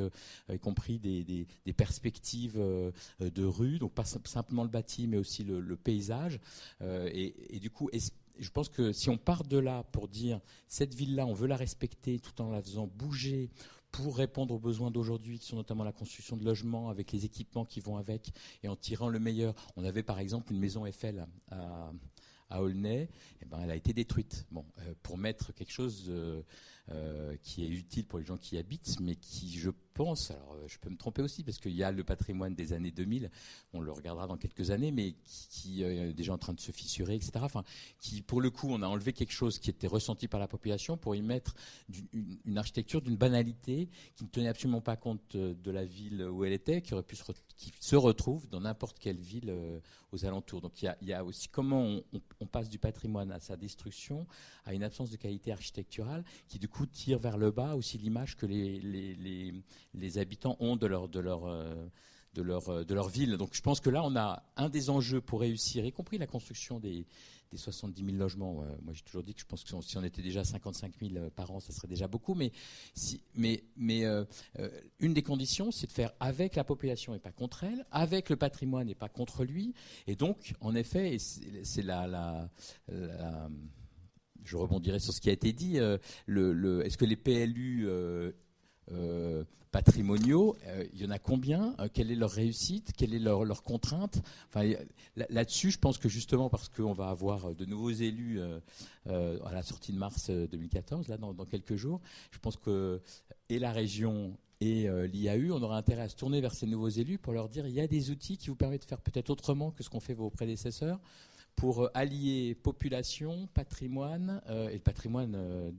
Speaker 5: y compris des, perspectives de rue, donc pas simplement le bâti, mais aussi le, paysage. Et, du coup, je pense que si on part de là pour dire cette ville-là, on veut la respecter tout en la faisant bouger pour répondre aux besoins d'aujourd'hui, qui sont notamment la construction de logements avec les équipements qui vont avec, et en tirant le meilleur. On avait par exemple une maison Eiffel à, à Aulnay, eh ben, elle a été détruite. Bon, pour mettre quelque chose qui est utile pour les gens qui y habitent, mais qui, je pense, alors je peux me tromper aussi, parce qu'il y a le patrimoine des années 2000, on le regardera dans quelques années, mais qui, est déjà en train de se fissurer, etc. Enfin, qui, pour le coup, on a enlevé quelque chose qui était ressenti par la population pour y mettre une, architecture d'une banalité qui ne tenait absolument pas compte de la ville où elle était, qui aurait pu se, qui se retrouve dans n'importe quelle ville euh, aux alentours. Donc il y, a, aussi comment on, passe du patrimoine à sa destruction, à une absence de qualité architecturale, qui du coup tire vers le bas aussi l'image que les, les, les, habitants ont de leur, de leur euh, de leur, euh, de leur ville. Donc je pense que là, on a un des enjeux pour réussir, y compris la construction des, des 70 000 logements. moi, j'ai toujours dit que je pense que si on était déjà 55 000 euh, par an, ça serait déjà beaucoup. Mais, si, mais, mais une des conditions, c'est de faire avec la population et pas contre elle, avec le patrimoine et pas contre lui. Et donc, en effet, c'est la, je rebondirai sur ce qui a été dit. le, Est-ce que les PLU euh, patrimoniaux, euh, il y en a combien euh, Quelle est leur réussite Quelle est leur, contrainte? Là-dessus, je pense que justement parce qu'on va avoir de nouveaux élus à la sortie de mars 2014, là dans, quelques jours, je pense que et la région et l'IAU, on aura intérêt à se tourner vers ces nouveaux élus pour leur dire il y a des outils qui vous permettent de faire peut-être autrement que ce qu'ont fait vos prédécesseurs pour allier population, patrimoine, et le patrimoine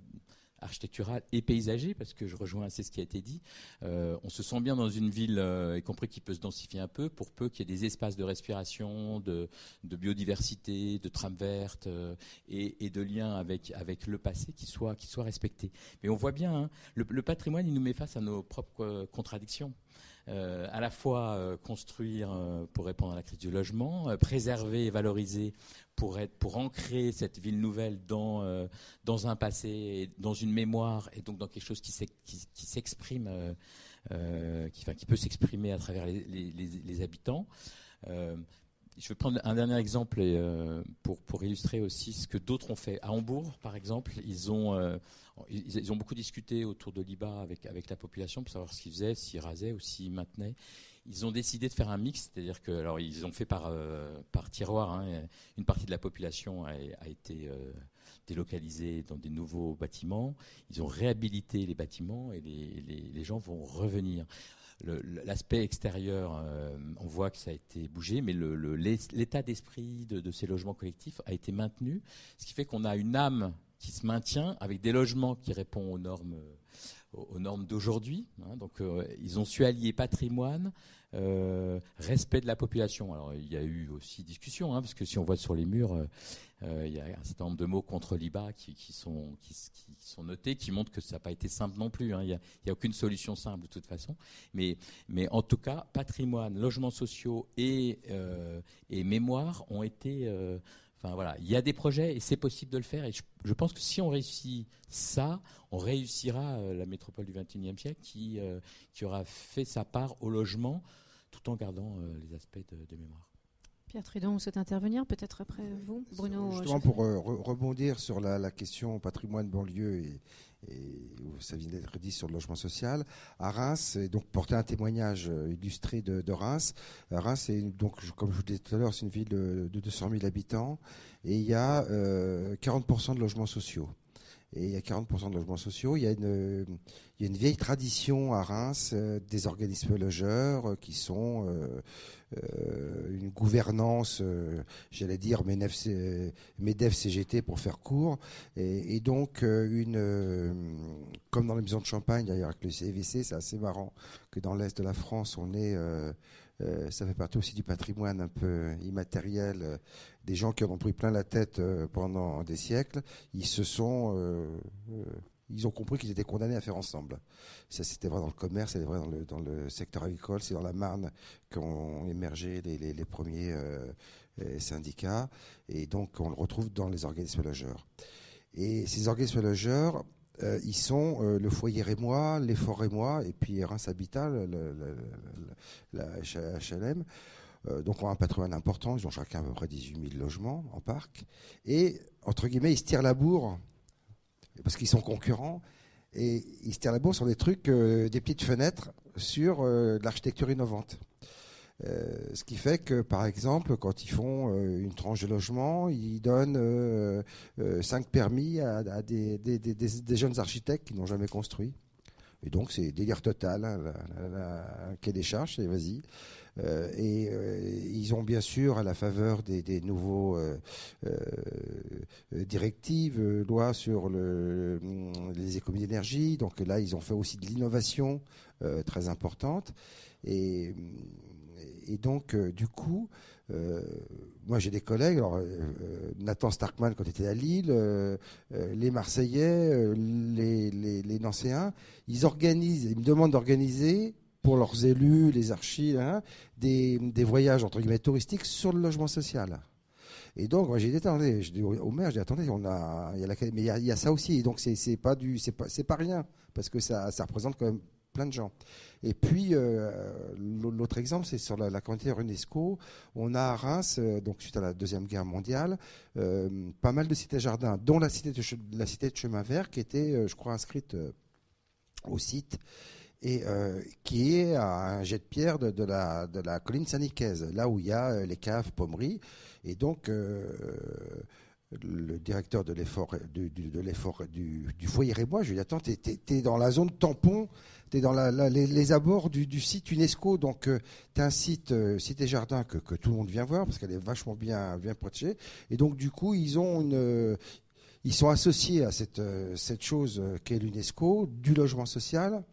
Speaker 5: architectural et paysager, parce que je rejoins assez ce qui a été dit. Euh, on se sent bien dans une ville, euh, y compris qui peut se densifier un peu, pour peu qu'il y ait des espaces de respiration, de, biodiversité, de trames vertes euh, et, de liens avec, le passé qui soient, soit respectés. Mais on voit bien, hein, le, le, patrimoine, il nous met face à nos propres contradictions. Euh, à la fois euh, construire euh, pour répondre à la crise du logement, préserver et valoriser pour, être, pour ancrer cette ville nouvelle dans, dans un passé, dans une mémoire et donc dans quelque chose qui s'exprime, qui, peut s'exprimer à travers les, habitants. Je vais prendre un dernier exemple pour, pour, illustrer aussi ce que d'autres ont fait. À Hambourg, par exemple, ils ont, euh, ils, ont beaucoup discuté autour de l'IBA avec, la population pour savoir ce qu'ils faisaient, s'ils rasaient ou s'ils maintenaient. Ils ont décidé de faire un mix, c'est-à-dire que, alors ils ont fait par, euh, par tiroir, hein, une partie de la population a, été délocalisée dans des nouveaux bâtiments, ils ont réhabilité les bâtiments et les, les, les gens vont revenir l'aspect extérieur, euh, on voit que ça a été bougé, mais l'état d'esprit de, ces logements collectifs a été maintenu, ce qui fait qu'on a une âme qui se maintient avec des logements qui répondent aux normes, aux normes d'aujourd'hui. Hein. donc, euh, ils ont su allier patrimoine, euh, respect de la population. Alors il y a eu aussi discussion, hein, parce que si on voit sur les murs, euh, euh, il y a un certain nombre de mots contre l'IBA qui, sont, qui, sont notés, qui montrent que ça n'a pas été simple non plus. Hein. Il n'y a, aucune solution simple de toute façon. Mais, mais en tout cas, patrimoine, logements sociaux et, et mémoire ont été Enfin voilà, il y a des projets et c'est possible de le faire. Et je, pense que si on réussit ça, on réussira euh, la métropole du XXIe siècle qui, euh, qui aura fait sa part au logement tout en gardant euh, les aspects de, mémoire.
Speaker 2: Pierre Tridon, vous souhaitez intervenir peut-être après vous
Speaker 6: Bruno Justement pour rebondir sur la, la, question patrimoine banlieue et, et ça vient d'être dit sur le logement social, à Reims, et donc porter un témoignage euh, illustré de, Reims. Reims, est donc, comme je vous disais tout à l'heure, c'est une ville de, 200 000 habitants, et il y a 40% euh, de logements sociaux. Et il y a 40% de logements sociaux. Il y a une, vieille tradition à Reims euh, des organismes logeurs qui sont euh, une gouvernance, euh, j'allais dire MEDEF CGT pour faire court, et, donc euh, une, comme dans les maisons de champagne d'ailleurs avec le CVC, c'est assez marrant que dans l'est de la France on est ça fait partie aussi du patrimoine un peu immatériel des gens qui en ont pris plein la tête pendant des siècles. Ils se sont ils ont compris qu'ils étaient condamnés à faire ensemble. Ça, c'était vrai dans le commerce, c'était vrai dans le, dans le secteur agricole, c'est dans la Marne qu'ont émergé les, les, premiers euh, euh, syndicats, et donc on le retrouve dans les organismes logeurs. Et ces organismes logeurs, euh, ils sont le foyer rémois, l'effort rémois, et puis Reims Habitat, la HLM. Donc ont un patrimoine important, ils ont chacun à peu près 18 000 logements en parc, et entre guillemets, ils se tirent la bourre parce qu'ils sont concurrents. Et ils se tirent la bourre sur des trucs, euh, des petites fenêtres sur euh, l'architecture innovante. ce qui fait que, par exemple, quand ils font une tranche de logement, ils donnent cinq permis à, des, jeunes architectes qui n'ont jamais construit. Et donc, c'est délire total. Hein, la, quai des charges, vas-y. Euh, et euh, ils ont bien sûr, à la faveur des, nouveaux euh, directives, lois sur le, les économies d'énergie. Donc là, ils ont fait aussi de l'innovation très importante. Et, donc, du coup, moi j'ai des collègues, Nathan Starkman quand il était à Lille, les Marseillais, les, les, les Nancéens, ils organisent, ils me demandent d'organiser pour leurs élus, les archives, hein, des, voyages entre guillemets touristiques sur le logement social. Et donc, j'ai dit, attendez, je dis au maire, je dis, attendez, on a, il y a mais il y ça aussi. Donc, c'est pas c'est pas, pas rien, parce que ça, ça représente quand même plein de gens. Et puis, euh, l'autre exemple, c'est sur la, la UNESCO. On a à Reims, euh, donc suite à la Deuxième Guerre mondiale, euh, pas mal de cités-jardins, dont la cité, de, la cité de Chemin Vert, qui était, je crois, inscrite au site et euh, qui est à un jet de pierre de, la, de la colline Sanicaise, là où il y a euh, les caves pommeries. Et donc, euh, le directeur de l'effort du, de l'effort du, du, foyer Rébois, je lui ai Attends, tu es, dans la zone tampon, tu es dans les, abords du, site UNESCO, donc tu as un site, Cité Jardin, que, que, tout le monde vient voir parce qu'elle est vachement bien, bien protégée. Et donc, du coup, ils ont ils sont associés à cette, cette chose qu'est l'UNESCO, du logement social,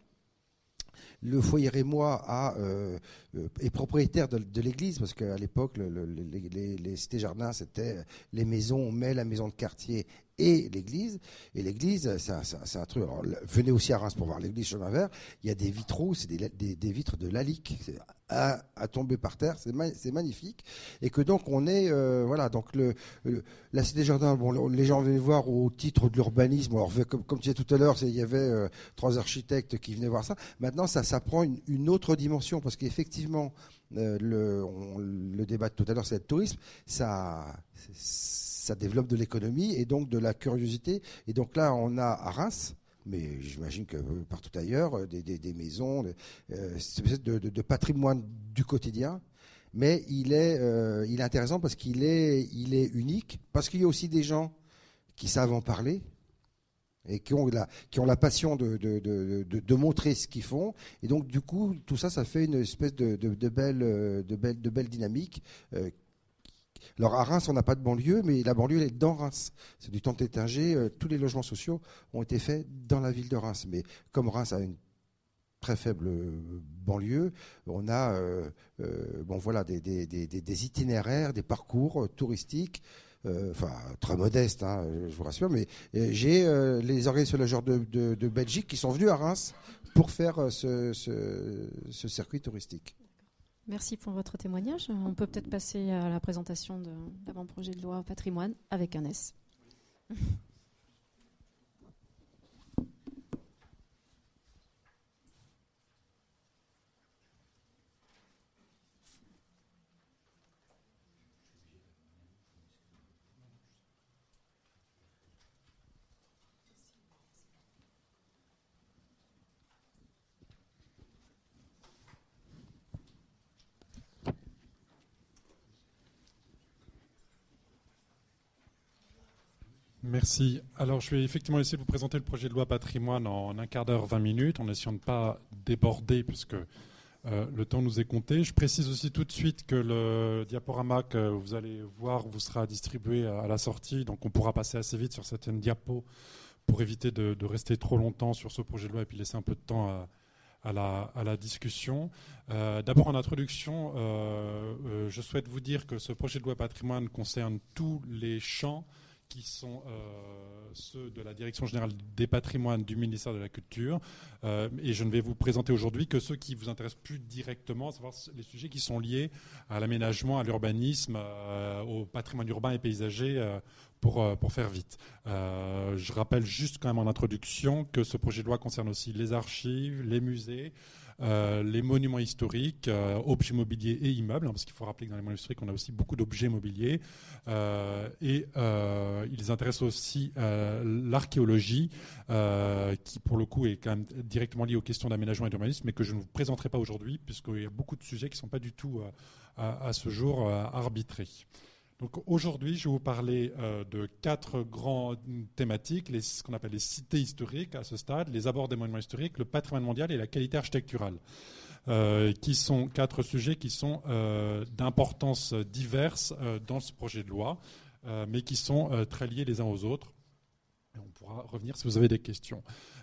Speaker 6: le foyer Rémois a, euh, euh, est propriétaire de, l'église, parce qu'à l'époque, les, les, cités-jardins, c'était les maisons, mais la maison de quartier et l'église. Et l'église, c'est un, truc. venez aussi à Reims pour voir l'église chemin vert. Il y a des vitraux, c'est des, vitres de Lalique à, à, tomber par terre. C'est magnifique. Et que donc on est, euh, voilà, donc la cité jardin. Bon, les gens venaient voir au titre de l'urbanisme. Alors comme, tu disais tout à l'heure, il y avait euh, trois architectes qui venaient voir ça. Maintenant, ça prend une, autre dimension parce qu'effectivement, euh, le, le débat de tout à l'heure, c'est le tourisme. Ça ça développe de l'économie et donc de la curiosité. Et donc là, on a à Reims, mais j'imagine que partout ailleurs, euh, des, maisons, euh, de, de, patrimoine du quotidien. Mais il est, euh, il est intéressant parce qu'il est, il est unique, parce qu'il y a aussi des gens qui savent en parler et qui ont la, qui ont la passion de, de, de montrer ce qu'ils font. Et donc, du coup, tout ça, ça fait une espèce de, belle, de, belle, de belle dynamique alors à Reims, on n'a pas de banlieue, mais la banlieue elle est dans Reims. C'est du temps étingé. Euh, tous les logements sociaux ont été faits dans la ville de Reims. Mais comme Reims a une très faible euh, banlieue, on a euh, bon voilà des, itinéraires, des parcours touristiques. Enfin, très modestes, hein, je vous rassure, mais j'ai les organisateurs de, de, Belgique qui sont venus à Reims pour faire ce circuit touristique.
Speaker 2: Merci pour votre témoignage. On peut peut-être passer à la présentation d'avant-projet de loi patrimoine avec un S. <laughs>
Speaker 7: Merci. Alors, je vais effectivement essayer de vous présenter le projet de loi patrimoine en un quart d'heure, 20 minutes, en essayant de ne pas déborder, puisque euh, le temps nous est compté. Je précise aussi tout de suite que le diaporama que vous allez voir vous sera distribué à la sortie, donc on pourra passer assez vite sur certaines diapos pour éviter de, rester trop longtemps sur ce projet de loi et puis laisser un peu de temps à, la, discussion. Euh, d'abord, en introduction, euh, je souhaite vous dire que ce projet de loi patrimoine concerne tous les champs qui sont euh, ceux de la Direction générale des patrimoines du ministère de la Culture. Euh, et je ne vais vous présenter aujourd'hui que ceux qui vous intéressent plus directement, à savoir les sujets qui sont liés à l'aménagement, à l'urbanisme, euh, au patrimoine urbain et paysager pour, pour faire vite. je rappelle juste quand même en introduction que ce projet de loi concerne aussi les archives, les musées, euh, les monuments historiques, euh, objets mobiliers et immeubles, hein, parce qu'il faut rappeler que dans les monuments historiques, on a aussi beaucoup d'objets mobiliers. Euh, et ils intéressent aussi l'archéologie, qui pour le coup est quand même directement liée aux questions d'aménagement et d'urbanisme, mais que je ne vous présenterai pas aujourd'hui, puisqu'il y a beaucoup de sujets qui ne sont pas du tout à, ce jour arbitrés. Donc aujourd'hui, je vais vous parler euh, de quatre grandes thématiques, ce qu'on appelle les cités historiques à ce stade, les abords des monuments historiques, le patrimoine mondial et la qualité architecturale, euh, qui sont quatre sujets qui sont euh, d'importance diverse dans ce projet de loi, mais qui sont très liés les uns aux autres. Revenir si vous avez des questions.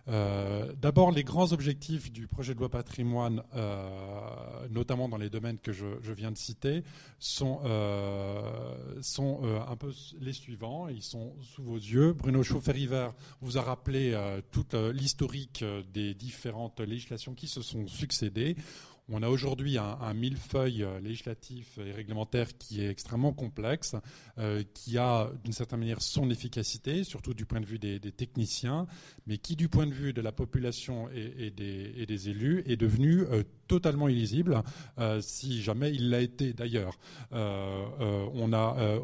Speaker 7: Euh, d'abord, les grands objectifs du projet de loi patrimoine, euh, notamment dans les domaines que je, viens de citer, sont, euh, un peu les suivants. Ils sont sous vos yeux. Bruno Chauffer-River vous a rappelé toute l'historique des différentes législations qui se sont succédées. On a aujourd'hui un, millefeuille euh, législatif et réglementaire qui est extrêmement complexe, euh, qui a d'une certaine manière son efficacité, surtout du point de vue des, techniciens, mais qui du point de vue de la population et, des, élus est devenu euh, totalement illisible, si jamais il l'a été d'ailleurs. on a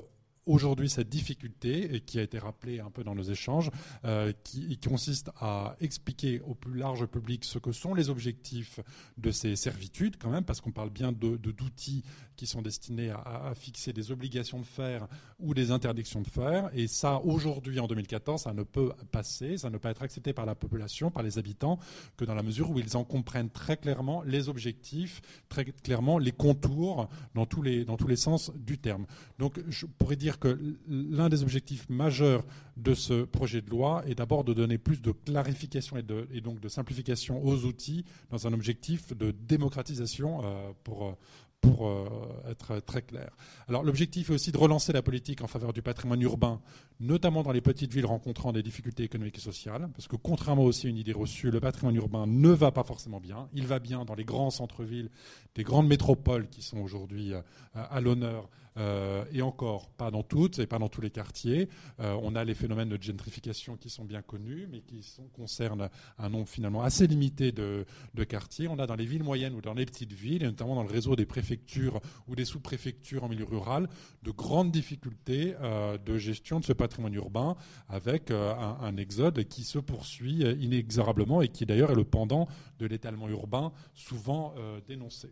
Speaker 7: aujourd'hui cette difficulté, qui a été rappelée un peu dans nos échanges, euh, qui, consiste à expliquer au plus large public ce que sont les objectifs de ces servitudes, quand même, parce qu'on parle bien d'outils qui sont destinés à, fixer des obligations de faire ou des interdictions de faire. Et ça, aujourd'hui, en 2014, ça ne peut passer, ça ne peut être accepté par la population, par les habitants, que dans la mesure où ils en comprennent très clairement les objectifs, très clairement les contours dans tous les, dans tous les sens du terme. Donc, je pourrais dire que l'un des objectifs majeurs de ce projet de loi est d'abord de donner plus de clarification et, donc de simplification aux outils dans un objectif de démocratisation euh, pour, pour euh, être très clair. Alors l'objectif est aussi de relancer la politique en faveur du patrimoine urbain, notamment dans les petites villes rencontrant des difficultés économiques et sociales, parce que contrairement aussi à une idée reçue, le patrimoine urbain ne va pas forcément bien. Il va bien dans les grands centres-villes, des grandes métropoles qui sont aujourd'hui euh, à l'honneur euh, et encore pas dans toutes et pas dans tous les quartiers. Euh, on a les phénomènes de gentrification qui sont bien connus, mais qui concernent un nombre finalement assez limité de, quartiers. On a dans les villes moyennes ou dans les petites villes, et notamment dans le réseau des préfectures ou des sous-préfectures en milieu rural, de grandes difficultés euh, de gestion de ce patrimoine urbain, avec un, un, exode qui se poursuit inexorablement et qui d'ailleurs est le pendant de l'étalement urbain souvent dénoncé.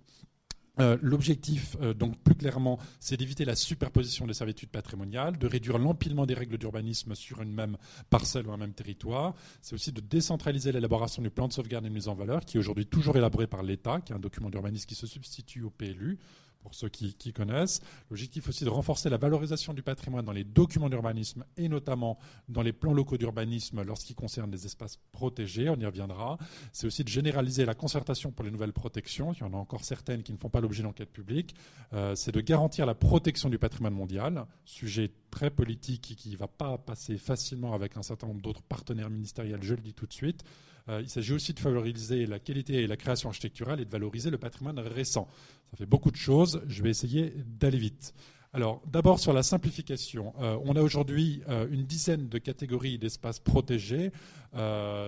Speaker 7: Euh, l'objectif, euh, donc plus clairement, c'est d'éviter la superposition des servitudes patrimoniales, de réduire l'empilement des règles d'urbanisme sur une même parcelle ou un même territoire. C'est aussi de décentraliser l'élaboration du plan de sauvegarde et de mise en valeur, qui est aujourd'hui toujours élaboré par l'État, qui est un document d'urbanisme qui se substitue au PLU pour ceux qui, connaissent. L'objectif aussi de renforcer la valorisation du patrimoine dans les documents d'urbanisme et notamment dans les plans locaux d'urbanisme lorsqu'ils concernent les espaces protégés, on y reviendra. C'est aussi de généraliser la concertation pour les nouvelles protections, il y en a encore certaines qui ne font pas l'objet d'enquête publique. Euh, c'est de garantir la protection du patrimoine mondial, sujet très politique qui ne va pas passer facilement avec un certain nombre d'autres partenaires ministériels, je le dis tout de suite. Euh, il s'agit aussi de favoriser la qualité et la création architecturale et de valoriser le patrimoine récent. Ça fait beaucoup de choses. Je vais essayer d'aller vite. Alors, d'abord sur la simplification. Euh, on a aujourd'hui euh, une dizaine de catégories d'espaces protégés.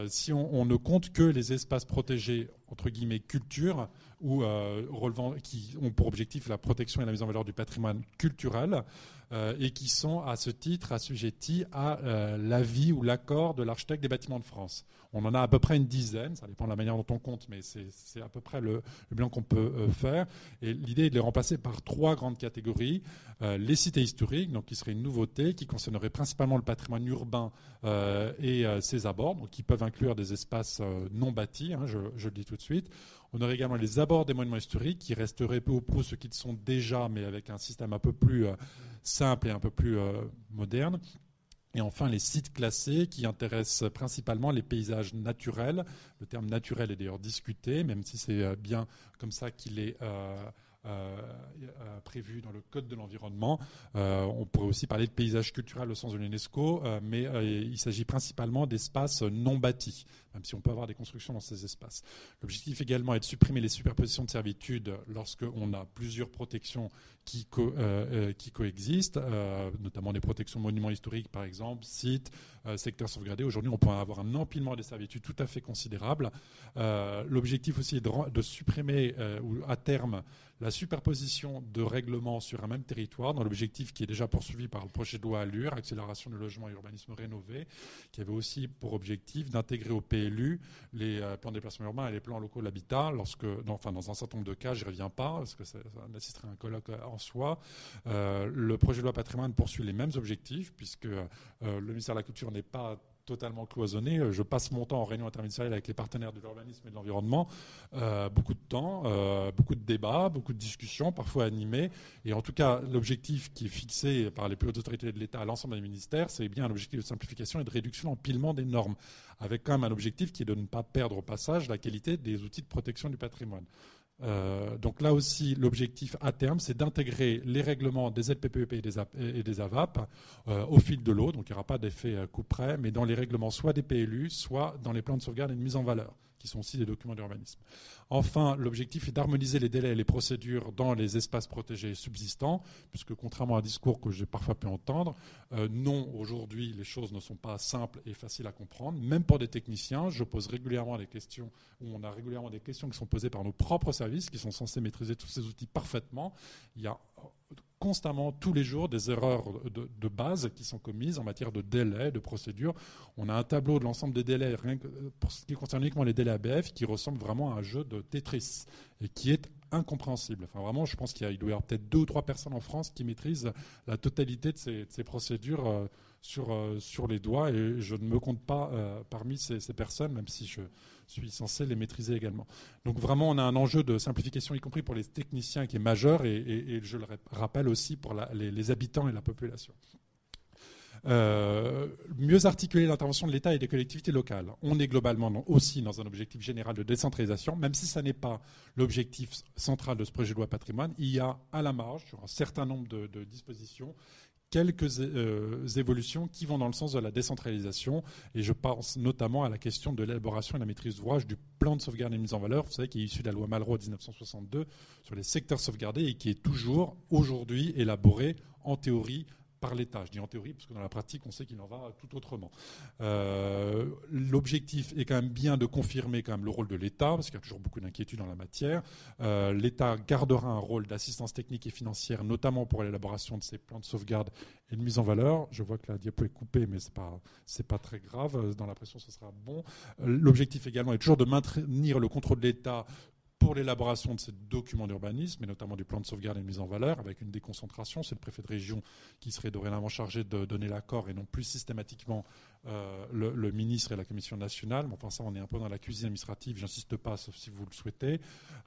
Speaker 7: si on, ne compte que les espaces protégés, entre guillemets, culture, ou relevant, qui ont pour objectif la protection et la mise en valeur du patrimoine culturel. Euh, et qui sont à ce titre assujettis à euh, l'avis ou l'accord de l'architecte des bâtiments de France. On en a à peu près une dizaine, ça dépend de la manière dont on compte, mais c'est à peu près le, bilan qu'on peut euh, faire. Et l'idée est de les remplacer par trois grandes catégories. les cités historiques, donc qui serait une nouveauté, qui concernerait principalement le patrimoine urbain et ses abords, donc qui peuvent inclure des espaces non bâtis, hein, je le dis tout de suite. On aurait également les abords des monuments historiques qui resteraient peu ou prou ceux qui sont déjà, mais avec un système un peu plus simple et un peu plus euh, moderne. Et enfin, les sites classés qui intéressent principalement les paysages naturels. Le terme naturel est d'ailleurs discuté, même si c'est euh, bien comme ça qu'il est euh, prévues dans le Code de l'environnement. on pourrait aussi parler de paysage culturel au sens de l'UNESCO, mais il s'agit principalement d'espaces non bâtis, même si on peut avoir des constructions dans ces espaces. L'objectif également est de supprimer les superpositions de servitudes lorsqu'on a plusieurs protections qui, coexistent, notamment des protections monuments historiques par exemple, sites, secteurs sauvegardés. Aujourd'hui, on peut avoir un empilement des servitudes tout à fait considérable. L'objectif aussi est de, de supprimer à terme la superposition de règlements sur un même territoire, dans l'objectif qui est déjà poursuivi par le projet de loi Allure, accélération du logement et urbanisme rénové, qui avait aussi pour objectif d'intégrer au PLU les euh, plans de déplacement urbain et les plans locaux d'habitat, lorsque, enfin, dans un certain nombre de cas, je n'y reviens pas, parce que ça, nécessiterait un colloque en soi. Euh, le projet de loi patrimoine poursuit les mêmes objectifs, puisque euh, le ministère de la Culture n'est pas totalement cloisonné. Euh, je passe mon temps en réunion interministérielle avec les partenaires de l'urbanisme et de l'environnement. Euh, beaucoup de temps, euh, beaucoup de débats, beaucoup de discussions, parfois animées. Et en tout cas, l'objectif qui est fixé par les plus hautes autorités de l'État à l'ensemble des ministères, c'est bien un objectif de simplification et de réduction d'empilement des normes, avec quand même un objectif qui est de ne pas perdre au passage la qualité des outils de protection du patrimoine. Euh, donc là aussi, l'objectif à terme, c'est d'intégrer les règlements des LPPEP et des, AVAP euh, au fil de l'eau, donc il n'y aura pas d'effet euh, coup près, mais dans les règlements soit des PLU, soit dans les plans de sauvegarde et de mise en valeur qui sont aussi des documents d'urbanisme. Enfin, l'objectif est d'harmoniser les délais et les procédures dans les espaces protégés subsistants, puisque contrairement à un discours que j'ai parfois pu entendre, euh, non, aujourd'hui, les choses ne sont pas simples et faciles à comprendre. Même pour des techniciens, je pose régulièrement des questions, ou on a régulièrement des questions qui sont posées par nos propres services, qui sont censés maîtriser tous ces outils parfaitement. Il y a constamment, tous les jours, des erreurs de, base qui sont commises en matière de délai, de procédure. On a un tableau de l'ensemble des délais, rien que pour ce qui concerne uniquement les délais ABF, qui ressemble vraiment à un jeu de Tetris et qui est incompréhensible. Enfin, vraiment, je pense qu'il doit y avoir peut-être deux ou trois personnes en France qui maîtrisent la totalité de ces, procédures euh, sur, euh, sur les doigts et je ne me compte pas euh, parmi ces personnes, même si je suis censé les maîtriser également. Donc vraiment, on a un enjeu de simplification, y compris pour les techniciens, qui est majeur, et, je le rappelle aussi pour les, habitants et la population. Euh, mieux articuler l'intervention de l'État et des collectivités locales. On est globalement aussi dans un objectif général de décentralisation, même si ce n'est pas l'objectif central de ce projet de loi patrimoine. Il y a à la marge, sur un certain nombre de dispositions, quelques euh, évolutions qui vont dans le sens de la décentralisation. Et je pense notamment à la question de l'élaboration et la maîtrise d'ouvrage du plan de sauvegarde et mise en valeur, vous savez, qui est issu de la loi Malraux de 1962 sur les secteurs sauvegardés et qui est toujours aujourd'hui élaboré en théorie par l'État. Je dis en théorie parce que dans la pratique, on sait qu'il en va tout autrement. Euh, l'objectif est quand même bien de confirmer quand même le rôle de l'État, parce qu'il y a toujours beaucoup d'inquiétudes dans la matière. Euh, L'État gardera un rôle d'assistance technique et financière, notamment pour l'élaboration de ces plans de sauvegarde et de mise en valeur. Je vois que la diapo est coupée, mais c'est pas pas très grave. Dans la pression, ce sera bon. Euh, l'objectif également est toujours de maintenir le contrôle de l'État pour l'élaboration de ces documents d'urbanisme, et notamment du plan de sauvegarde et de mise en valeur, avec une déconcentration. C'est le préfet de région qui serait dorénavant chargé de donner l'accord et non plus systématiquement euh, le, ministre et la commission nationale. Mais enfin, ça, on est un peu dans la cuisine administrative, j'insiste pas, sauf si vous le souhaitez.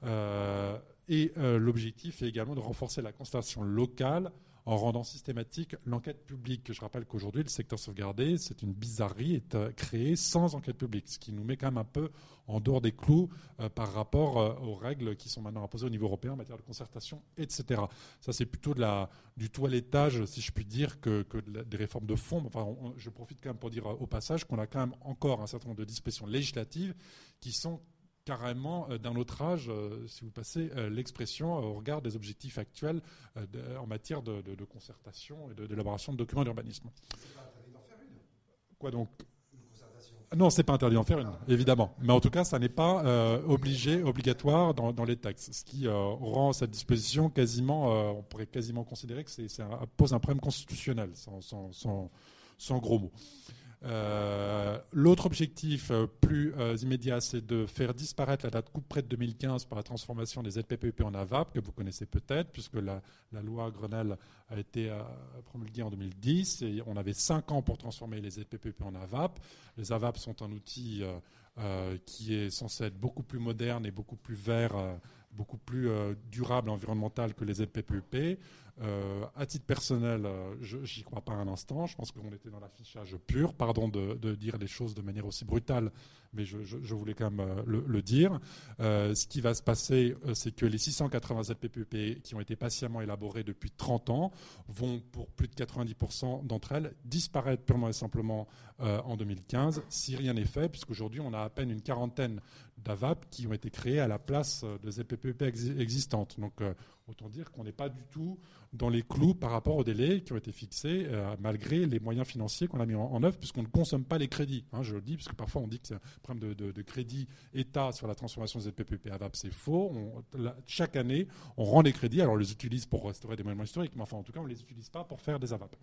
Speaker 7: Euh, et euh, l'objectif est également de renforcer la constatation locale en rendant systématique l'enquête publique. Je rappelle qu'aujourd'hui, le secteur sauvegardé, c'est une bizarrerie, est euh, créé sans enquête publique, ce qui nous met quand même un peu en dehors des clous euh, par rapport euh, aux règles qui sont maintenant imposées au niveau européen en matière de concertation, etc. Ça, c'est plutôt du toilettage, si je puis dire, que, des réformes de fond. Enfin, je profite quand même pour dire au passage qu'on a quand même encore un certain nombre de dispositions législatives qui sont carrément euh, d'un autre âge, euh, si vous passez euh, l'expression au regard des objectifs actuels en matière de, concertation et d'élaboration de, documents d'urbanisme. Quoi donc? Non, c'est pas interdit d'en faire une, évidemment. Mais en tout cas, ça n'est pas obligé, obligatoire dans, les textes, ce qui rend cette disposition quasiment, on pourrait quasiment considérer que ça pose un problème constitutionnel, sans gros mots. Euh, l'autre objectif euh, plus euh, immédiat, c'est de faire disparaître la date coupe près de 2015 par la transformation des ZPPEP en AVAP, que vous connaissez peut-être, puisque la, loi Grenelle a été promulguée en 2010 et on avait cinq ans pour transformer les ZPPEP en AVAP. Les AVAP sont un outil qui est censé être beaucoup plus moderne et beaucoup plus vert beaucoup plus durable environnemental que les ZPPUP. Euh, à titre personnel, euh, je n'y crois pas un instant. Je pense qu'on était dans l'affichage pur. Pardon de, dire les choses de manière aussi brutale, mais je, voulais quand même euh, le, dire. ce qui va se passer, c'est que les 687 PPP qui ont été patiemment élaborés depuis 30 ans vont, pour plus de 90% d'entre elles, disparaître purement et simplement en 2015, si rien n'est fait, puisqu'aujourd'hui, on a à peine une quarantaine d'AVAP qui ont été créés à la place de ZPPP existantes. Donc, autant dire qu'on n'est pas du tout dans les clous par rapport aux délais qui ont été fixés, euh, malgré les moyens financiers qu'on a mis en, œuvre, puisqu'on ne consomme pas les crédits. Hein, je le dis, parce que parfois on dit que c'est un problème de, crédit État sur la transformation des ZPPP AVAP, c'est faux. chaque année, on rend les crédits, alors on les utilise pour restaurer des monuments historiques, mais enfin en tout cas, on ne les utilise pas pour faire des AVAP.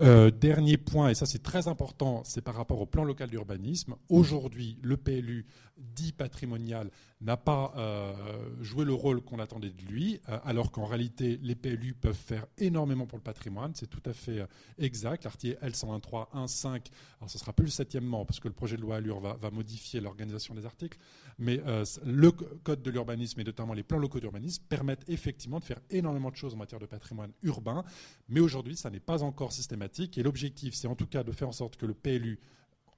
Speaker 7: Euh, dernier point, et ça c'est très important, c'est par rapport au plan local d'urbanisme. Aujourd'hui, le PLU dit patrimonial n'a pas euh, joué le rôle qu'on attendait de lui, euh, alors qu'en réalité, les PLU peuvent faire énormément pour le patrimoine. C'est tout à fait exact. L'article L123.1.5, alors ce sera plus le septièmement, parce que le projet de loi Allure va, modifier l'organisation des articles, mais le code de l'urbanisme et notamment les plans locaux d'urbanisme permettent effectivement de faire énormément de choses en matière de patrimoine urbain, mais aujourd'hui, ça n'est pas encore systématique. Et l'objectif, c'est en tout cas de faire en sorte que le PLU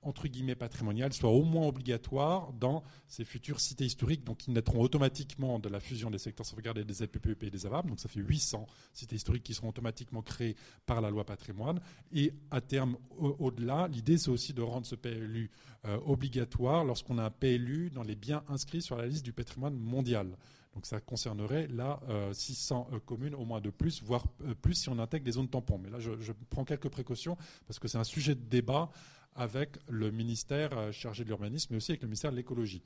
Speaker 7: entre guillemets patrimonial soit au moins obligatoire dans ces futures cités historiques, donc qui naîtront automatiquement de la fusion des secteurs sauvegardés des ZPPEP et des AVAP. Donc ça fait 800 cités historiques qui seront automatiquement créées par la loi patrimoine. Et à terme, au-delà, l'idée c'est aussi de rendre ce PLU euh, obligatoire lorsqu'on a un PLU dans les biens inscrits sur la liste du patrimoine mondial. Donc ça concernerait là 600 euh, euh, communes au moins de plus, voire plus si on intègre des zones tampons. Mais là, je prends quelques précautions parce que c'est un sujet de débat avec le ministère euh, chargé de l'urbanisme, mais aussi avec le ministère de l'écologie.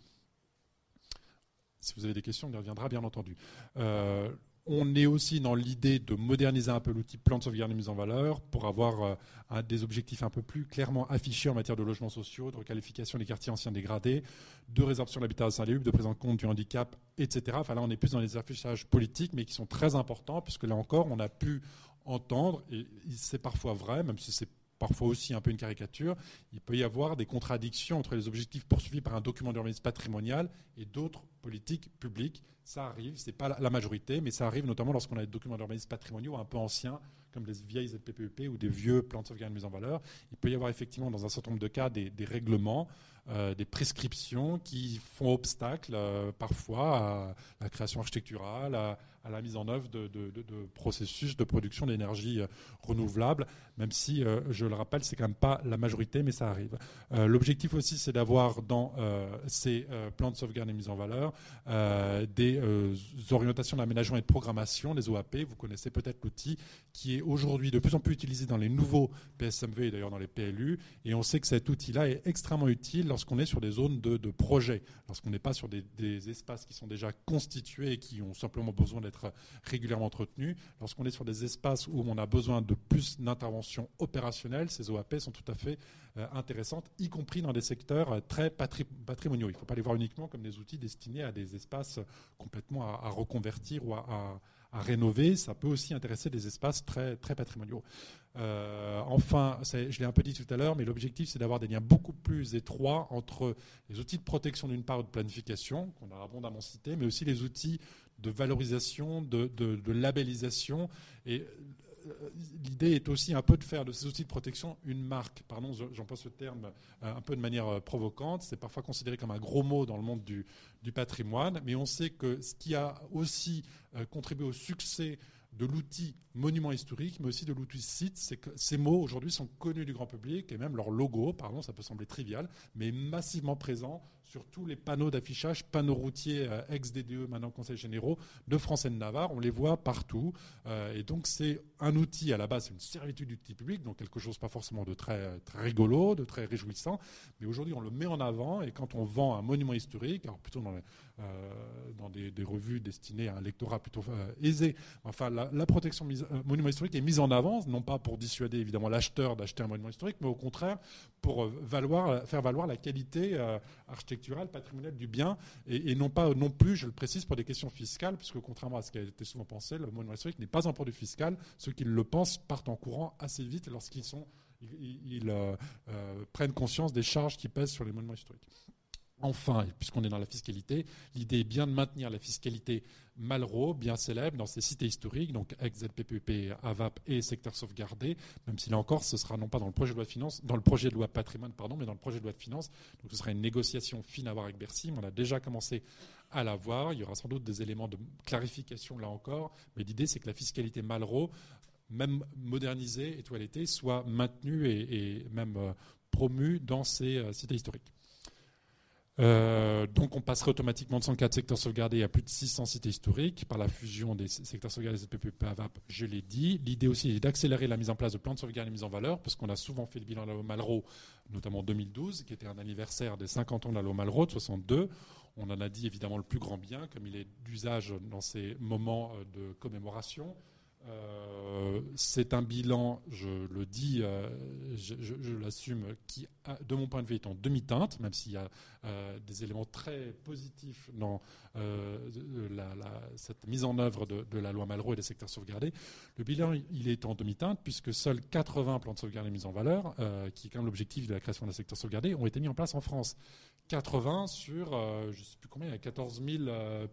Speaker 7: Si vous avez des questions, on y reviendra bien entendu. Euh, on est aussi dans l'idée de moderniser un peu l'outil plan de sauvegarde et mise en valeur pour avoir euh, des objectifs un peu plus clairement affichés en matière de logements sociaux, de requalification des quartiers anciens dégradés, de résorption de l'habitat insalubre, de prise en compte du handicap, etc. Enfin là, on est plus dans les affichages politiques, mais qui sont très importants, puisque là encore, on a pu entendre, et c'est parfois vrai, même si c'est parfois aussi un peu une caricature, il peut y avoir des contradictions entre les objectifs poursuivis par un document d'urbanisme patrimonial et d'autres politiques publiques. Ça arrive, ce n'est pas la majorité, mais ça arrive notamment lorsqu'on a des documents d'urbanisme patrimoniaux un peu anciens, comme les vieilles ZPPEP ou des vieux plans de sauvegarde mise en valeur. Il peut y avoir effectivement dans un certain nombre de cas des, règlements, euh, des prescriptions qui font obstacle euh, parfois à la création architecturale, à, la mise en œuvre de, processus de production d'énergie euh, renouvelable, même si, je le rappelle, c'est quand même pas la majorité, mais ça arrive. L'objectif aussi, c'est d'avoir dans ces plans de sauvegarde et mise en valeur des orientations d'aménagement et de programmation, les OAP. Vous connaissez peut-être l'outil qui est aujourd'hui de plus en plus utilisé dans les nouveaux PSMV et d'ailleurs dans les PLU. Et on sait que cet outil-là est extrêmement utile lorsqu'on est sur des zones de, projet, lorsqu'on n'est pas sur des, espaces qui sont déjà constitués et qui ont simplement besoin d'être être régulièrement entretenu. Lorsqu'on est sur des espaces où on a besoin de plus d'interventions opérationnelles, ces OAP sont tout à fait euh, intéressantes, y compris dans des secteurs euh, très patrimoniaux. Il ne faut pas les voir uniquement comme des outils destinés à des espaces complètement à, reconvertir ou à, rénover. Ça peut aussi intéresser des espaces très, très patrimoniaux. Euh, enfin, je l'ai un peu dit tout à l'heure, mais l'objectif, c'est d'avoir des liens beaucoup plus étroits entre les outils de protection d'une part ou de planification, qu'on a abondamment cités, mais aussi les outils de valorisation, de, labellisation. Et l'idée est aussi un peu de faire de ces outils de protection une marque. Pardon, j'emploie ce terme euh, un peu de manière euh, provocante. C'est parfois considéré comme un gros mot dans le monde du, du patrimoine, mais on sait que ce qui a aussi contribué au succès de l'outil monument historique, mais aussi de l'outil site. Ces mots aujourd'hui sont connus du grand public et même leur logo, pardon, ça peut sembler trivial, mais massivement présent sur tous les panneaux d'affichage, panneaux routiers euh, ex-DDE, maintenant Conseil généraux de France et de Navarre. On les voit partout. Euh, et donc, c'est un outil, à la base, c'est une servitude d'outil public, donc quelque chose pas forcément de très, très rigolo, de très réjouissant. Mais aujourd'hui, on le met en avant. Et quand on vend un monument historique, alors plutôt dans, euh, des, revues destinées à un lectorat plutôt aisé, enfin, la, protection monument historique est mise en avant, non pas pour dissuader évidemment l'acheteur d'acheter un monument historique, mais au contraire pour valoir, faire valoir la qualité architecturale patrimonial du bien, et, non pas non plus, je le précise, pour des questions fiscales, puisque contrairement à ce qui a été souvent pensé, le monument historique n'est pas un produit fiscal. Ceux qui le pensent partent en courant assez vite lorsqu'ils ils, euh, euh, prennent conscience des charges qui pèsent sur les monuments historiques. Enfin, puisqu'on est dans la fiscalité, l'idée est bien de maintenir la fiscalité Malraux, bien célèbre, dans ces cités historiques, donc ex-ZPPP, AVAP et secteur sauvegardé, même si là encore, ce sera non pas dans le projet de loi de finances, dans le projet de loi patrimoine, pardon, mais dans le projet de loi de finances. Donc ce sera une négociation fine à voir avec Bercy, mais on a déjà commencé à la voir. Il y aura sans doute des éléments de clarification là encore, mais l'idée c'est que la fiscalité Malraux, même modernisée et toilettée, soit maintenue et, même euh, promue dans ces euh, cités historiques. Euh, donc on passerait automatiquement de 104 secteurs sauvegardés à plus de 600 cités historiques par la fusion des secteurs sauvegardés des PPP AVAP, je l'ai dit. L'idée aussi est d'accélérer la mise en place de plans de sauvegarde et mise en valeur, parce qu'on a souvent fait le bilan de la loi Malraux, notamment en 2012, qui était un anniversaire des 50 ans de la loi Malraux de 62. On en a dit évidemment le plus grand bien, comme il est d'usage dans ces moments euh, de commémoration. Euh, c'est un bilan, je le dis, euh, je, l'assume, qui, de mon point de vue, est en demi-teinte, même s'il y a euh, des éléments très positifs dans cette mise en œuvre de, la loi Malraux et des secteurs sauvegardés. Le bilan, il est en demi-teinte, puisque seuls 80 plans de sauvegarde mis en valeur, qui est quand même l'objectif de la création d'un secteur sauvegardé, ont été mis en place en France. 80 sur, je ne sais plus combien, il y a 14 000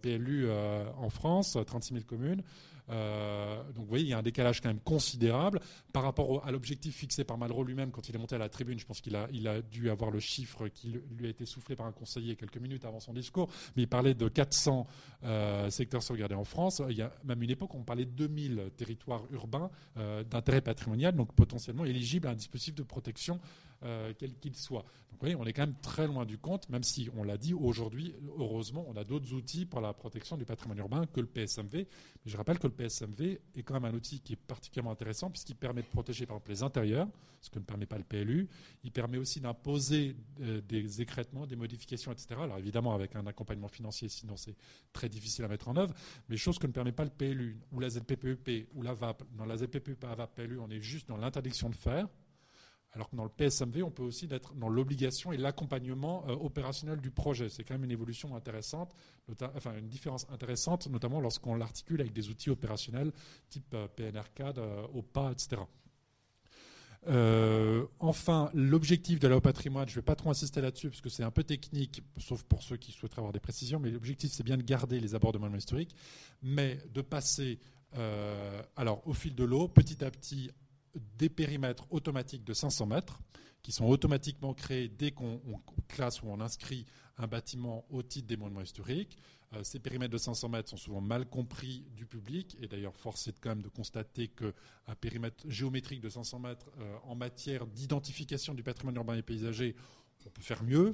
Speaker 7: PLU en France, 36 000 communes. Euh, donc vous voyez, il y a un décalage quand même considérable par rapport à l'objectif fixé par Malraux lui-même quand il est monté à la tribune. Je pense qu'il a, dû avoir le chiffre qui lui a été soufflé par un conseiller quelques minutes avant son discours, mais il parlait de 400 euh, secteurs sauvegardés en France. Il y a même une époque où on parlait de 2000 territoires urbains euh, d'intérêt patrimonial, donc potentiellement éligibles à un dispositif de protection euh, quel qu'il soit. Donc, vous voyez, on est quand même très loin du compte, même si, on l'a dit, aujourd'hui, heureusement, on a d'autres outils pour la protection du patrimoine urbain que le PSMV. Mais je rappelle que le PSMV est quand même un outil qui est particulièrement intéressant puisqu'il permet de protéger, par exemple, les intérieurs, ce que ne permet pas le PLU. Il permet aussi d'imposer euh, des écrètements, des modifications, etc. Alors, évidemment, avec un accompagnement financier, sinon c'est très difficile à mettre en œuvre, mais chose que ne permet pas le PLU, ou la ZPPEP, e ou la VAP. Dans la ZPPEP, VAP, PLU, on est juste dans l'interdiction de faire alors que dans le PSMV, on peut aussi être dans l'obligation et l'accompagnement euh, opérationnel du projet. C'est quand même une évolution intéressante, enfin une différence intéressante, notamment lorsqu'on l'articule avec des outils opérationnels type euh, PNR-CAD, euh, OPA, etc. enfin, l'objectif de la patrimoine, je ne vais pas trop insister là-dessus parce que c'est un peu technique, sauf pour ceux qui souhaiteraient avoir des précisions, mais l'objectif c'est bien de garder les abords de monuments historiques, mais de passer alors au fil de l'eau, petit à petit, des périmètres automatiques de 500 mètres qui sont automatiquement créés dès qu'on classe ou on inscrit un bâtiment au titre des monuments historiques. Euh, ces périmètres de 500 mètres sont souvent mal compris du public et d'ailleurs force est quand même de constater qu'un périmètre géométrique de 500 mètres euh, en matière d'identification du patrimoine urbain et paysager, on peut faire mieux.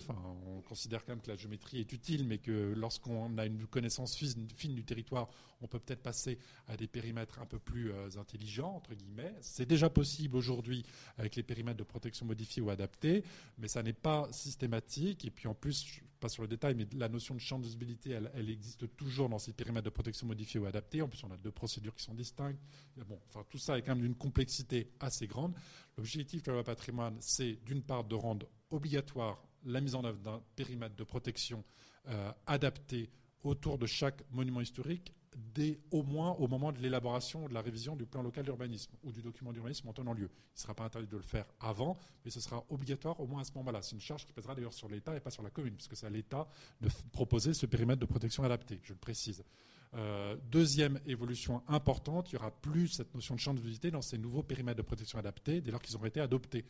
Speaker 7: On considère quand même que la géométrie est utile, mais que lorsqu'on a une connaissance fine du territoire, on peut peut-être passer à des périmètres un peu plus euh, intelligents, entre guillemets. C'est déjà possible aujourd'hui avec les périmètres de protection modifiés ou adaptés, mais ça n'est pas systématique. Et puis en plus, je pas sur le détail, mais la notion de champ de visibilité, elle, elle, existe toujours dans ces périmètres de protection modifiés ou adaptés. En plus, on a deux procédures qui sont distinctes. Bon, enfin, tout ça est quand même d'une complexité assez grande. L'objectif de la loi patrimoine, c'est d'une part de rendre obligatoire la mise en œuvre d'un périmètre de protection euh, adapté autour de chaque monument historique dès au moins au moment de l'élaboration ou de la révision du plan local d'urbanisme ou du document d'urbanisme en tenant lieu. Il ne sera pas interdit de le faire avant, mais ce sera obligatoire au moins à ce moment-là. C'est une charge qui pèsera d'ailleurs sur l'État et pas sur la commune, puisque c'est à l'État de proposer ce périmètre de protection adapté, je le précise. Euh, deuxième évolution importante, il n'y aura plus cette notion de champ de visibilité dans ces nouveaux périmètres de protection adaptés dès lors qu'ils auront été adoptés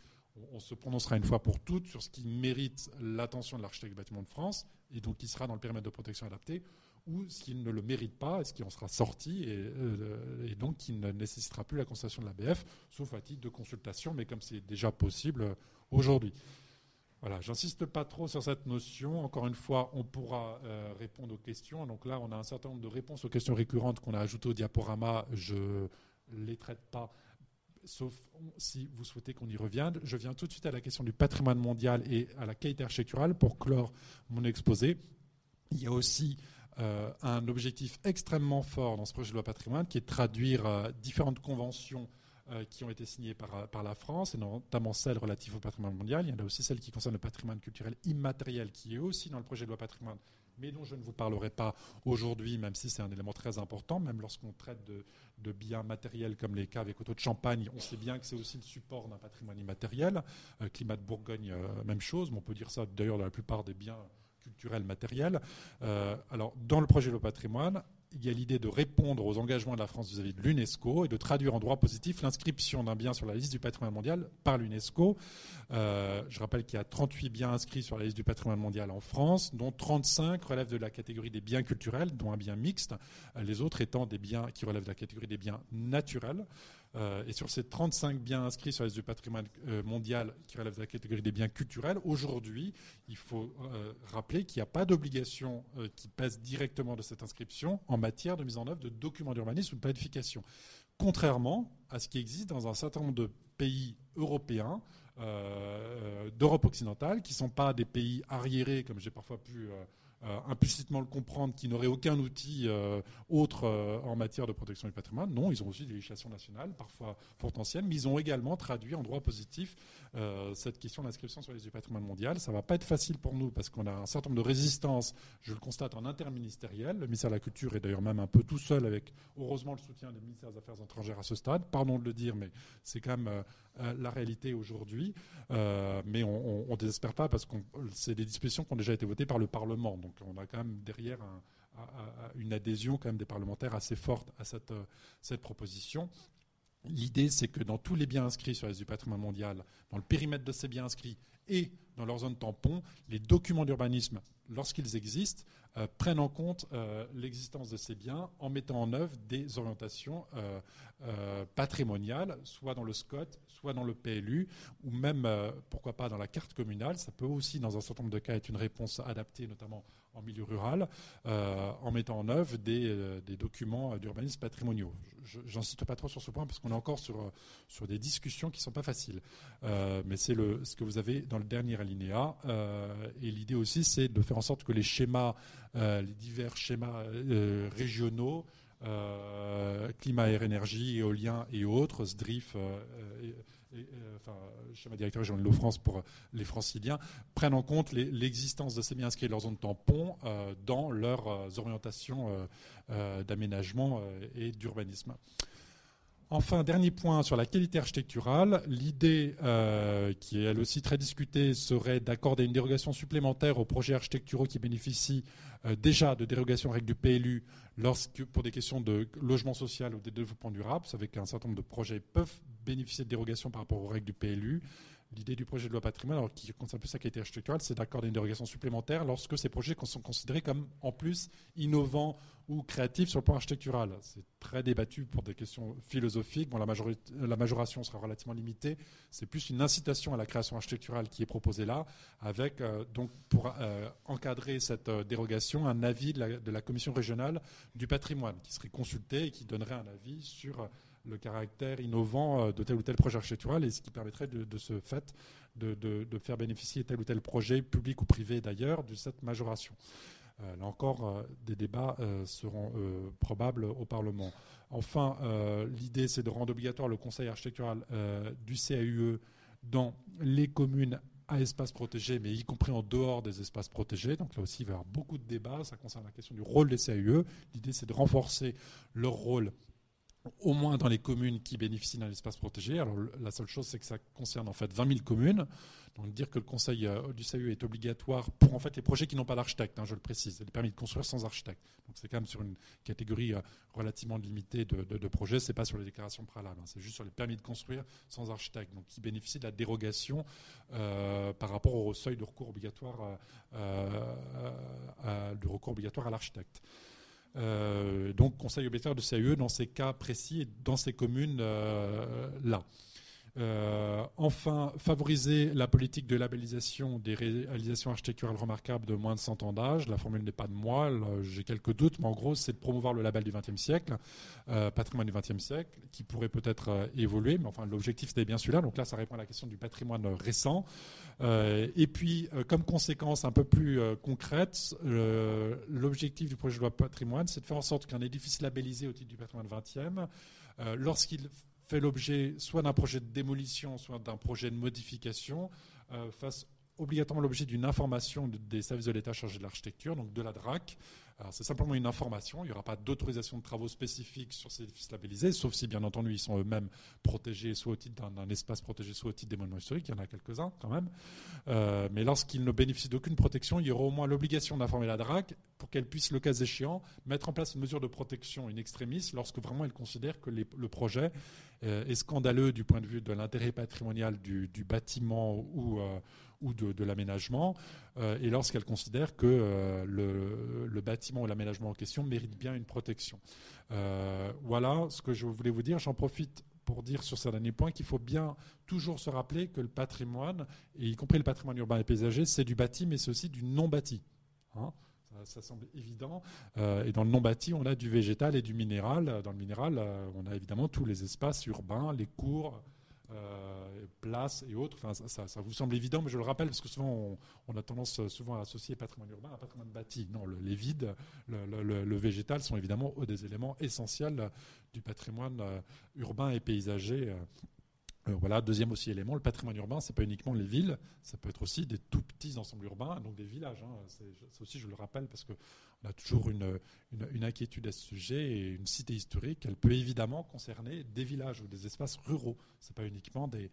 Speaker 7: on, se prononcera une fois pour toutes sur ce qui mérite l'attention de l'architecte du bâtiment de France, et donc qui sera dans le périmètre de protection adapté, ou ce qui ne le mérite pas, et ce qui en sera sorti, et, euh, donc qui ne nécessitera plus la constatation de l'ABF, sauf à titre de consultation, mais comme c'est déjà possible aujourd'hui. Voilà, j'insiste pas trop sur cette notion. Encore une fois, on pourra euh, répondre aux questions. Donc là, on a un certain nombre de réponses aux questions récurrentes qu'on a ajoutées au diaporama. Je ne les traite pas sauf si vous souhaitez qu'on y revienne. Je viens tout de suite à la question du patrimoine mondial et à la qualité architecturale pour clore mon exposé. Il y a aussi euh, un objectif extrêmement fort dans ce projet de loi patrimoine qui est de traduire euh, différentes conventions euh, qui ont été signées par, par, la France, et notamment celles relatives au patrimoine mondial. Il y en a aussi celles qui concernent le patrimoine culturel immatériel, qui est aussi dans le projet de loi patrimoine, mais dont je ne vous parlerai pas aujourd'hui, même si c'est un élément très important, même lorsqu'on traite de, de biens matériels comme les caves et coteaux de Champagne, on sait bien que c'est aussi le support d'un patrimoine immatériel. Euh, climat de Bourgogne, euh, même chose, mais on peut dire ça d'ailleurs dans la plupart des biens culturels, matériels. alors, dans le projet Le Patrimoine, il y a l'idée de répondre aux engagements de la France vis-à-vis de l'UNESCO et de traduire en droit positif l'inscription d'un bien sur la liste du patrimoine mondial par l'UNESCO. Euh, je rappelle qu'il y a 38 biens inscrits sur la liste du patrimoine mondial en France, dont 35 relèvent de la catégorie des biens culturels, dont un bien mixte, les autres étant des biens qui relèvent de la catégorie des biens naturels. Euh, et sur ces 35 biens inscrits sur la liste du patrimoine euh, mondial qui relèvent de la catégorie des biens culturels, aujourd'hui, il faut euh, rappeler qu'il n'y a pas d'obligation qui pèse directement de cette inscription en matière de mise en œuvre de documents d'urbanisme ou de planification. Contrairement à ce qui existe dans un certain nombre de pays européens, d'Europe occidentale, qui ne sont pas des pays arriérés, comme j'ai parfois pu euh, implicitement le comprendre, qui n'auraient aucun outil euh, autre euh, en matière de protection du patrimoine. Non, ils ont aussi des législations nationales, parfois fort anciennes, mais ils ont également traduit en droit positif cette question d'inscription sur les du patrimoine mondial. Ça ne va pas être facile pour nous parce qu'on a un certain nombre de résistances, je le constate en interministériel. Le ministère de la Culture est d'ailleurs même un peu tout seul avec, heureusement, le soutien des ministères des Affaires étrangères à ce stade. Pardon de le dire, mais c'est quand même la réalité aujourd'hui. mais on ne désespère pas parce que c'est des dispositions qui ont déjà été votées par le Parlement. Donc on a quand même derrière une adhésion quand même des parlementaires assez forte à euh, cette proposition. L'idée, c'est que dans tous les biens inscrits sur la liste du patrimoine mondial, dans le périmètre de ces biens inscrits et dans leur zone tampon, les documents d'urbanisme, lorsqu'ils existent, euh, prennent en compte euh, l'existence de ces biens en mettant en œuvre des orientations patrimoniales, soit dans le SCOT, soit dans le PLU, ou même, pourquoi pas, dans la carte communale. Ça peut aussi, dans un certain nombre de cas, être une réponse adaptée, notamment en milieu rural, euh, en mettant en œuvre des, euh, documents d'urbanisme patrimoniaux. J'insiste pas trop sur ce point parce qu'on est encore sur, sur des discussions qui ne sont pas faciles. Euh, mais c'est ce que vous avez dans le dernier alinéa. et l'idée aussi, c'est de faire en sorte que les schémas, les divers schémas régionaux, climat, air, énergie, éolien et autres, SDRIF, euh, enfin, schéma directeur régional de l'eau-France pour euh, les franciliens, prennent en compte l'existence de ces biens inscrits de leur zone tampon euh, dans leurs orientations d'aménagement et d'urbanisme. Enfin, dernier point sur la qualité architecturale. L'idée, qui est elle aussi très discutée, serait d'accorder une dérogation supplémentaire aux projets architecturaux qui bénéficient déjà de dérogation aux règles du PLU lorsque, pour des questions de logement social ou de développement durable. Vous savez qu'un certain nombre de projets peuvent bénéficier de dérogation par rapport aux règles du PLU. L'idée du projet de loi patrimoine, qui concerne plus sa qualité architecturale, c'est d'accorder une dérogation supplémentaire lorsque ces projets sont considérés comme en plus innovants ou créatifs sur le plan architectural. C'est très débattu pour des questions philosophiques. Bon, la, la majoration sera relativement limitée. C'est plus une incitation à la création architecturale qui est proposée là, avec euh, donc pour euh, encadrer cette euh, dérogation un avis de la, de la, commission régionale du patrimoine qui serait consulté et qui donnerait un avis sur le caractère innovant euh, de tel ou tel projet architectural et ce qui permettrait de, ce fait de, faire bénéficier tel ou tel projet, public ou privé d'ailleurs, de cette majoration. Euh, là encore, euh, des débats seront probables au Parlement. Enfin, l'idée, c'est de rendre obligatoire le conseil architectural du CAUE dans les communes à espaces protégés, mais y compris en dehors des espaces protégés. Donc là aussi, il va y avoir beaucoup de débats. Ça concerne la question du rôle des CAUE. L'idée, c'est de renforcer leur rôle au moins dans les communes qui bénéficient d'un espace protégé. Alors la seule chose, c'est que ça concerne en fait 20 000 communes. Donc dire que le conseil euh, du CAE est obligatoire pour en fait les projets qui n'ont pas d'architecte, hein, je le précise, les permis de construire sans architecte. Donc c'est quand même sur une catégorie euh, relativement limitée de, de, de projets. C'est pas sur les déclarations préalables, hein. c'est juste sur les permis de construire sans architecte, donc qui bénéficient de la dérogation euh, par rapport au seuil de recours obligatoire, de recours obligatoire à l'architecte. Euh, donc conseil obligatoire de CAE dans ces cas précis et dans ces communes-là. Euh, enfin, favoriser la politique de labellisation des réalisations architecturales remarquables de moins de 100 ans d'âge. La formule n'est pas de moi, j'ai quelques doutes, mais en gros, c'est de promouvoir le label du XXe siècle, euh, patrimoine du XXe siècle, qui pourrait peut-être euh, évoluer, mais enfin, l'objectif, c'était bien celui-là. Donc là, ça répond à la question du patrimoine récent. et puis, comme conséquence un peu plus concrète, l'objectif du projet de loi patrimoine, c'est de faire en sorte qu'un édifice labellisé au titre du patrimoine 20e, lorsqu'il fait l'objet soit d'un projet de démolition, soit d'un projet de modification, euh, fasse obligatoirement l'objet d'une information des services de l'État chargés de l'architecture, donc de la DRAC, c'est simplement une information. Il n'y aura pas d'autorisation de travaux spécifiques sur ces édifices labellisés, sauf si, bien entendu, ils sont eux-mêmes protégés, soit au titre d'un espace protégé, soit au titre des monuments historiques. Il y en a quelques-uns quand même. Euh, mais lorsqu'ils ne bénéficient d'aucune protection, il y aura au moins l'obligation d'informer la DRAC pour qu'elle puisse, le cas échéant, mettre en place une mesure de protection in extremis lorsque vraiment elle considère que le projet euh, est scandaleux du point de vue de l'intérêt patrimonial du, bâtiment ou, euh, ou de, l'aménagement, euh, et lorsqu'elle considère que le, bâtiment ou l'aménagement en question mérite bien une protection. voilà ce que je voulais vous dire. J'en profite pour dire sur ce dernier point qu'il faut bien toujours se rappeler que le patrimoine, y compris le patrimoine urbain et paysager, c'est du bâti, mais c'est aussi du non bâti. Hein ça semble évident. Euh, et dans le non bâti, on a du végétal et du minéral. Dans le minéral, euh, on a évidemment tous les espaces urbains, les cours, euh, places et autres. Ça, vous semble évident, mais je le rappelle parce que souvent on, a tendance souvent à associer patrimoine urbain à patrimoine bâti. Non, les vides, le, végétal sont évidemment des éléments essentiels du patrimoine urbain et paysager euh, voilà, deuxième aussi élément, le patrimoine urbain, c'est pas uniquement les villes, ça peut être aussi des tout petits ensembles urbains, donc des villages. Hein. C'est aussi, je le rappelle, parce qu'on a toujours une, inquiétude à ce sujet et une cité historique, elle peut évidemment concerner des villages ou des espaces ruraux. C'est pas uniquement des,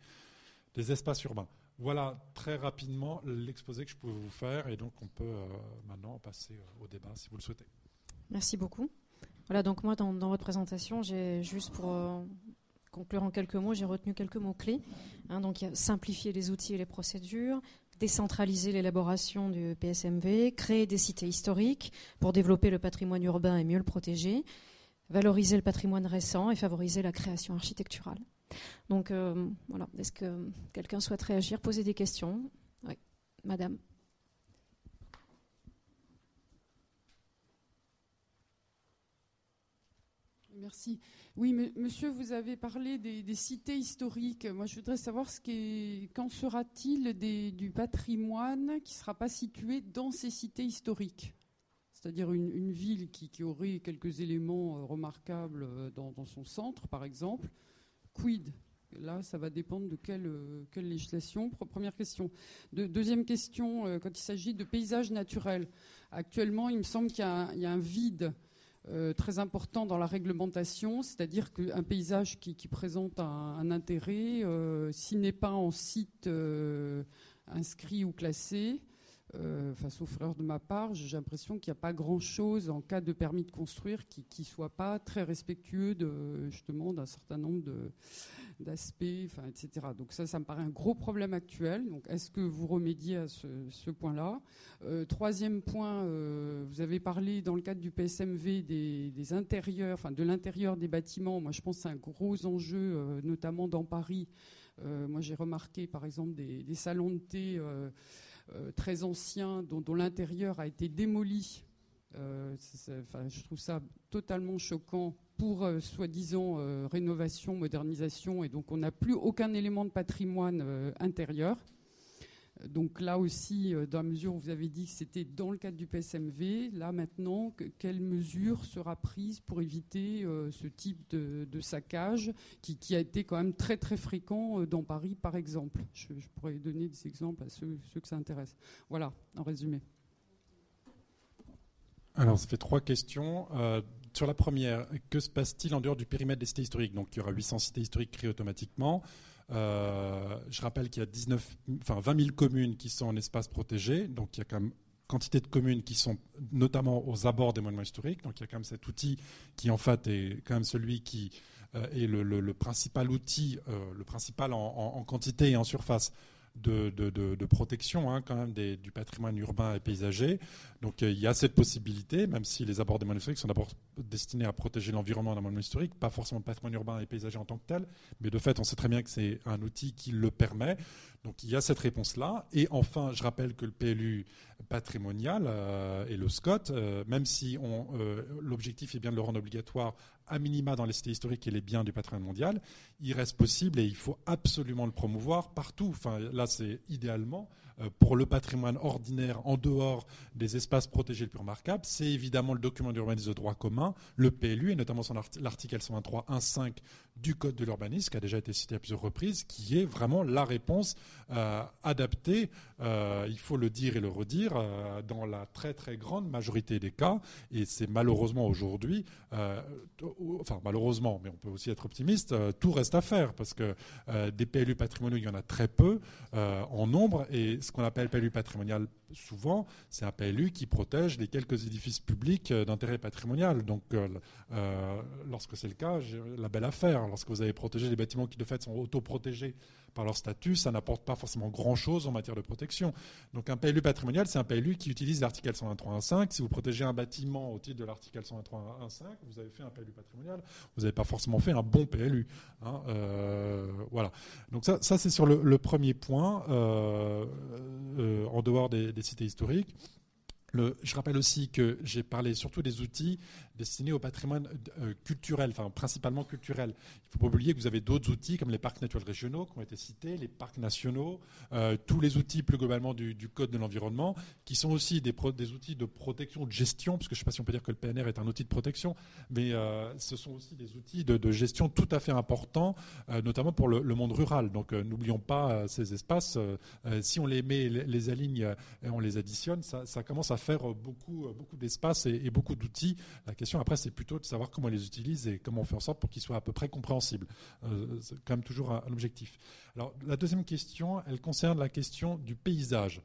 Speaker 7: espaces urbains. Voilà très rapidement l'exposé que je pouvais vous faire, et donc on peut euh, maintenant passer euh, au débat si vous le souhaitez.
Speaker 2: Merci beaucoup. Voilà, donc moi, dans, votre présentation, j'ai juste pour conclure en quelques mots, j'ai retenu quelques mots-clés. Hein, donc, simplifier les outils et les procédures, décentraliser l'élaboration du PSMV, créer des cités historiques pour développer le patrimoine urbain et mieux le protéger, valoriser le patrimoine récent et favoriser la création architecturale. Donc, euh, voilà. Est-ce que quelqu'un souhaite réagir, poser des questions? Oui, madame.
Speaker 11: Merci. Oui, monsieur, vous avez parlé des, cités historiques. Moi, je voudrais savoir ce qu'en sera-t-il du patrimoine qui ne sera pas situé dans ces cités historiques? C'est-à-dire une, ville qui, aurait quelques éléments euh, remarquables euh, dans, son centre, par exemple. Quid? Là, ça va dépendre de quelle, euh, législation. Première question. deuxième question, quand il s'agit de paysages naturels. Actuellement, il me semble qu'il y, a un vide euh, très important dans la réglementation, c'est-à-dire qu'un paysage qui, présente un, intérêt, euh, s'il n'est pas en site euh, inscrit ou classé, enfin, sauf erreur de ma part, j'ai l'impression qu'il n'y a pas grand-chose en cas de permis de construire qui ne soit pas très respectueux justement d'un certain nombre de, d'aspects, etc. Donc ça, ça me paraît un gros problème actuel. Donc est-ce que vous remédiez à ce, point-là? Euh, Troisième point, euh, vous avez parlé dans le cadre du PSMV des, intérieurs, de l'intérieur des bâtiments. Moi, je pense que c'est un gros enjeu, euh, notamment dans Paris. moi, j'ai remarqué, par exemple, des, salons de thé très anciens dont, l'intérieur a été démoli. Je trouve ça totalement choquant pour euh, soi-disant euh, rénovation, modernisation, et donc on n'a plus aucun élément de patrimoine euh, intérieur. Donc là aussi, dans la mesure où vous avez dit que c'était dans le cadre du PSMV, là maintenant, quelle mesure sera prise pour éviter ce type de, saccage qui, a été quand même très très fréquent dans Paris, par exemple? Je, pourrais donner des exemples à ceux, ceux que ça intéresse. Voilà, en résumé.
Speaker 7: Alors, ça fait trois questions. Sur la première, que se passe-t-il en dehors du périmètre des cités historiques? Donc, il y aura 800 cités historiques créées automatiquement. Euh, je rappelle qu'il y a 19, enfin 20 000 communes qui sont en espace protégé, donc il y a quand même quantité de communes qui sont notamment aux abords des monuments historiques. Donc il y a quand même cet outil qui en fait est quand même celui qui euh, est le, principal outil, euh, le principal en, quantité et en surface de, protection hein, quand même du patrimoine urbain et paysager. Donc euh, il y a cette possibilité, même si les abords des monuments historiques sont d'abord destinés à protéger l'environnement d'un monument historique, pas forcément le patrimoine urbain et paysager en tant que tel, mais de fait on sait très bien que c'est un outil qui le permet. Donc il y a cette réponse-là. Et enfin, je rappelle que le PLU patrimonial euh, et le SCOT, euh, même si l'objectif est bien de le rendre obligatoire à minima dans les cités historiques et les biens du patrimoine mondial, il reste possible et il faut absolument le promouvoir partout. Enfin, là, c'est idéalement pour le patrimoine ordinaire en dehors des espaces protégés les plus remarquables, c'est évidemment le document d'urbanisme de droit commun, le PLU, et notamment son l'article 123.1.5 du Code de l'urbanisme, qui a déjà été cité à plusieurs reprises, qui est vraiment la réponse euh, adaptée, euh, il faut le dire et le redire, euh, dans la très très grande majorité des cas. Et c'est malheureusement aujourd'hui, enfin malheureusement, mais on peut aussi être optimiste, tout reste à faire, parce que des PLU patrimoniaux, il y en a très peu en nombre, et ce qu'on appelle PLU patrimonial souvent, c'est un PLU qui protège les quelques édifices publics d'intérêt patrimonial. Donc, lorsque c'est le cas, la belle affaire lorsque vous avez protégé les bâtiments qui de fait sont autoprotégés par leur statut, ça n'apporte pas forcément grand-chose en matière de protection. Donc un PLU patrimonial, c'est un PLU qui utilise l'article 123.1.5. Si vous protégez un bâtiment au titre de l'article 123.1.5, vous avez fait un PLU patrimonial, vous n'avez pas forcément fait un bon PLU. Hein, euh, voilà. Donc ça, c'est sur le, premier point, euh, euh, en dehors des cités historiques. Je rappelle aussi que j'ai parlé surtout des outils destinés au patrimoine euh, culturel, enfin principalement culturel. Il ne faut pas oublier que vous avez d'autres outils comme les parcs naturels régionaux qui ont été cités, les parcs nationaux, euh, tous les outils plus globalement du, Code de l'environnement, qui sont aussi des, des, outils de protection, de gestion, parce que je ne sais pas si on peut dire que le PNR est un outil de protection, mais euh, ce sont aussi des outils de, gestion tout à fait importants, notamment pour le, monde rural. Donc n'oublions pas ces espaces. si on les met, les, aligne et on les additionne, ça, ça commence à faire beaucoup, beaucoup d'espace et, beaucoup d'outils. La question après, c'est plutôt de savoir comment on les utilise et comment on fait en sorte pour qu'ils soient à peu près compréhensibles. Euh, c'est quand même toujours un, objectif. Alors, la deuxième question, elle concerne la question du paysage.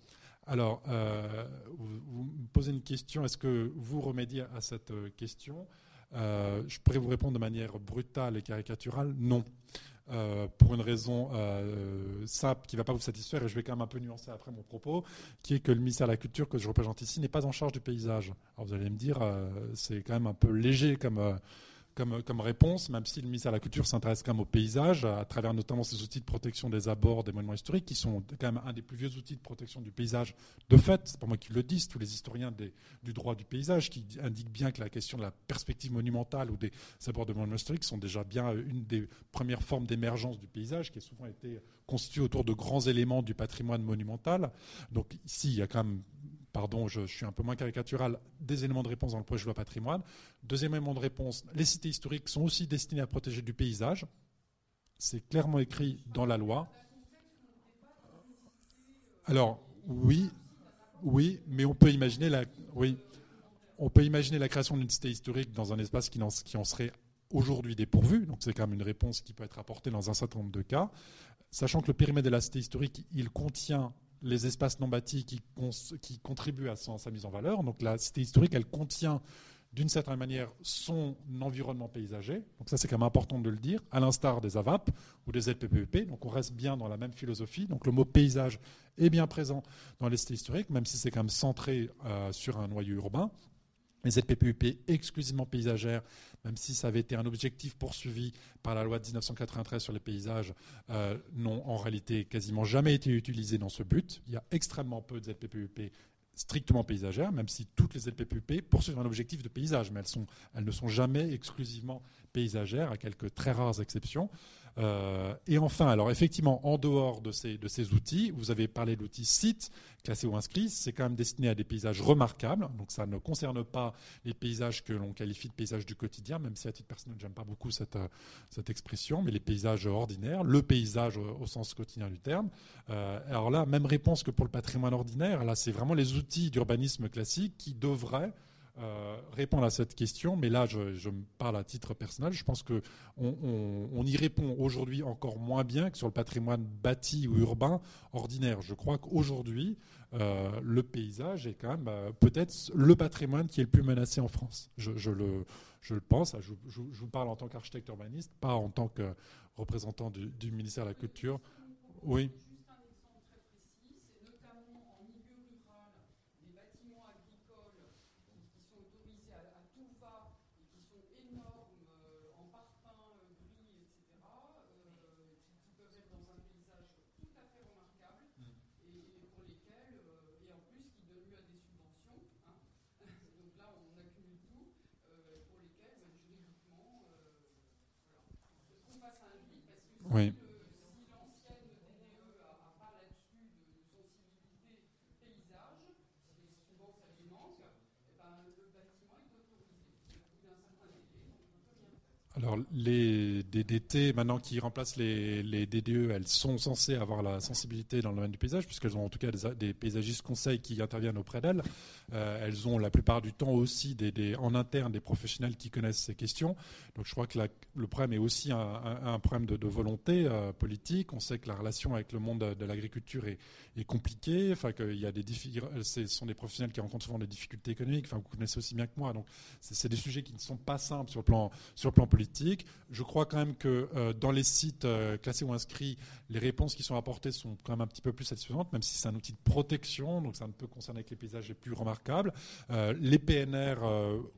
Speaker 7: Alors, euh, vous, me posez une question, est-ce que vous remédiez à cette euh, question? Je pourrais vous répondre de manière brutale et caricaturale, non. Euh, pour une raison euh, simple qui ne va pas vous satisfaire, et je vais quand même un peu nuancer après mon propos, qui est que le ministère de la Culture que je représente ici n'est pas en charge du paysage. Alors vous allez me dire, euh, c'est quand même un peu léger comme comme, réponse, même si le ministère de la Culture s'intéresse quand même au paysage, à travers notamment ces outils de protection des abords des monuments historiques, qui sont quand même un des plus vieux outils de protection du paysage. De fait, c'est pas moi qui le dis, tous les historiens du droit du paysage qui indiquent bien que la question de la perspective monumentale ou des abords des monuments historiques sont déjà bien une des premières formes d'émergence du paysage, qui a souvent été constituée autour de grands éléments du patrimoine monumental. Donc ici, il y a quand même pardon, je, suis un peu moins caricatural, des éléments de réponse dans le projet de loi patrimoine. Deuxième élément de réponse, les cités historiques sont aussi destinées à protéger du paysage. C'est clairement écrit dans la loi. Alors, oui, oui, mais on peut imaginer la, oui, on peut imaginer la création d'une cité historique dans un espace qui en, qui en serait aujourd'hui dépourvu. Donc c'est quand même une réponse qui peut être apportée dans un certain nombre de cas. Sachant que le périmètre de la cité historique, il contient les espaces non bâtis qui, contribuent à sa mise en valeur. Donc la cité historique, elle contient d'une certaine manière son environnement paysager. Donc ça, c'est quand même important de le dire, à l'instar des AVAP ou des LPPEP. Donc on reste bien dans la même philosophie. Donc le mot paysage est bien présent dans les cités historiques, même si c'est quand même centré euh, sur un noyau urbain. Les ZPPUP exclusivement paysagères, même si ça avait été un objectif poursuivi par la loi de 1993 sur les paysages, euh, n'ont en réalité quasiment jamais été utilisés dans ce but. Il y a extrêmement peu de ZPPUP strictement paysagères, même si toutes les ZPPUP poursuivent un objectif de paysage, mais elles ne sont jamais exclusivement paysagères, à quelques très rares exceptions. Euh, et enfin, alors effectivement, en dehors de ces, de ces outils, vous avez parlé de l'outil site, classé ou inscrit, c'est quand même destiné à des paysages remarquables, donc ça ne concerne pas les paysages que l'on qualifie de paysages du quotidien, même si à titre personnel, j'aime pas beaucoup cette, euh, cette expression, mais les paysages ordinaires, le paysage au, sens quotidien du terme. Euh, alors là, même réponse que pour le patrimoine ordinaire, là c'est vraiment les outils d'urbanisme classique qui devraient euh, répondre à cette question, mais là, je, me parle à titre personnel. Je pense qu'on on, y répond aujourd'hui encore moins bien que sur le patrimoine bâti ou urbain ordinaire. Je crois qu'aujourd'hui, euh, le paysage est quand même euh, peut-être le patrimoine qui est le plus menacé en France. Je, le, pense. Je, vous parle en tant qu'architecte urbaniste, pas en tant que représentant du, du ministère de la Culture. Oui. Les DDT, maintenant qui remplacent les, DDE, elles sont censées avoir la sensibilité dans le domaine du paysage, puisqu'elles ont en tout cas des, paysagistes conseils qui interviennent auprès d'elles. Euh, elles ont la plupart du temps aussi en interne des professionnels qui connaissent ces questions. Donc, je crois que le problème est aussi un, problème de, volonté euh, politique. On sait que la relation avec le monde de, l'agriculture est, est, compliquée. Enfin, qu'il y a des ce sont des professionnels qui rencontrent souvent des difficultés économiques. Enfin, vous connaissez aussi bien que moi. Donc, c'est des sujets qui ne sont pas simples sur le plan, sur le plan politique. Je crois quand même que euh, dans les sites euh, classés ou inscrits, les réponses qui sont apportées sont quand même un petit peu plus satisfaisantes, même si c'est un outil de protection, donc ça ne peut concerner que les paysages les plus remarquables. Euh, les PNR,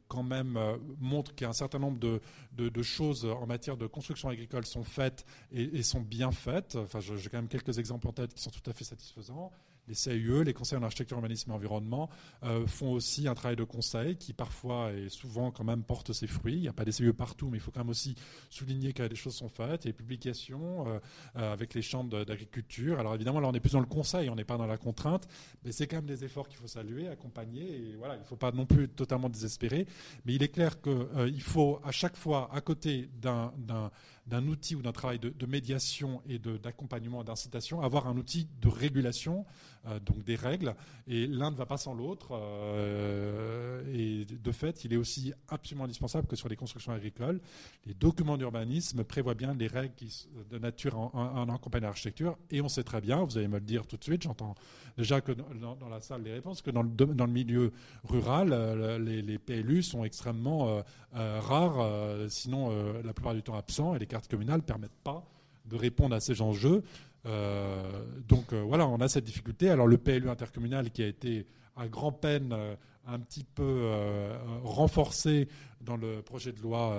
Speaker 7: quand même, montrent qu'il y a un certain nombre de, de, choses en matière de construction agricole sont faites et, et sont bien faites. Enfin, j'ai quand même quelques exemples en tête qui sont tout à fait satisfaisants les CIE, les conseils en architecture, urbanisme et environnement, euh, font aussi un travail de conseil qui parfois et souvent quand même porte ses fruits. Il n'y a pas des CIE partout, mais il faut quand même aussi souligner que des choses sont faites. Il y a des publications euh, euh, avec les chambres d'agriculture. Alors évidemment, là on est plus dans le conseil, on n'est pas dans la contrainte, mais c'est quand même des efforts qu'il faut saluer, accompagner. Et voilà, il ne faut pas non plus totalement désespérer. Mais il est clair qu'il faut à chaque fois, à côté d'un outil ou d'un travail de, médiation et d'accompagnement, d'incitation, avoir un outil de régulation, donc des règles, et l'un ne va pas sans l'autre. Euh, et de fait, il est aussi absolument indispensable que sur les constructions agricoles, les documents d'urbanisme prévoient bien les règles de nature en, en, accompagnement l'architecture, et on sait très bien, vous allez me le dire tout de suite, j'entends déjà que dans, la salle les réponses, que dans le, dans le milieu rural, euh, les, PLU sont extrêmement rares, sinon la plupart du temps absents, et les cartes communales ne permettent pas de répondre à ces enjeux. Euh, euh, voilà, on a cette difficulté. Alors le PLU intercommunal qui a été à grand peine euh, un petit peu renforcé dans le projet de loi,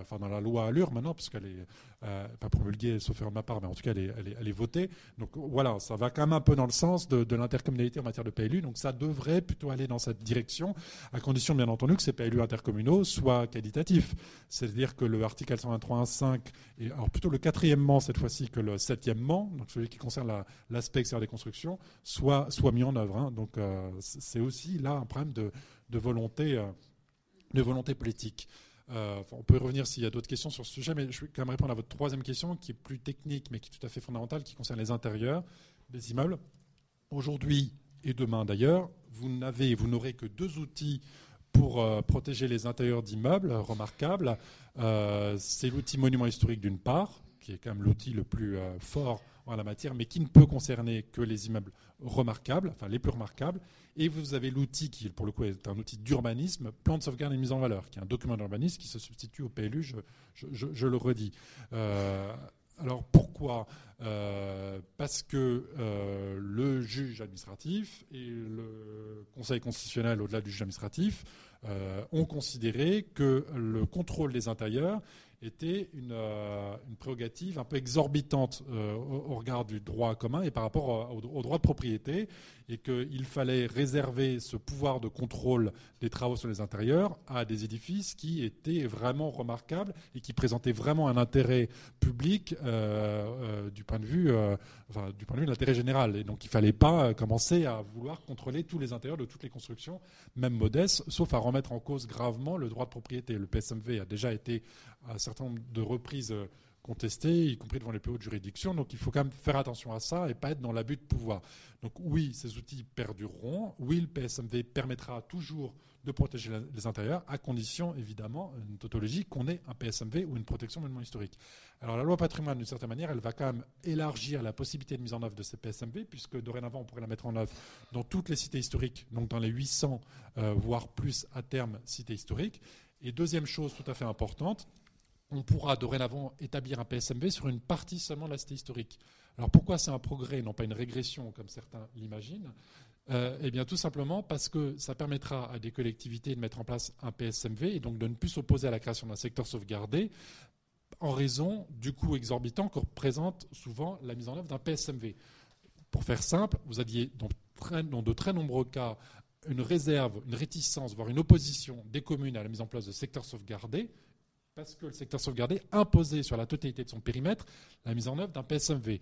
Speaker 7: enfin dans la loi Allure maintenant, puisqu'elle est euh, pas promulguée, sauf erreur de ma part, mais en tout cas, elle est, votée. Donc voilà, ça va quand même un peu dans le sens de, l'intercommunalité en matière de PLU. Donc ça devrait plutôt aller dans cette direction, à condition bien entendu que ces PLU intercommunaux soient qualitatifs. C'est-à-dire que le article 123.1.5, et alors plutôt le quatrièmement cette fois-ci que le septièmement, donc celui qui concerne l'aspect extérieur des constructions, soit, soit mis en œuvre. Hein. Donc euh, c'est aussi là un problème de, volonté, euh, de volonté politique. Euh, on peut y revenir s'il y a d'autres questions sur ce sujet, mais je vais quand même répondre à votre troisième question, qui est plus technique, mais qui est tout à fait fondamentale, qui concerne les intérieurs des immeubles. Aujourd'hui et demain d'ailleurs, vous n'avez, vous n'aurez que deux outils pour euh, protéger les intérieurs d'immeubles remarquables. C'est l'outil monument historique d'une part, qui est quand même l'outil le plus fort en la matière, mais qui ne peut concerner que les immeubles remarquables, enfin les plus remarquables. Et vous avez l'outil qui, pour le coup, est un outil d'urbanisme, plan de sauvegarde et mise en valeur, qui est un document d'urbanisme qui se substitue au PLU, je, le redis. Euh, alors pourquoi? Euh, Parce que euh, le juge administratif et le Conseil constitutionnel, au-delà du juge administratif, ont considéré que le contrôle des intérieurs était une, euh, une, prérogative un peu exorbitante euh, au, regard du droit commun et par rapport au, droit de propriété, et qu'il fallait réserver ce pouvoir de contrôle des travaux sur les intérieurs à des édifices qui étaient vraiment remarquables et qui présentaient vraiment un intérêt public euh, du point de vue, enfin, du point de vue de l'intérêt général. Et donc il ne fallait pas commencer à vouloir contrôler tous les intérieurs de toutes les constructions, même modestes, sauf à remettre en cause gravement le droit de propriété. Le PSMV a déjà été un certain nombre de reprises euh, contestées, y compris devant les plus hautes juridictions. Donc il faut quand même faire attention à ça et pas être dans l'abus de pouvoir. Donc oui, ces outils perdureront. Oui, le PSMV permettra toujours de protéger les intérieurs, à condition évidemment, une tautologie, qu'on ait un PSMV ou une protection monument historique. Alors la loi patrimoine, d'une certaine manière, elle va quand même élargir la possibilité de mise en œuvre de ces PSMV, puisque dorénavant, on pourrait la mettre en œuvre dans toutes les cités historiques, donc dans les 800, euh, voire plus à terme, cités historiques. Et deuxième chose tout à fait importante, on pourra dorénavant établir un PSMV sur une partie seulement de la historique. Alors pourquoi c'est un progrès, non pas une régression comme certains l'imaginent? Euh, Eh bien tout simplement parce que ça permettra à des collectivités de mettre en place un PSMV et donc de ne plus s'opposer à la création d'un secteur sauvegardé en raison du coût exorbitant que représente souvent la mise en œuvre d'un PSMV. Pour faire simple, vous aviez dans de très nombreux cas une réserve, une réticence, voire une opposition des communes à la mise en place de secteurs sauvegardés parce que le secteur sauvegardé imposait sur la totalité de son périmètre la mise en œuvre d'un PSMV.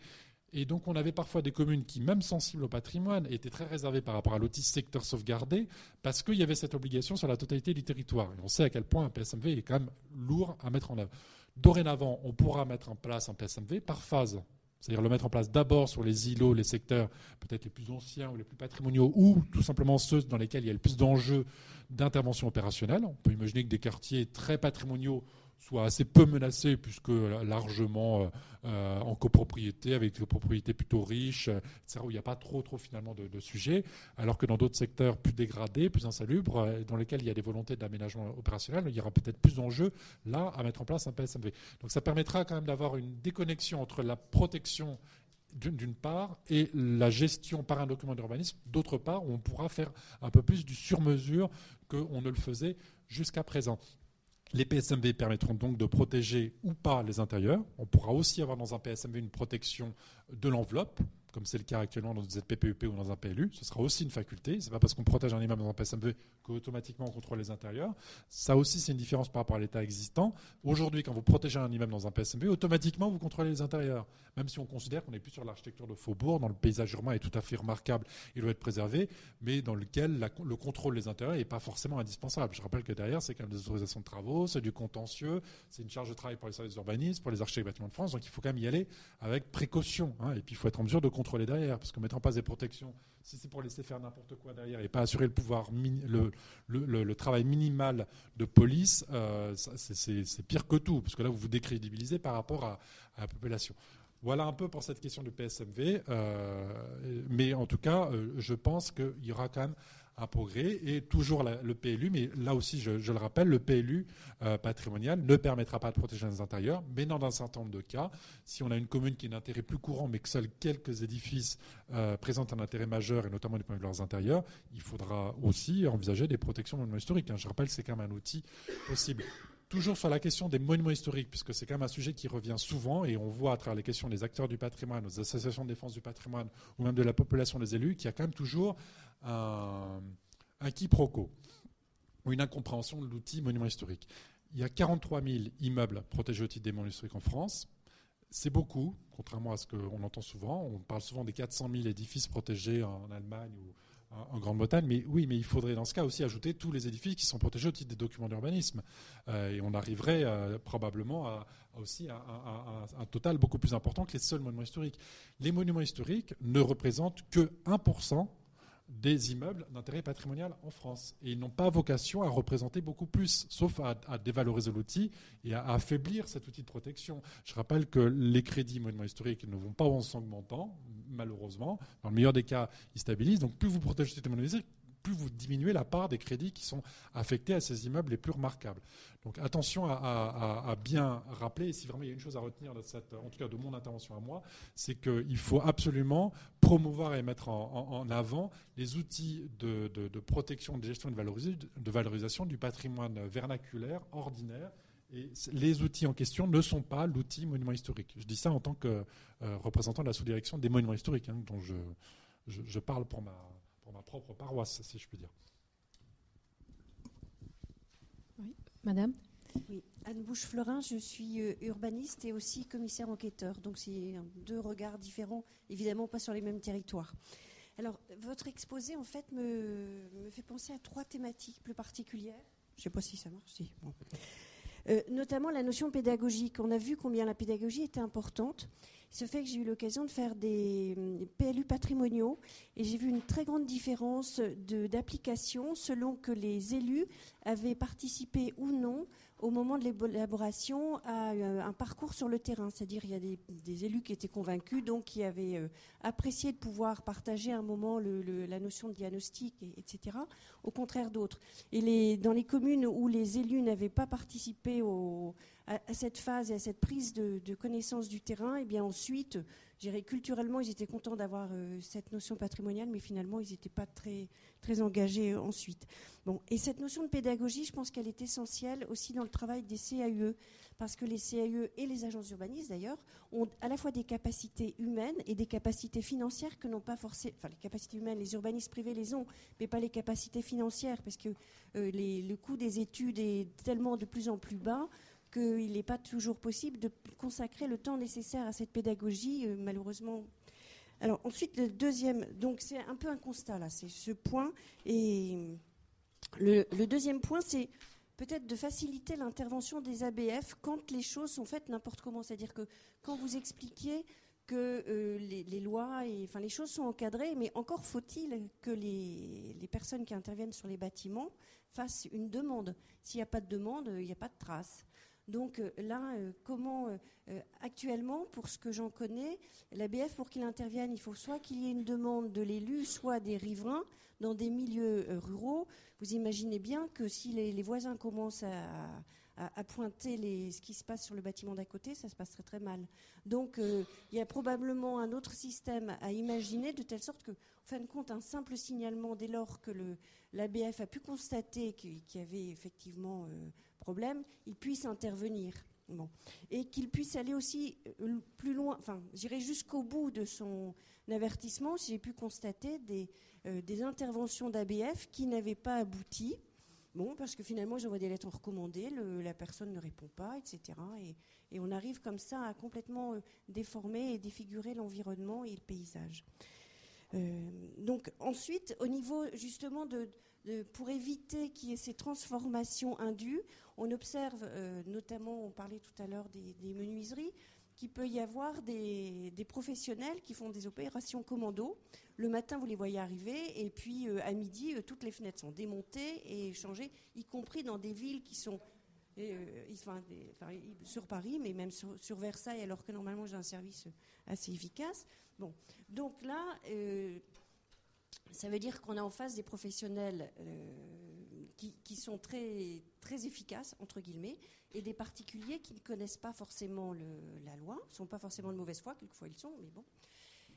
Speaker 7: Et donc on avait parfois des communes qui, même sensibles au patrimoine, étaient très réservées par rapport à l'outil secteur sauvegardé, parce qu'il y avait cette obligation sur la totalité du territoire. Et on sait à quel point un PSMV est quand même lourd à mettre en œuvre. Dorénavant, on pourra mettre en place un PSMV par phase. C'est-à-dire le mettre en place d'abord sur les îlots, les secteurs peut-être les plus anciens ou les plus patrimoniaux, ou tout simplement ceux dans lesquels il y a le plus d'enjeux d'intervention opérationnelle. On peut imaginer que des quartiers très patrimoniaux soit assez peu menacé puisque largement euh, euh, en copropriété, avec des propriétés plutôt riches, etc., où il n'y a pas trop, trop finalement de, sujets, alors que dans d'autres secteurs plus dégradés, plus insalubres, euh, dans lesquels il y a des volontés d'aménagement opérationnel, il y aura peut-être plus d'enjeux là à mettre en place un PSMV. Donc ça permettra quand même d'avoir une déconnexion entre la protection d'une part, et la gestion par un document d'urbanisme, d'autre part, où on pourra faire un peu plus du sur-mesure qu'on ne le faisait jusqu'à présent. Les PSMV permettront donc de protéger ou pas les intérieurs. On pourra aussi avoir dans un PSMV une protection de l'enveloppe, comme c'est le cas actuellement dans une ZPPUP ou dans un PLU. Ce sera aussi une faculté. Ce n'est pas parce qu'on protège un immeuble dans un PSMV qu'automatiquement on contrôle les intérieurs. Ça aussi, c'est une différence par rapport à l'état existant. Aujourd'hui, quand vous protégez un immeuble dans un PSMV, automatiquement vous contrôlez les intérieurs. Même si on considère qu'on n'est plus sur l'architecture de faubourg, dans le paysage urbain est tout à fait remarquable, il doit être préservé, mais dans lequel le contrôle des intérieurs n'est pas forcément indispensable. Je rappelle que derrière, c'est quand même des autorisations de travaux, c'est du contentieux, c'est une charge de travail pour les services d'urbanisme, pour les architectes bâtiments de France, donc il faut quand même y aller avec précaution. Hein. et puis il faut être en mesure de contrôler derrière, parce qu'en mettant place des protections, si c'est pour laisser faire n'importe quoi derrière et pas assurer le pouvoir, le, le, travail minimal de police, euh, c'est pire que tout, parce que là vous vous décrédibilisez par rapport à, la population. Voilà un peu pour cette question du PSMV, euh, mais en tout cas, euh, je pense qu'il y aura quand même un progrès et toujours le PLU, mais là aussi, je, le rappelle, le PLU euh, patrimonial ne permettra pas de protéger les intérieurs, mais dans un certain nombre de cas, si on a une commune qui a un intérêt plus courant, mais que seuls quelques édifices euh, présentent un intérêt majeur, et notamment du point de leurs intérieurs, il faudra aussi envisager des protections monuments historiques. Hein. Je rappelle, c'est quand même un outil possible toujours sur la question des monuments historiques, puisque c'est quand même un sujet qui revient souvent, et on voit à travers les questions des acteurs du patrimoine, aux associations de défense du patrimoine, ou même de la population des élus, qu'il y a quand même toujours un, quiproquo ou une incompréhension de l'outil monument historique. Il y a 43 000 immeubles protégés au titre des monuments historiques en France. C'est beaucoup, contrairement à ce qu'on entend souvent. On parle souvent des 400 000 édifices protégés en Allemagne ou en Grande-Bretagne, mais oui, mais il faudrait dans ce cas aussi ajouter tous les édifices qui sont protégés au titre des documents d'urbanisme. Euh, et on arriverait euh, probablement à, aussi à, un total beaucoup plus important que les seuls monuments historiques. Les monuments historiques ne représentent que 1% des immeubles d'intérêt patrimonial en France. Et ils n'ont pas vocation à représenter beaucoup plus, sauf à, dévaloriser l'outil et à, affaiblir cet outil de protection. Je rappelle que les crédits monuments historiques ne vont pas en s'augmentant, malheureusement. Dans le meilleur des cas, ils stabilisent. Donc plus vous protégez monuments historiques, plus vous diminuez la part des crédits qui sont affectés à ces immeubles les plus remarquables. Donc attention à, bien rappeler, et si vraiment il y a une chose à retenir de cette, en tout cas de mon intervention à moi, c'est qu'il faut absolument promouvoir et mettre en, avant les outils de, protection, de gestion et de valorisation du patrimoine vernaculaire ordinaire et les outils en question ne sont pas l'outil monument historique. Je dis ça en tant que euh, représentant de la sous-direction des monuments historiques, hein, dont je, je, parle pour ma, pour ma propre paroisse, si je puis dire.
Speaker 2: Oui, madame
Speaker 12: Oui, Anne Bouche-Florin, je suis euh, urbaniste et aussi commissaire enquêteur. Donc c'est deux regards différents, évidemment pas sur les mêmes territoires. Alors, votre exposé, en fait, me, me fait penser à trois thématiques plus particulières. Je ne sais pas si ça marche. Si. Bon. Euh, notamment la notion pédagogique. On a vu combien la pédagogie était importante. Ce fait que j'ai eu l'occasion de faire des, PLU patrimoniaux et j'ai vu une très grande différence d'application selon que les élus avaient participé ou non au moment de l'élaboration à un parcours sur le terrain. C'est-à-dire il y a des, élus qui étaient convaincus, donc qui avaient euh, apprécié de pouvoir partager un moment la notion de diagnostic, etc. Au contraire d'autres. Et dans les communes où les élus n'avaient pas participé à, cette phase et à cette prise de, connaissance du terrain, et eh bien ensuite, dirais culturellement, ils étaient contents d'avoir euh, cette notion patrimoniale, mais finalement, ils n'étaient pas très, engagés euh, ensuite. Et cette notion de pédagogie, je pense qu'elle est essentielle aussi dans le travail des CAUE, parce que les CAUE et les agences urbanistes, d'ailleurs, ont à la fois des capacités humaines et des capacités financières que n'ont pas forcément... Enfin, les capacités humaines, les urbanistes privés les ont, mais pas les capacités financières, parce que euh, le coût des études est tellement de plus en plus bas qu'il n'est pas toujours possible de consacrer le temps nécessaire à cette pédagogie, euh, malheureusement. Alors ensuite, le deuxième, donc c'est un peu un constat là, c'est ce point. Et le, deuxième point, c'est peut-être de faciliter l'intervention des ABF quand les choses sont faites n'importe comment. C'est-à-dire que quand vous expliquiez que euh, les, lois, enfin les choses sont encadrées, mais encore faut-il que les, les, personnes qui interviennent sur les bâtiments fassent une demande. S'il n'y a pas de demande, il n'y a pas de trace. Donc euh, là, euh, comment actuellement, pour ce que j'en connais, l'ABF, pour qu'il intervienne, il faut soit qu'il y ait une demande de l'élu, soit des riverains dans des milieux ruraux. Vous imaginez bien que si les voisins commencent à, pointer ce qui se passe sur le bâtiment d'à côté, ça se passerait très mal. Donc euh, il y a probablement un autre système à imaginer de telle sorte que, en fin de compte, un simple signalement dès lors que l'ABF a pu constater qu'il y avait effectivement euh, problème, il puisse intervenir. Et qu'il puisse aller aussi euh, plus loin, enfin, j'irai jusqu'au bout de son avertissement si j'ai pu constater des, des interventions d'ABF qui n'avaient pas abouti Bon, parce que finalement, j'envoie des lettres recommandées, la personne ne répond pas, etc. Et, on arrive comme ça à complètement euh, déformer et défigurer l'environnement et le paysage. Euh, donc ensuite, au niveau justement de, pour éviter qu'il y ait ces transformations indues, on observe euh, notamment, on parlait tout à l'heure des, menuiseries, qu'il peut y avoir des, professionnels qui font des opérations commando. Le matin, vous les voyez arriver, et puis euh, à midi, euh, toutes les fenêtres sont démontées et changées, y compris dans des villes qui sont sur Paris, mais même sur, Versailles, alors que normalement j'ai un service assez efficace. Bon, donc là, ça veut dire qu'on a en face des professionnels qui, sont très, très efficaces, entre guillemets, et des particuliers qui ne connaissent pas forcément la loi, ne sont pas forcément de mauvaise foi, quelquefois ils sont, mais bon,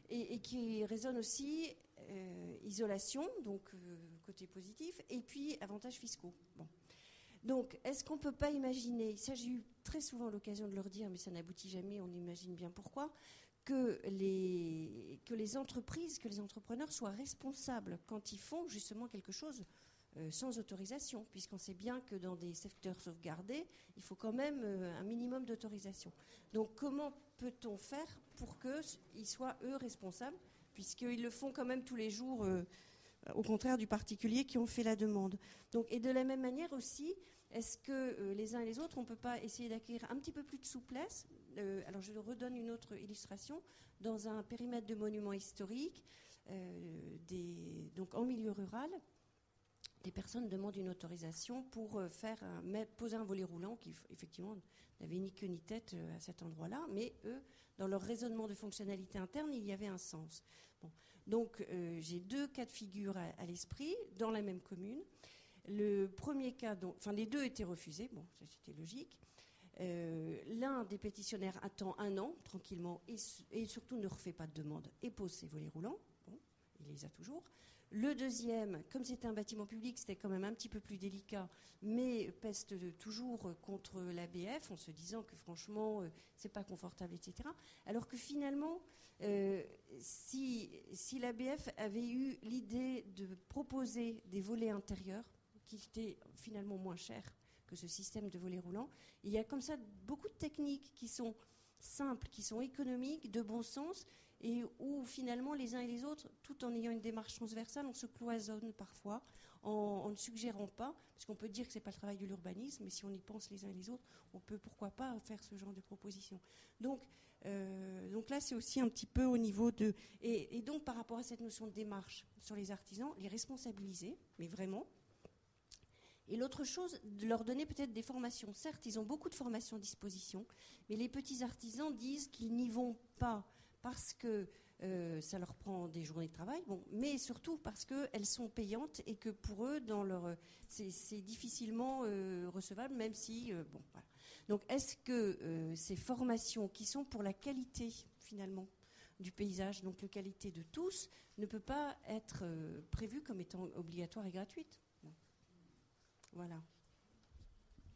Speaker 12: et, qui raisonnent aussi euh, isolation, donc euh, côté positif, et puis avantages fiscaux. Bon. Donc, est-ce qu'on ne peut pas imaginer, ça j'ai eu très souvent l'occasion de leur dire, mais ça n'aboutit jamais, on imagine bien pourquoi, que les, entreprises, que les entrepreneurs soient responsables quand ils font justement quelque chose euh, sans autorisation, puisqu'on sait bien que dans des secteurs sauvegardés, il faut quand même euh, un minimum d'autorisation. Donc comment peut-on faire pour qu'ils soient, eux, responsables, puisqu'ils le font quand même tous les jours, euh, au contraire du particulier qui ont fait la demande? Et de la même manière aussi, est-ce que les uns et les autres, on ne peut pas essayer d'acquérir un petit peu plus de souplesse? Alors je redonne une autre illustration. Dans un périmètre de monuments historiques, donc en milieu rural, des personnes demandent une autorisation pour euh, poser un volet roulant qui, effectivement, n'avait ni queue ni tête euh, à cet endroit-là, mais eux, dans leur raisonnement de fonctionnalité interne, il y avait un sens. Donc, euh, j'ai deux cas de figure à, l'esprit dans la même commune. Le premier cas, enfin, les deux étaient refusés, bon, ça c'était logique. L'un des pétitionnaires attend un an tranquillement et, et, surtout ne refait pas de demande et pose ses volets roulants. Bon, il les a toujours. Le deuxième, comme c'était un bâtiment public, c'était quand même un petit peu plus délicat, mais peste toujours contre l'ABF en se disant que franchement, euh, c'est pas confortable, etc. Alors que finalement, euh, si, si l'ABF avait eu l'idée de proposer des volets intérieurs, qui finalement moins chers que ce système de volets roulants, il y a comme ça beaucoup de techniques qui sont simples, qui sont économiques, de bon sens, et où finalement les uns et les autres, tout en ayant une démarche transversale, on se cloisonne parfois en, ne suggérant pas, parce qu'on peut dire que ce n'est pas le travail de l'urbanisme, mais si on y pense les uns et les autres, on peut pourquoi pas faire ce genre de proposition. Donc, euh, donc là, c'est aussi un petit peu au niveau de... Et, donc par rapport à cette notion de démarche sur les artisans, les responsabiliser, mais vraiment. Et l'autre chose, de leur donner peut-être des formations. Certes, ils ont beaucoup de formations à disposition, mais les petits artisans disent qu'ils n'y vont pas parce que euh, ça leur prend des journées de travail, mais surtout parce qu'elles sont payantes et que pour eux, c'est difficilement euh, recevable, même si, euh, bon. Donc, est-ce que ces formations qui sont pour la qualité finalement du paysage, donc la qualité de tous, ne peut pas être prévues comme étant obligatoire et gratuite Voilà.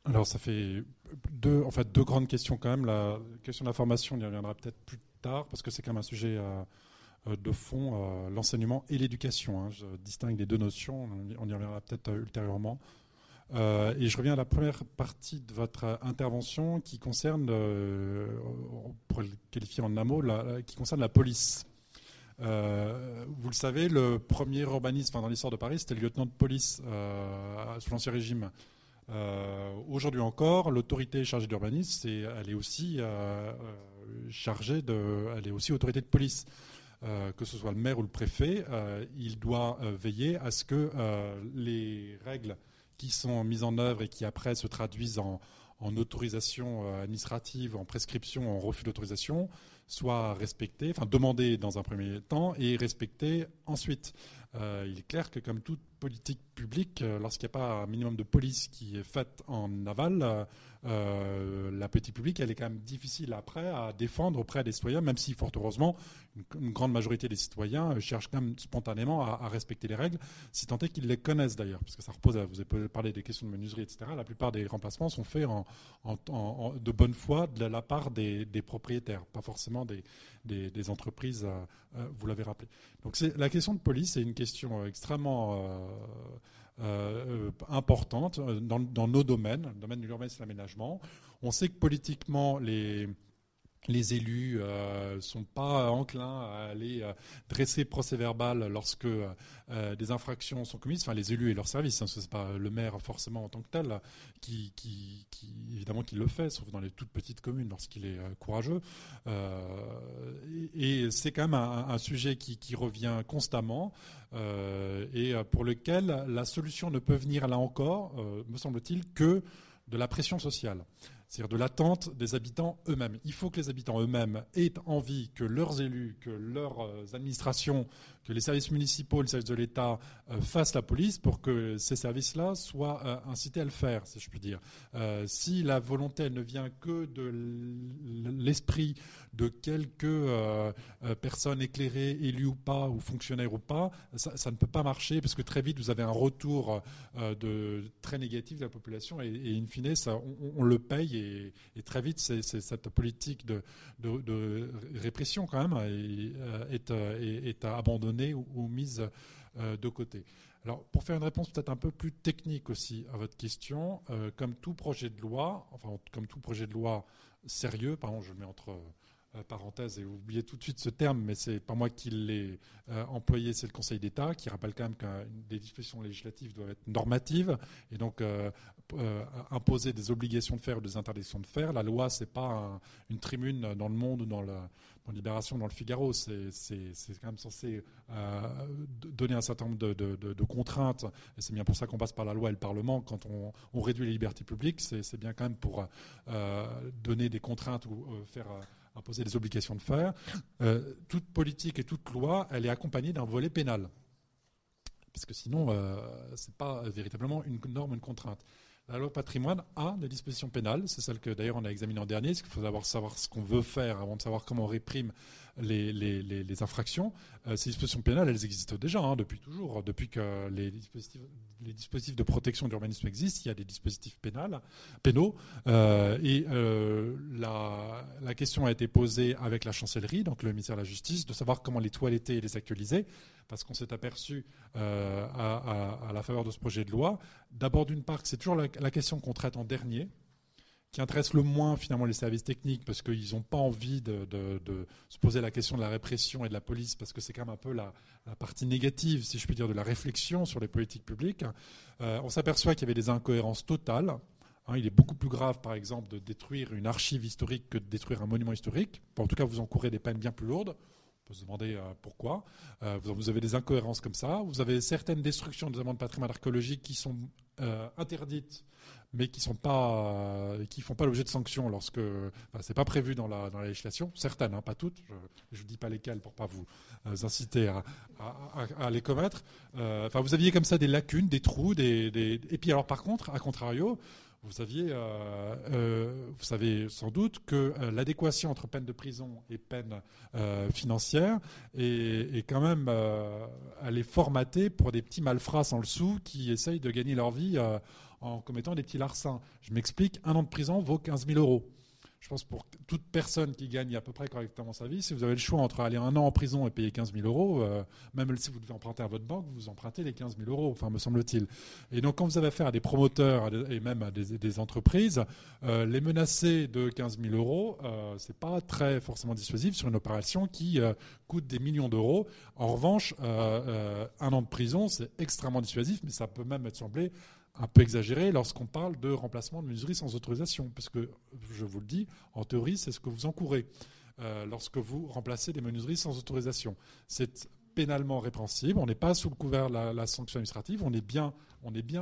Speaker 7: Alors, ça fait deux, en fait, deux grandes questions quand même. La question de la formation, on y reviendra peut-être plus parce que c'est quand même un sujet euh, euh, de fond, euh, l'enseignement et l'éducation. Hein. Je distingue les deux notions, on y reviendra peut-être ultérieurement. et je reviens à la première partie de votre intervention qui concerne, pour le qualifier en un mot, qui concerne la police. Vous le savez, le premier urbanisme dans l'histoire de Paris, c'était le lieutenant de police sous l'Ancien Régime. Aujourd'hui encore, l'autorité chargée d'urbanisme, elle est aussi chargée de, elle est aussi autorité de police. que ce soit le maire ou le préfet, il doit veiller à ce que les règles qui sont mises en œuvre et qui après se traduisent en, autorisation euh, administrative, en prescription, en refus d'autorisation, soit respectées, enfin demandées dans un premier temps et respectées ensuite. Euh, il est clair que comme toute politique publique, euh, lorsqu'il n'y a pas un minimum de police qui est faite en aval, euh, la politique publique, elle est quand même difficile après à défendre auprès des citoyens, même si, fort heureusement, une, grande majorité des citoyens cherchent quand même spontanément à, respecter les règles, si tant est qu'ils les connaissent d'ailleurs, parce que ça repose, vous avez parlé des questions de menuiserie, etc. La plupart des remplacements sont faits en, de bonne foi de la part des, propriétaires, pas forcément des, entreprises, vous l'avez rappelé. Donc la question de police, c'est une question extrêmement euh, importante dans, dans, nos domaines, le domaine de l'urbanisme et de l'aménagement. On sait que politiquement, les, les élus euh, sont pas enclins à aller euh, dresser procès verbal lorsque euh, des infractions sont commises. Enfin, les élus et leurs services, hein, ce n'est pas le maire forcément en tant que tel qui, évidemment, qui le fait, sauf dans les toutes petites communes lorsqu'il est courageux. et, c'est quand même un, sujet qui, revient constamment et pour lequel la solution ne peut venir là encore, me semble-t-il, que de la pression sociale c'est-à-dire de l'attente des habitants eux-mêmes. Il faut que les habitants eux-mêmes aient envie que leurs élus, que leurs euh, administrations, que les services municipaux, les services de l'État euh, fassent la police pour que ces services-là soient euh, incités à le faire, si je puis dire. si la volonté ne vient que de l'esprit de quelques personnes éclairées, élues ou pas, ou fonctionnaires ou pas, ça, ne peut pas marcher parce que très vite vous avez un retour très négatif de la population et, in fine, on le paye et, très vite, cette politique de, répression quand même euh, euh, est, abandonnée ou, mise euh, de côté. Alors, pour faire une réponse peut-être un peu plus technique aussi à votre question, comme tout projet de loi, enfin comme tout projet de loi sérieux, pardon, je le mets entre parenthèses et vous oubliez tout de suite ce terme, mais c'est pas moi qui l'ai employé, c'est le Conseil d'État qui rappelle quand même que des dispositions législatives doivent être normatives et donc euh, imposer des obligations de faire ou des interdictions de faire. La loi, c'est pas une tribune dans le Monde ou dans, la, Libération, dans le Figaro. C'est quand même censé euh, donner un certain nombre de, contraintes. C'est bien pour ça qu'on passe par la loi et le Parlement. Quand on, réduit les libertés publiques, c'est bien quand même pour euh, donner des contraintes ou faire imposer des obligations de faire. toute politique et toute loi, elle est accompagnée d'un volet pénal parce que sinon, ce n'est pas véritablement une norme, une contrainte. La loi patrimoine a des dispositions pénales, c'est celle que d'ailleurs on a examinée en dernier, parce qu'il faut savoir, savoir ce qu'on veut faire avant de savoir comment on réprime les, infractions. Euh, ces dispositions pénales, elles existent déjà hein, depuis toujours. Depuis que les dispositifs, de protection de l'urbanisme existent, il y a des dispositifs pénaux. Euh, et euh, la, question a été posée avec la chancellerie, donc le ministère de la Justice, de savoir comment les toiletter et les actualiser, parce qu'on s'est aperçu à, la faveur de ce projet de loi, d'abord d'une part c'est toujours la question qu'on traite en dernier, qui intéresse le moins finalement les services techniques parce qu'ils n'ont pas envie de, se poser la question de la répression et de la police parce que c'est quand même un peu la, partie négative, si je puis dire, de la réflexion sur les politiques publiques. Euh, on s'aperçoit qu'il y avait des incohérences totales. Hein. il est beaucoup plus grave, par exemple, de détruire une archive historique que de détruire un monument historique. en tout cas, vous encourez des peines bien plus lourdes. Peut se demander euh, pourquoi. Euh, vous, avez des incohérences comme ça. Vous avez certaines destructions, notamment de patrimoine archéologique, qui sont interdites mais qui sont pas, qui font pas l'objet de sanctions lorsque, enfin, c'est pas prévu dans la, législation. Certaines, hein, pas toutes. Je ne dis pas lesquelles pour pas vous euh, inciter à, les commettre. Euh, enfin, vous aviez comme ça des lacunes, des trous, des... et puis alors par contre, à contrario, vous aviez, euh, vous savez sans doute que l'adéquation entre peine de prison et peine financière est, est, quand même, elle est formatée pour des petits malfrats sans le sou qui essayent de gagner leur vie en commettant des petits larcins. Je m'explique, un an de prison vaut 15 000 euros. Je pense pour toute personne qui gagne à peu près correctement sa vie, si vous avez le choix entre aller un an en prison et payer 15 000 euros, euh, même si vous devez emprunter à votre banque, vous empruntez les 15 000 euros, enfin me semble-t-il. Et donc quand vous avez affaire à des promoteurs et même à des, entreprises, euh, les menacer de 15 000 euros, euh, c'est pas très forcément dissuasif sur une opération qui euh, coûte des millions d'euros. En revanche, un an de prison, c'est extrêmement dissuasif, mais ça peut même être semblé un peu exagéré lorsqu'on parle de remplacement de menuiserie sans autorisation, parce que, je vous le dis, en théorie, c'est ce que vous encourez euh, lorsque vous remplacez des menuiseries sans autorisation. C'est pénalement répréhensible, on n'est pas sous le couvert de la, sanction administrative, on est bien,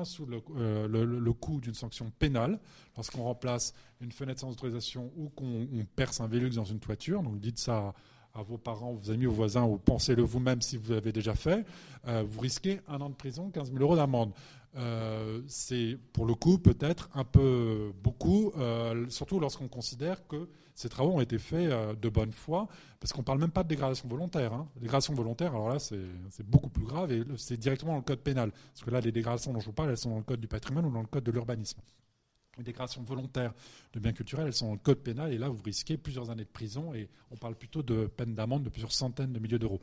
Speaker 7: sous le, euh, d'une sanction pénale lorsqu'on remplace une fenêtre sans autorisation ou qu'on perce un Vélux dans une toiture. Donc dites ça à vos parents, vos amis, aux voisins, ou pensez-le vous-même si vous l'avez déjà fait, euh, vous risquez un an de prison, 15 000 euros d'amende. Euh, c'est pour le coup peut-être un peu beaucoup, euh, surtout lorsqu'on considère que ces travaux ont été faits de bonne foi, parce qu'on ne parle même pas de dégradation volontaire. Hein. Dégradation volontaire, alors là c'est beaucoup plus grave et c'est directement dans le code pénal. Parce que là, les dégradations dont je vous parle, elles sont dans le code du patrimoine ou dans le code de l'urbanisme les dégradations volontaires de biens culturels, elles sont dans le code pénal, et là, vous risquez plusieurs années de prison, et on parle plutôt de peine d'amende de plusieurs centaines de milliers d'euros.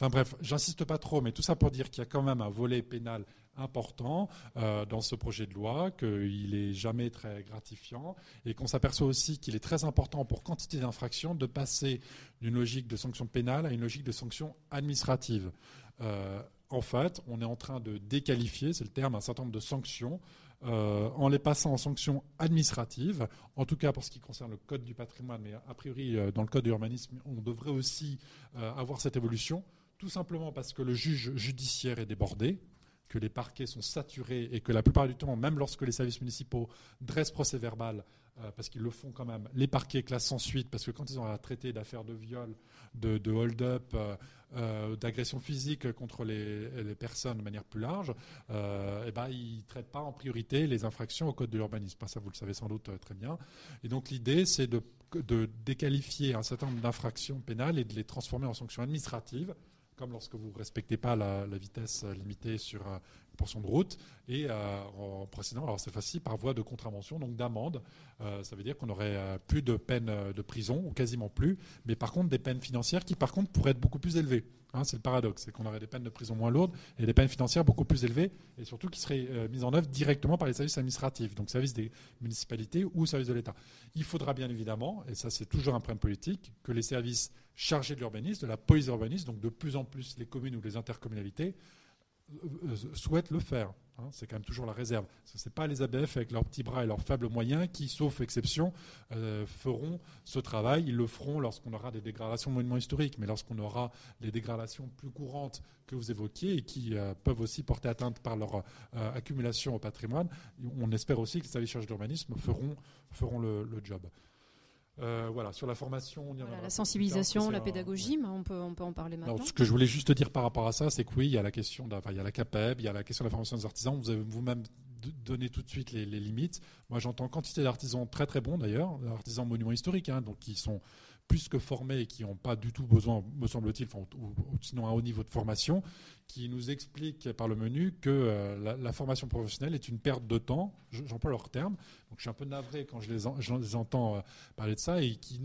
Speaker 7: Enfin bref, j'insiste pas trop, mais tout ça pour dire qu'il y a quand même un volet pénal important euh, dans ce projet de loi, qu'il n'est jamais très gratifiant, et qu'on s'aperçoit aussi qu'il est très important pour quantité d'infractions de passer d'une logique de sanction pénale à une logique de sanction administrative. Euh, en fait, on est en train de déqualifier, c'est le terme, un certain nombre de sanctions euh, en les passant en sanctions administratives, en tout cas pour ce qui concerne le code du patrimoine, mais a priori dans le code de l'urbanisme, on devrait aussi avoir cette évolution, tout simplement parce que le juge judiciaire est débordé, que les parquets sont saturés et que la plupart du temps, même lorsque les services municipaux dressent procès verbal, parce qu'ils le font quand même, les parquets classent sans suite, parce que quand ils ont à traiter d'affaires de viol, de, hold-up, euh, d'agression physique contre les, personnes de manière plus large, euh, eh ben, ils ne traitent pas en priorité les infractions au code de l'urbanisme. Ça, vous le savez sans doute euh, très bien. Et donc l'idée, c'est de, de, déqualifier un certain nombre d'infractions pénales et de les transformer en sanctions administratives, comme lorsque vous ne respectez pas la, vitesse limitée sur une portion de route, et en précédent, alors cette fois-ci par voie de contravention, donc d'amende. ça veut dire qu'on n'aurait plus de peine de prison, ou quasiment plus, mais par contre des peines financières qui par contre pourraient être beaucoup plus élevées. Hein, c'est le paradoxe, c'est qu'on aurait des peines de prison moins lourdes et des peines financières beaucoup plus élevées, et surtout qui seraient euh, mises en œuvre directement par les services administratifs, donc services des municipalités ou services de l'État. Il faudra bien évidemment, et ça c'est toujours un problème politique, que les services chargés de l'urbanisme, de la police urbaniste, donc de plus en plus les communes ou les intercommunalités, euh, euh, souhaitent le faire. Hein, c'est quand même toujours la réserve. Ce n'est pas les ABF avec leurs petits bras et leurs faibles moyens qui, sauf exception, euh, feront ce travail. Ils le feront lorsqu'on aura des dégradations de monuments historiques, mais lorsqu'on aura des dégradations plus courantes que vous évoquiez et qui peuvent aussi porter atteinte par leur accumulation au patrimoine, on espère aussi que les services chargés d'urbanisme feront, feront le job. Euh, voilà, sur la formation,
Speaker 2: la sensibilisation, la pédagogie, on peut, on peut en parler maintenant.
Speaker 7: ce que je voulais juste dire par rapport à ça, c'est que oui, il y a la question, de, il y a la CAPEB, il y a la question de la formation des artisans. Vous avez vous-même donné tout de suite les, limites. Moi, j'entends quantité d'artisans très très bons d'ailleurs, artisans monuments historiques, hein, donc qui sont plus que formés et qui n'ont pas du tout besoin, me semble-t-il, sinon un haut niveau de formation, qui nous expliquent par le menu que euh, la, formation professionnelle est une perte de temps, j'emploie leur terme, donc je suis un peu navré quand je les, entends euh, parler de ça, et qui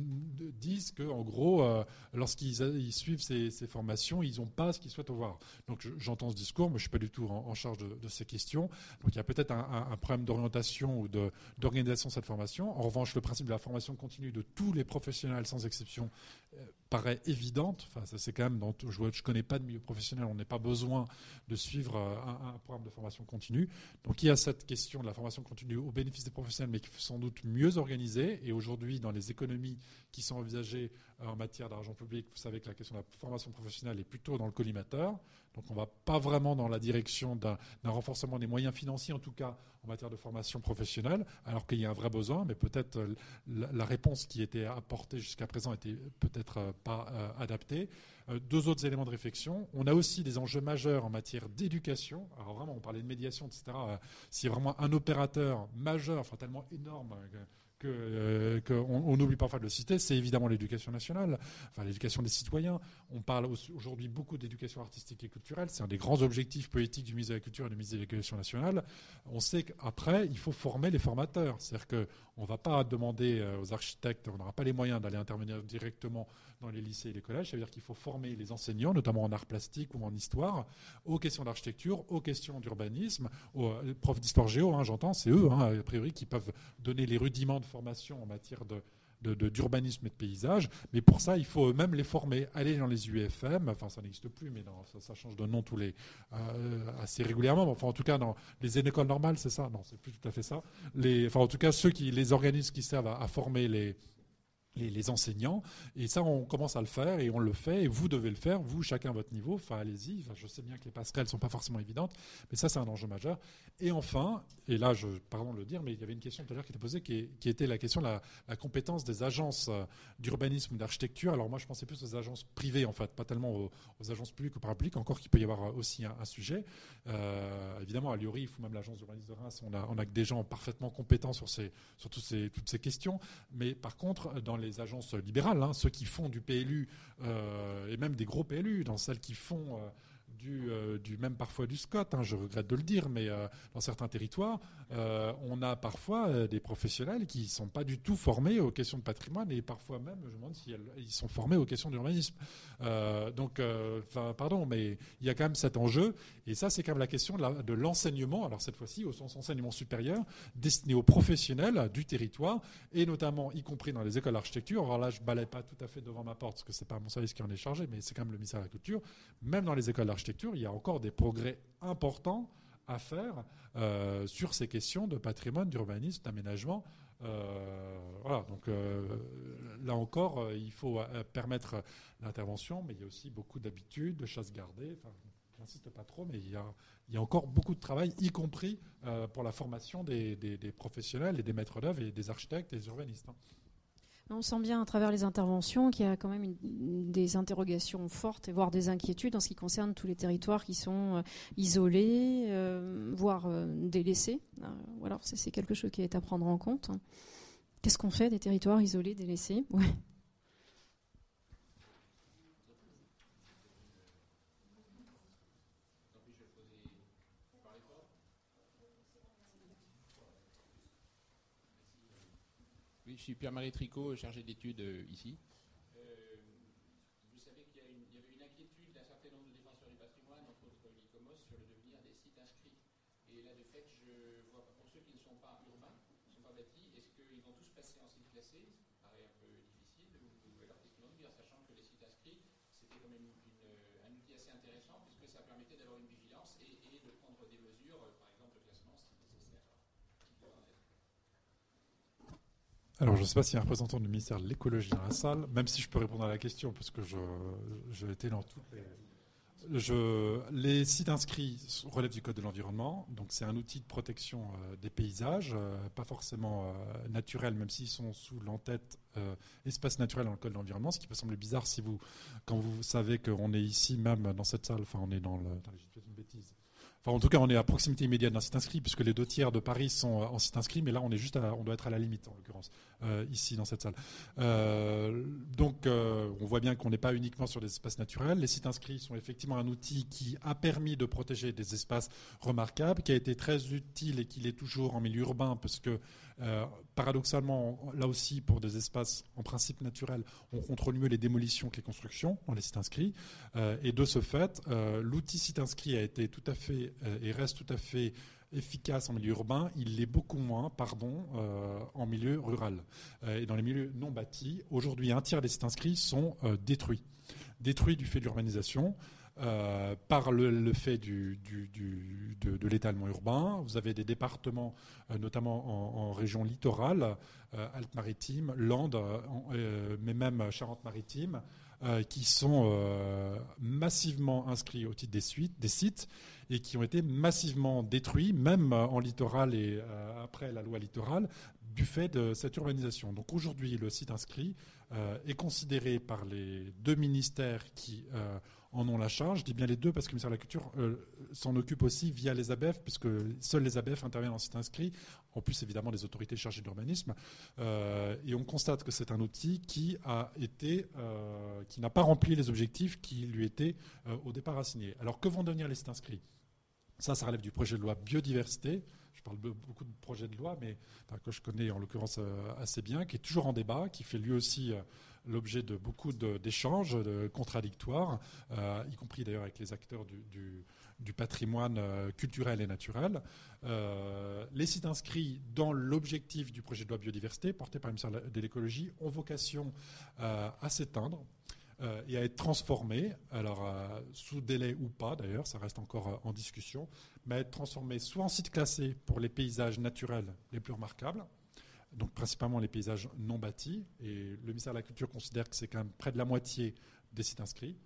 Speaker 7: disent qu'en gros, euh, lorsqu'ils suivent ces, formations, ils n'ont pas ce qu'ils souhaitent avoir. Donc j'entends ce discours, mais je ne suis pas du tout en, charge de, ces questions, donc il y a peut-être un, problème d'orientation ou d'organisation de cette formation. En revanche, le principe de la formation continue de tous les professionnels sans exception paraît évidente. Enfin, c'est quand même dans, je ne connais pas de milieu professionnel, on n'a pas besoin de suivre euh, un, programme de formation continue. Donc il y a cette question de la formation continue au bénéfice des professionnels, mais qui faut sans doute mieux organisée. Et aujourd'hui, dans les économies qui sont envisagées euh, en matière d'argent public, vous savez que la question de la formation professionnelle est plutôt dans le collimateur. Donc on ne va pas vraiment dans la direction d'un renforcement des moyens financiers, en tout cas en matière de formation professionnelle, alors qu'il y a un vrai besoin, mais peut-être euh, la, réponse qui était apportée jusqu'à présent était peut-être euh, pas euh, adaptée. deux autres éléments de réflexion. On a aussi des enjeux majeurs en matière d'éducation. Alors vraiment, on parlait de médiation, etc. Si vraiment un opérateur majeur, enfin tellement énorme, qu'on euh, on n'oublie parfois de le citer, c'est évidemment l'éducation nationale, enfin l'éducation des citoyens. On parle aujourd'hui beaucoup d'éducation artistique et culturelle. C'est un des grands objectifs politiques du ministère de la Culture et du ministère de l'Éducation nationale. On sait qu'après, il faut former les formateurs. C'est-à-dire qu'on ne va pas demander euh, aux architectes, on n'aura pas les moyens d'aller intervenir directement dans les lycées et les collèges. Ça veut dire qu'il faut former les enseignants, notamment en art plastique ou en histoire, aux questions d'architecture, aux questions d'urbanisme, aux euh, profs d'histoire géo, hein, j'entends, c'est eux, hein, a priori, qui peuvent donner les rudiments de formation en matière de d'urbanisme et de paysage, mais pour ça, il faut eux-mêmes les former. Aller dans les UFM, enfin ça n'existe plus, mais ça, change de nom tous les, assez régulièrement, enfin en tout cas dans les écoles normales, c'est ça Non, c'est plus tout à fait ça. Enfin en tout cas, ceux qui, les organismes qui servent à former les, les, enseignants. Et ça, on commence à le faire et on le fait. Et vous devez le faire, vous, chacun à votre niveau. Enfin, allez-y. je sais bien que les passerelles ne sont pas forcément évidentes, mais ça, c'est un enjeu majeur. Et enfin, et là, pardon de le dire, mais il y avait une question tout à l'heure qui était posée, qui, était la question de la, compétence des agences euh, d'urbanisme ou d'architecture. Alors moi, je pensais plus aux agences privées, en fait, pas tellement aux, agences publiques ou parapubliques, encore qu'il peut y avoir aussi un, sujet. Euh, évidemment, à Liori, faut même l'agence d'urbanisme de Reims, on a, on a des gens parfaitement compétents sur, ces, sur ces, toutes ces questions. Mais par contre, dans les les agences libérales, hein, ceux qui font du PLU, euh, et même des gros PLU, dans celles qui font euh, du, même parfois du Scott, hein, je regrette de le dire, mais euh, dans certains territoires, euh, on a parfois des professionnels qui ne sont pas du tout formés aux questions de patrimoine et parfois même, je me demande s'ils ils sont formés aux questions d'urbanisme. donc, pardon, mais il y a quand même cet enjeu, et ça, c'est quand même la question de l'enseignement, alors cette fois-ci au sens enseignement supérieur, destiné aux professionnels du territoire, et notamment, y compris dans les écoles d'architecture. Alors là, je ne balaye pas tout à fait devant ma porte, parce que ce n'est pas mon service qui en est chargé, mais c'est quand même le ministère de la Culture, même dans les écoles d'architecture il y a encore des progrès importants à faire euh, sur ces questions de patrimoine, d'urbanisme, d'aménagement. Euh, voilà, donc euh, là encore, il faut permettre l'intervention, mais il y a aussi beaucoup d'habitudes, de chasse gardée. Enfin, J'insiste pas trop, mais il y, a, encore beaucoup de travail, y compris pour la formation des, professionnels et des maîtres d'œuvre et des architectes et des urbanistes. Hein.
Speaker 2: On sent bien à travers les interventions qu'il y a quand même des interrogations fortes voire des inquiétudes en ce qui concerne tous les territoires qui sont euh, isolés, euh, voire euh, délaissés. voilà, c'est quelque chose qui est à prendre en compte. Qu'est-ce qu'on fait des territoires isolés, délaissés?
Speaker 13: Je suis Pierre-Marie Tricot, chargé d'études euh, ici. Euh, vous savez qu'il y, avait une inquiétude d'un certain nombre de défenseurs du patrimoine, entre autres l'ICOMOS, sur le devenir des sites inscrits. Et là, de fait, je vois pour ceux qui ne sont pas urbains, qui ne sont pas bâtis, est-ce qu'ils vont tous passer en site classé Ça paraît un peu difficile, ou alors qu'est-ce sachant que les sites inscrits, c'était quand même un outil assez intéressant, puisque ça permettait d'avoir une vigilance et, et, de prendre des mesures, par exemple le classement si nécessaire.
Speaker 7: Alors, je ne sais pas s'il y a un représentant du ministère de l'écologie dans la salle, même si je peux répondre à la question, parce que j'ai été dans toutes les... Les sites inscrits relèvent du Code de l'environnement, donc c'est un outil de protection euh, des paysages, euh, pas forcément euh, naturel, même s'ils sont sous l'entête espace naturel dans le Code de l'environnement, ce qui peut sembler bizarre si vous, quand vous savez qu'on est ici même dans cette salle, enfin on est dans le, bêtise, en tout cas, on est à proximité immédiate d'un site inscrit, puisque les deux tiers de Paris sont en site inscrit, mais là, on est juste, on doit être à la limite, en l'occurrence, euh, ici dans cette salle. Euh, donc, euh, on voit bien qu'on n'est pas uniquement sur des espaces naturels. Les sites inscrits sont effectivement un outil qui a permis de protéger des espaces remarquables, qui a été très utile et qui l'est toujours en milieu urbain, parce que paradoxalement, là aussi, pour des espaces en principe naturels, on contrôle mieux les démolitions que les constructions dans les sites inscrits. et de ce fait, l'outil site inscrit a été tout à fait et reste tout à fait efficace en milieu urbain, il l'est beaucoup moins, pardon, euh, en milieu rural. Euh, et dans les milieux non bâtis, aujourd'hui, un tiers des sites inscrits sont détruits. Détruits du fait de l'urbanisation. par le, fait de, l'étalement urbain. Vous avez des départements, notamment en, région littorale, Alpes-Maritimes, Landes, mais même Charente-Maritime, qui sont massivement inscrits au titre des sites et qui ont été massivement détruits, même en littoral et euh, après la loi littorale, du fait de cette urbanisation. Donc aujourd'hui, le site inscrit euh, est considéré par les deux ministères qui euh, en ont la charge. Je dis bien les deux parce que le ministère de la Culture s'en occupe aussi via les ABF, puisque seuls les ABF interviennent en site inscrit, en plus évidemment des autorités chargées d'urbanisme. et on constate que c'est un outil qui a été, qui n'a pas rempli les objectifs qui lui étaient au départ assignés. Alors que vont devenir les sites inscrits? Ça, ça relève du projet de loi biodiversité. Je parle beaucoup de projets de loi, mais que je connais en l'occurrence assez bien, qui est toujours en débat, qui fait lui aussi l'objet de beaucoup d'échanges contradictoires, y compris d'ailleurs avec les acteurs du patrimoine euh, culturel et naturel. Euh, les sites inscrits dans l'objectif du projet de loi biodiversité porté par le ministère de l'écologie ont vocation euh, à s'éteindre et à être transformés, alors sous délai ou pas d'ailleurs, ça reste encore en discussion, mais à être transformés soit en sites classés pour les paysages naturels les plus remarquables, donc principalement les paysages non bâtis, et le ministère de la Culture considère que c'est quand même près de la moitié des sites inscrits,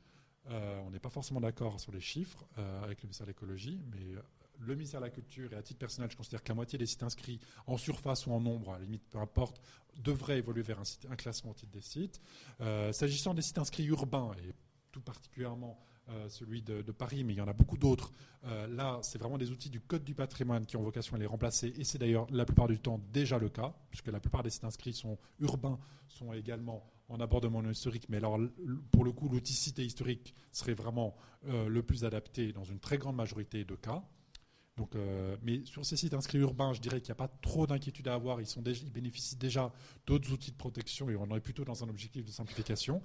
Speaker 7: euh, on n'est pas forcément d'accord sur les chiffres euh, avec le ministère de l'écologie, mais euh, le ministère de la Culture, et à titre personnel, je considère que la moitié des sites inscrits en surface ou en nombre, à la limite, peu importe, devraient évoluer vers un, classement au titre des sites. S'agissant des sites inscrits urbains, et tout particulièrement celui de, Paris, mais il y en a beaucoup d'autres. là, c'est vraiment des outils du Code du patrimoine qui ont vocation à les remplacer, et c'est d'ailleurs la plupart du temps déjà le cas, puisque la plupart des sites inscrits sont urbains, sont également en abordement historique, mais alors pour le coup, l'outil cité historique serait vraiment euh, le plus adapté dans une très grande majorité de cas. Donc, euh, mais sur ces sites inscrits urbains, je dirais qu'il n'y a pas trop d'inquiétude à avoir. Ils, bénéficient déjà d'autres outils de protection et on est plutôt dans un objectif de simplification.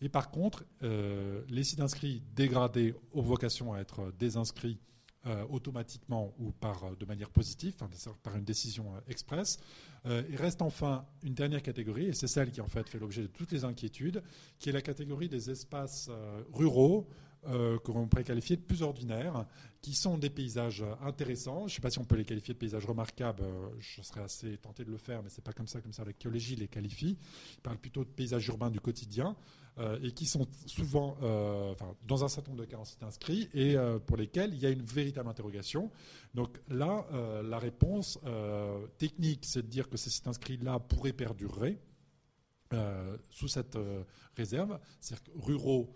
Speaker 7: Et par contre, euh, les sites inscrits dégradés ont vocation à être désinscrits euh, automatiquement ou par, euh, de manière positive, par une décision euh, express. il reste enfin une dernière catégorie, et c'est celle qui en fait fait l'objet de toutes les inquiétudes, qui est la catégorie des espaces ruraux euh, que l'on pourrait qualifier de plus ordinaires, qui sont des paysages intéressants. Je ne sais pas si on peut les qualifier de paysages remarquables, je serais assez tenté de le faire, mais ce n'est pas comme ça comme ça l'écologie les qualifie. Ils parlent plutôt de paysages urbains du quotidien. Euh, et qui sont souvent, euh, dans un certain nombre de cas, en site inscrit et euh, pour lesquels il y a une véritable interrogation. Donc là, la réponse technique, c'est de dire que ces sites inscrits-là pourraient perdurer sous cette réserve, c'est-à-dire ruraux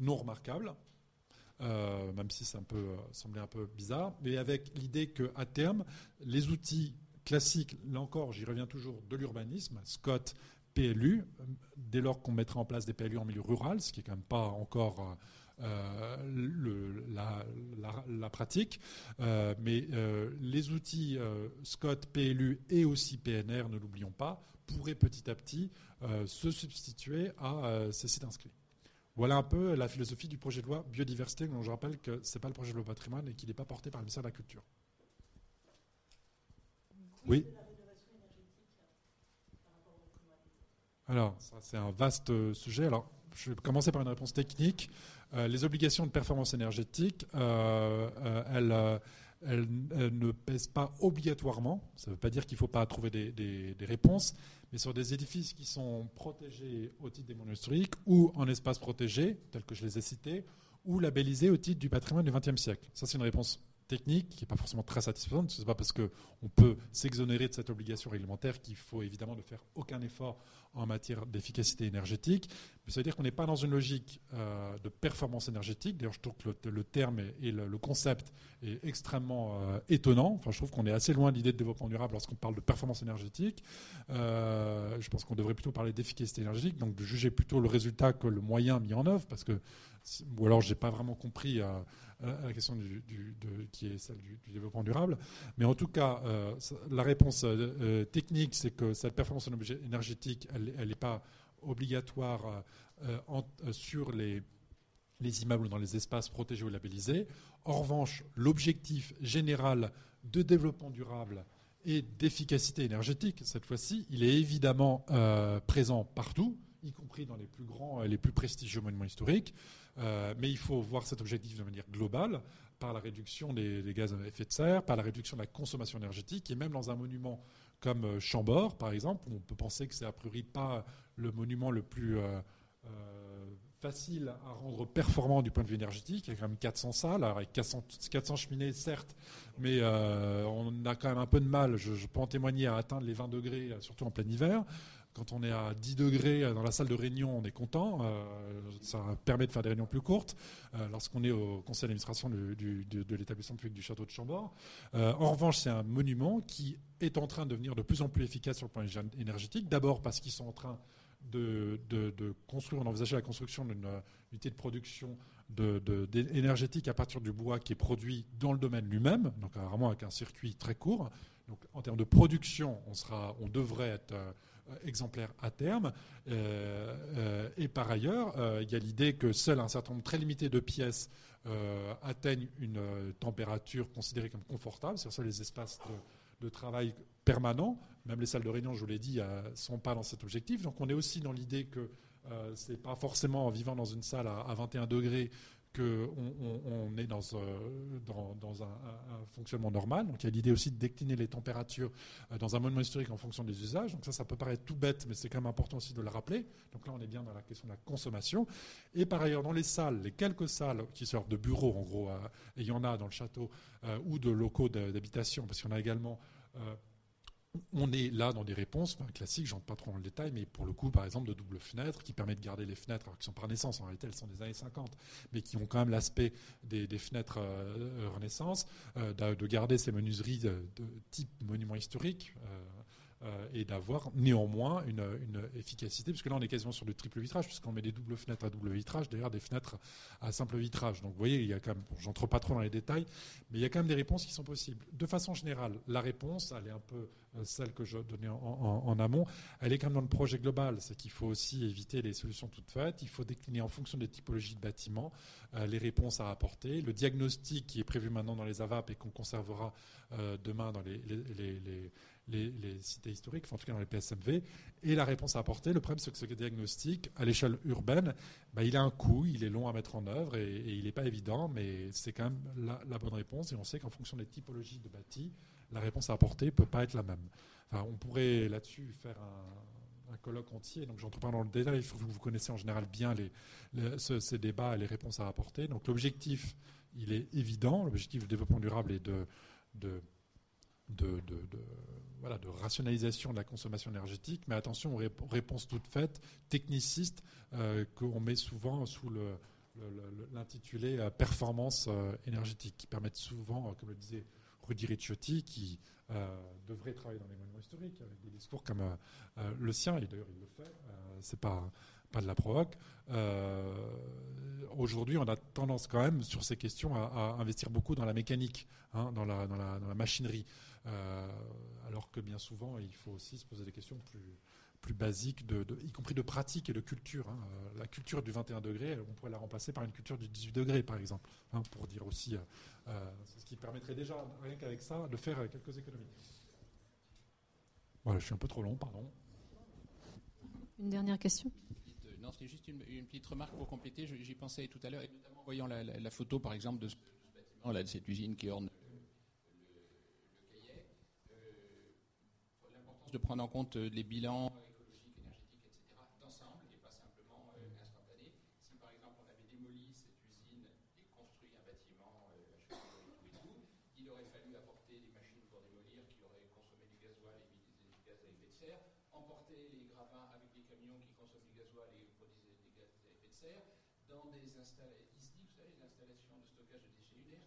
Speaker 7: non remarquables. même si ça peut sembler un peu bizarre, mais avec l'idée qu'à terme, les outils classiques, là encore, j'y reviens toujours, de l'urbanisme, Scott PLU, dès lors qu'on mettra en place des PLU en milieu rural, ce qui n'est quand même pas encore euh, la, pratique. Euh, mais euh, les outils SCOT, PLU et aussi PNR, ne l'oublions pas, pourraient petit à petit se substituer à ces sites inscrits. Voilà un peu la philosophie du projet de loi biodiversité, dont je rappelle que ce n'est pas le projet de loi patrimoine et qu'il n'est pas porté par le ministère de la Culture. Oui. Alors, ça, c'est un vaste euh, sujet. Alors, je vais commencer par une réponse technique. Euh, les obligations de performance énergétique, euh, elles, ne pèsent pas obligatoirement. Ça ne veut pas dire qu'il ne faut pas trouver des, réponses, mais sur des édifices qui sont protégés au titre des monuments historiques ou en espaces protégés, tels que je les ai cités, ou labellisés au titre du patrimoine du XXe siècle. Ça, c'est une réponse technique qui n'est pas forcément très satisfaisante. Ce n'est pas parce qu'on peut s'exonérer de cette obligation réglementaire qu'il faut évidemment ne faire aucun effort en matière d'efficacité énergétique. Mais ça veut dire qu'on n'est pas dans une logique euh, de performance énergétique. D'ailleurs, je trouve que le, terme et le, concept est extrêmement euh, étonnant. Enfin, je trouve qu'on est assez loin de l'idée de développement durable lorsqu'on parle de performance énergétique. Euh, je pense qu'on devrait plutôt parler d'efficacité énergétique, donc de juger plutôt le résultat que le moyen mis en œuvre, parce que, ou alors je n'ai pas vraiment compris la question du, qui est celle du, développement durable. Mais en tout cas, la réponse technique, c'est que cette performance énergétique, elle n'est pas obligatoire euh, euh, sur les, les immeubles dans les espaces protégés ou labellisés. En revanche, l'objectif général de développement durable et d'efficacité énergétique, cette fois-ci, il est évidemment euh, présent partout, y compris dans les plus grands et les plus prestigieux monuments historiques. mais il faut voir cet objectif de manière globale, par la réduction des, gaz à effet de serre, par la réduction de la consommation énergétique, et même dans un monument comme euh, Chambord, par exemple. On peut penser que c'est a priori pas le monument le plus euh, euh, facile à rendre performant du point de vue énergétique. Il y a quand même 400 salles, avec 400, 400 cheminées, certes, mais on a quand même un peu de mal, je, je, peux en témoigner, à atteindre les 20 degrés, surtout en plein hiver. Quand on est à 10 degrés dans la salle de réunion, on est content. Euh, ça permet de faire des réunions plus courtes. Euh, lorsqu'on est au conseil d'administration de l'établissement public du château de Chambord. Euh, en revanche, c'est un monument qui est en train de devenir de plus en plus efficace sur le plan énergétique. D'abord parce qu'ils sont en train de, construire, d'envisager la construction d'une unité de production énergétique à partir du bois qui est produit dans le domaine lui-même, donc vraiment avec un circuit très court. Donc en termes de production, on, sera, on devrait être exemplaire à terme. et par ailleurs, il y a l'idée que seul un certain nombre très limité de pièces atteignent une température considérée comme confortable, c'est-à-dire les espaces de, travail permanent. Même les salles de réunion, je vous l'ai dit, ne euh, sont pas dans cet objectif. Donc on est aussi dans l'idée que euh, ce n'est pas forcément en vivant dans une salle à, 21 degrés qu'on on, est dans, euh, un, fonctionnement normal. Donc il y a l'idée aussi de décliner les températures dans un monument historique en fonction des usages. Donc ça, ça peut paraître tout bête, mais c'est quand même important aussi de le rappeler. Donc là, on est bien dans la question de la consommation. Et par ailleurs, dans les salles, les quelques salles qui servent de bureaux, en gros, et il y en a dans le château, ou de locaux d'habitation, parce qu'il y en a également on est là dans des réponses classiques, j'entre pas trop dans le détail, mais pour le coup, par exemple, de double fenêtre qui permet de garder les fenêtres, alors qui sont par naissance, en réalité, elles sont des années 50, mais qui ont quand même l'aspect des, fenêtres euh, Renaissance, euh, de, garder ces menuiseries de, type monument historique. Euh, euh, et d'avoir néanmoins une, efficacité, puisque là on est quasiment sur du triple vitrage, puisqu'on met des doubles fenêtres à double vitrage, derrière des fenêtres à simple vitrage. Donc vous voyez, il y a quand même, j'entre pas trop dans les détails, mais il y a quand même des réponses qui sont possibles. De façon générale, la réponse, elle est un peu euh, celle que je donnais en, amont, elle est quand même dans le projet global, c'est qu'il faut aussi éviter les solutions toutes faites, il faut décliner en fonction des typologies de bâtiments euh, les réponses à apporter, le diagnostic qui est prévu maintenant dans les AVAP et qu'on conservera demain dans les, cités historiques, en tout cas dans les PSMV, et la réponse à apporter. Le problème, c'est que ce diagnostic, à l'échelle urbaine, bah, il a un coût, il est long à mettre en œuvre et, il n'est pas évident, mais c'est quand même la, bonne réponse. Et on sait qu'en fonction des typologies de bâtis, la réponse à apporter ne peut pas être la même. Enfin, on pourrait là-dessus faire un, colloque entier. Donc, j'entre pas dans le détail. Vous, vous connaissez en général bien les, ces débats et les réponses à apporter. Donc, l'objectif, il est évident. L'objectif du développement durable est de de, voilà, de rationalisation de la consommation énergétique, mais attention aux réponses toutes faites, technicistes, euh, qu'on met souvent sous l'intitulé euh, performance euh, énergétique, qui permettent souvent, comme le disait Rudy Ricciotti, qui devrait travailler dans les monuments historiques, avec des discours comme le sien, et d'ailleurs il le fait, c'est pas pas de la provoque. Aujourd'hui, on a tendance quand même sur ces questions à, investir beaucoup dans la mécanique, hein, dans, la, dans, la, dans, la, machinerie. Euh, alors que bien souvent, il faut aussi se poser des questions plus, plus basiques, de, y compris de pratique et de culture. Hein. Euh, la culture du 21 degrés, on pourrait la remplacer par une culture du 18 degrés, par exemple, hein, pour dire aussi, euh, ce qui permettrait déjà, rien qu'avec ça, de faire quelques économies. Voilà, je suis un peu trop long, pardon.
Speaker 2: Une dernière question?
Speaker 13: Non, c'était juste une, petite remarque pour compléter. J'y pensais tout à l'heure, et notamment en voyant la, photo, par exemple, de ce, bâtiment, là, de cette usine qui orne de prendre en compte euh, les bilans écologiques, énergétiques, etc., d'ensemble et pas simplement euh, instantané. Si par exemple on avait démoli cette usine et construit un bâtiment euh, et tout, il aurait fallu apporter des machines pour démolir qui auraient consommé du gasoil et émis des gaz à effet de serre, emporter les gravats avec des camions qui consomment du gasoil et produisent des gaz à effet de serre, dans des installations, vous savez, les installations de stockage de déchets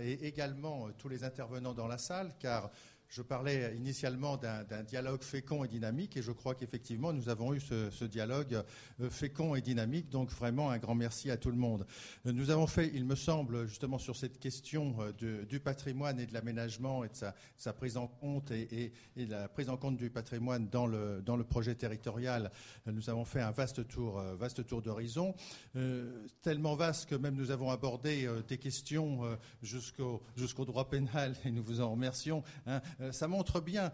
Speaker 1: et également euh, tous les intervenants dans la salle, car je parlais initialement d'un dialogue fécond et dynamique, et je crois qu'effectivement, nous avons eu ce, dialogue euh, fécond et dynamique. Donc, vraiment, un grand merci à tout le monde. Euh, nous avons fait, il me semble, justement sur cette question euh, du patrimoine et de l'aménagement et de sa, prise en compte et, la prise en compte du patrimoine dans le, projet territorial, nous avons fait un vaste tour, vaste tour d'horizon, tellement vaste que même nous avons abordé des questions jusqu'au jusqu'au droit pénal, <laughs> et nous vous en remercions. Hein, ça montre bien,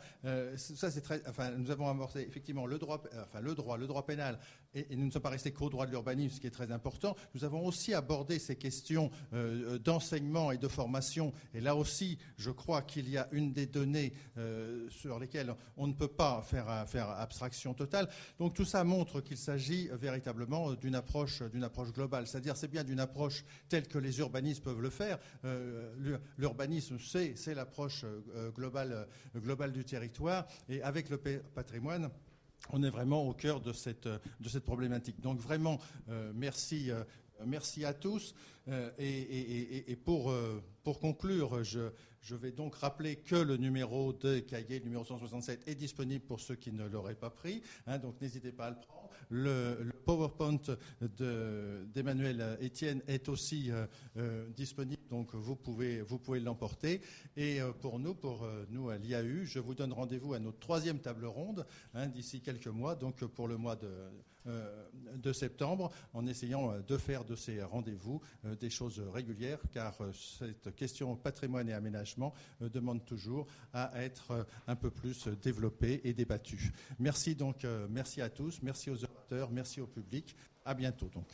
Speaker 1: ça c'est très, enfin, nous avons amorcé effectivement le droit, enfin le droit, le droit pénal, et, nous ne sommes pas restés qu'au droit de l'urbanisme, ce qui est très important. Nous avons aussi abordé ces questions d'enseignement et de formation, et là aussi, je crois qu'il y a une des données sur lesquelles on ne peut pas faire, abstraction totale. Donc tout ça montre qu'il s'agit véritablement d'une approche, globale, c'est-à-dire c'est bien d'une approche telle que les urbanistes peuvent le faire. Euh, l'urbanisme, c'est l'approche euh, globale du territoire, et avec le patrimoine, on est vraiment au cœur de cette, cette problématique. Donc vraiment, euh, merci, merci à tous. et, pour, conclure, je, je vais donc rappeler que le numéro de cahier, le numéro 167, est disponible pour ceux qui ne l'auraient pas pris. Hein, donc n'hésitez pas à le prendre. Le, PowerPoint d'Emmanuel Etienne est aussi euh, euh, disponible, donc vous pouvez, vous pouvez l'emporter. Et euh, pour nous, pour nous à l'IAU, je vous donne rendez-vous à notre troisième table ronde hein, d'ici quelques mois, donc pour le mois de de septembre en essayant euh, de faire de ces rendez-vous euh, des choses régulières car cette question patrimoine et aménagement demande toujours à être un peu plus développée et débattue. Merci donc, merci à tous, merci aux orateurs, merci au public. À bientôt donc.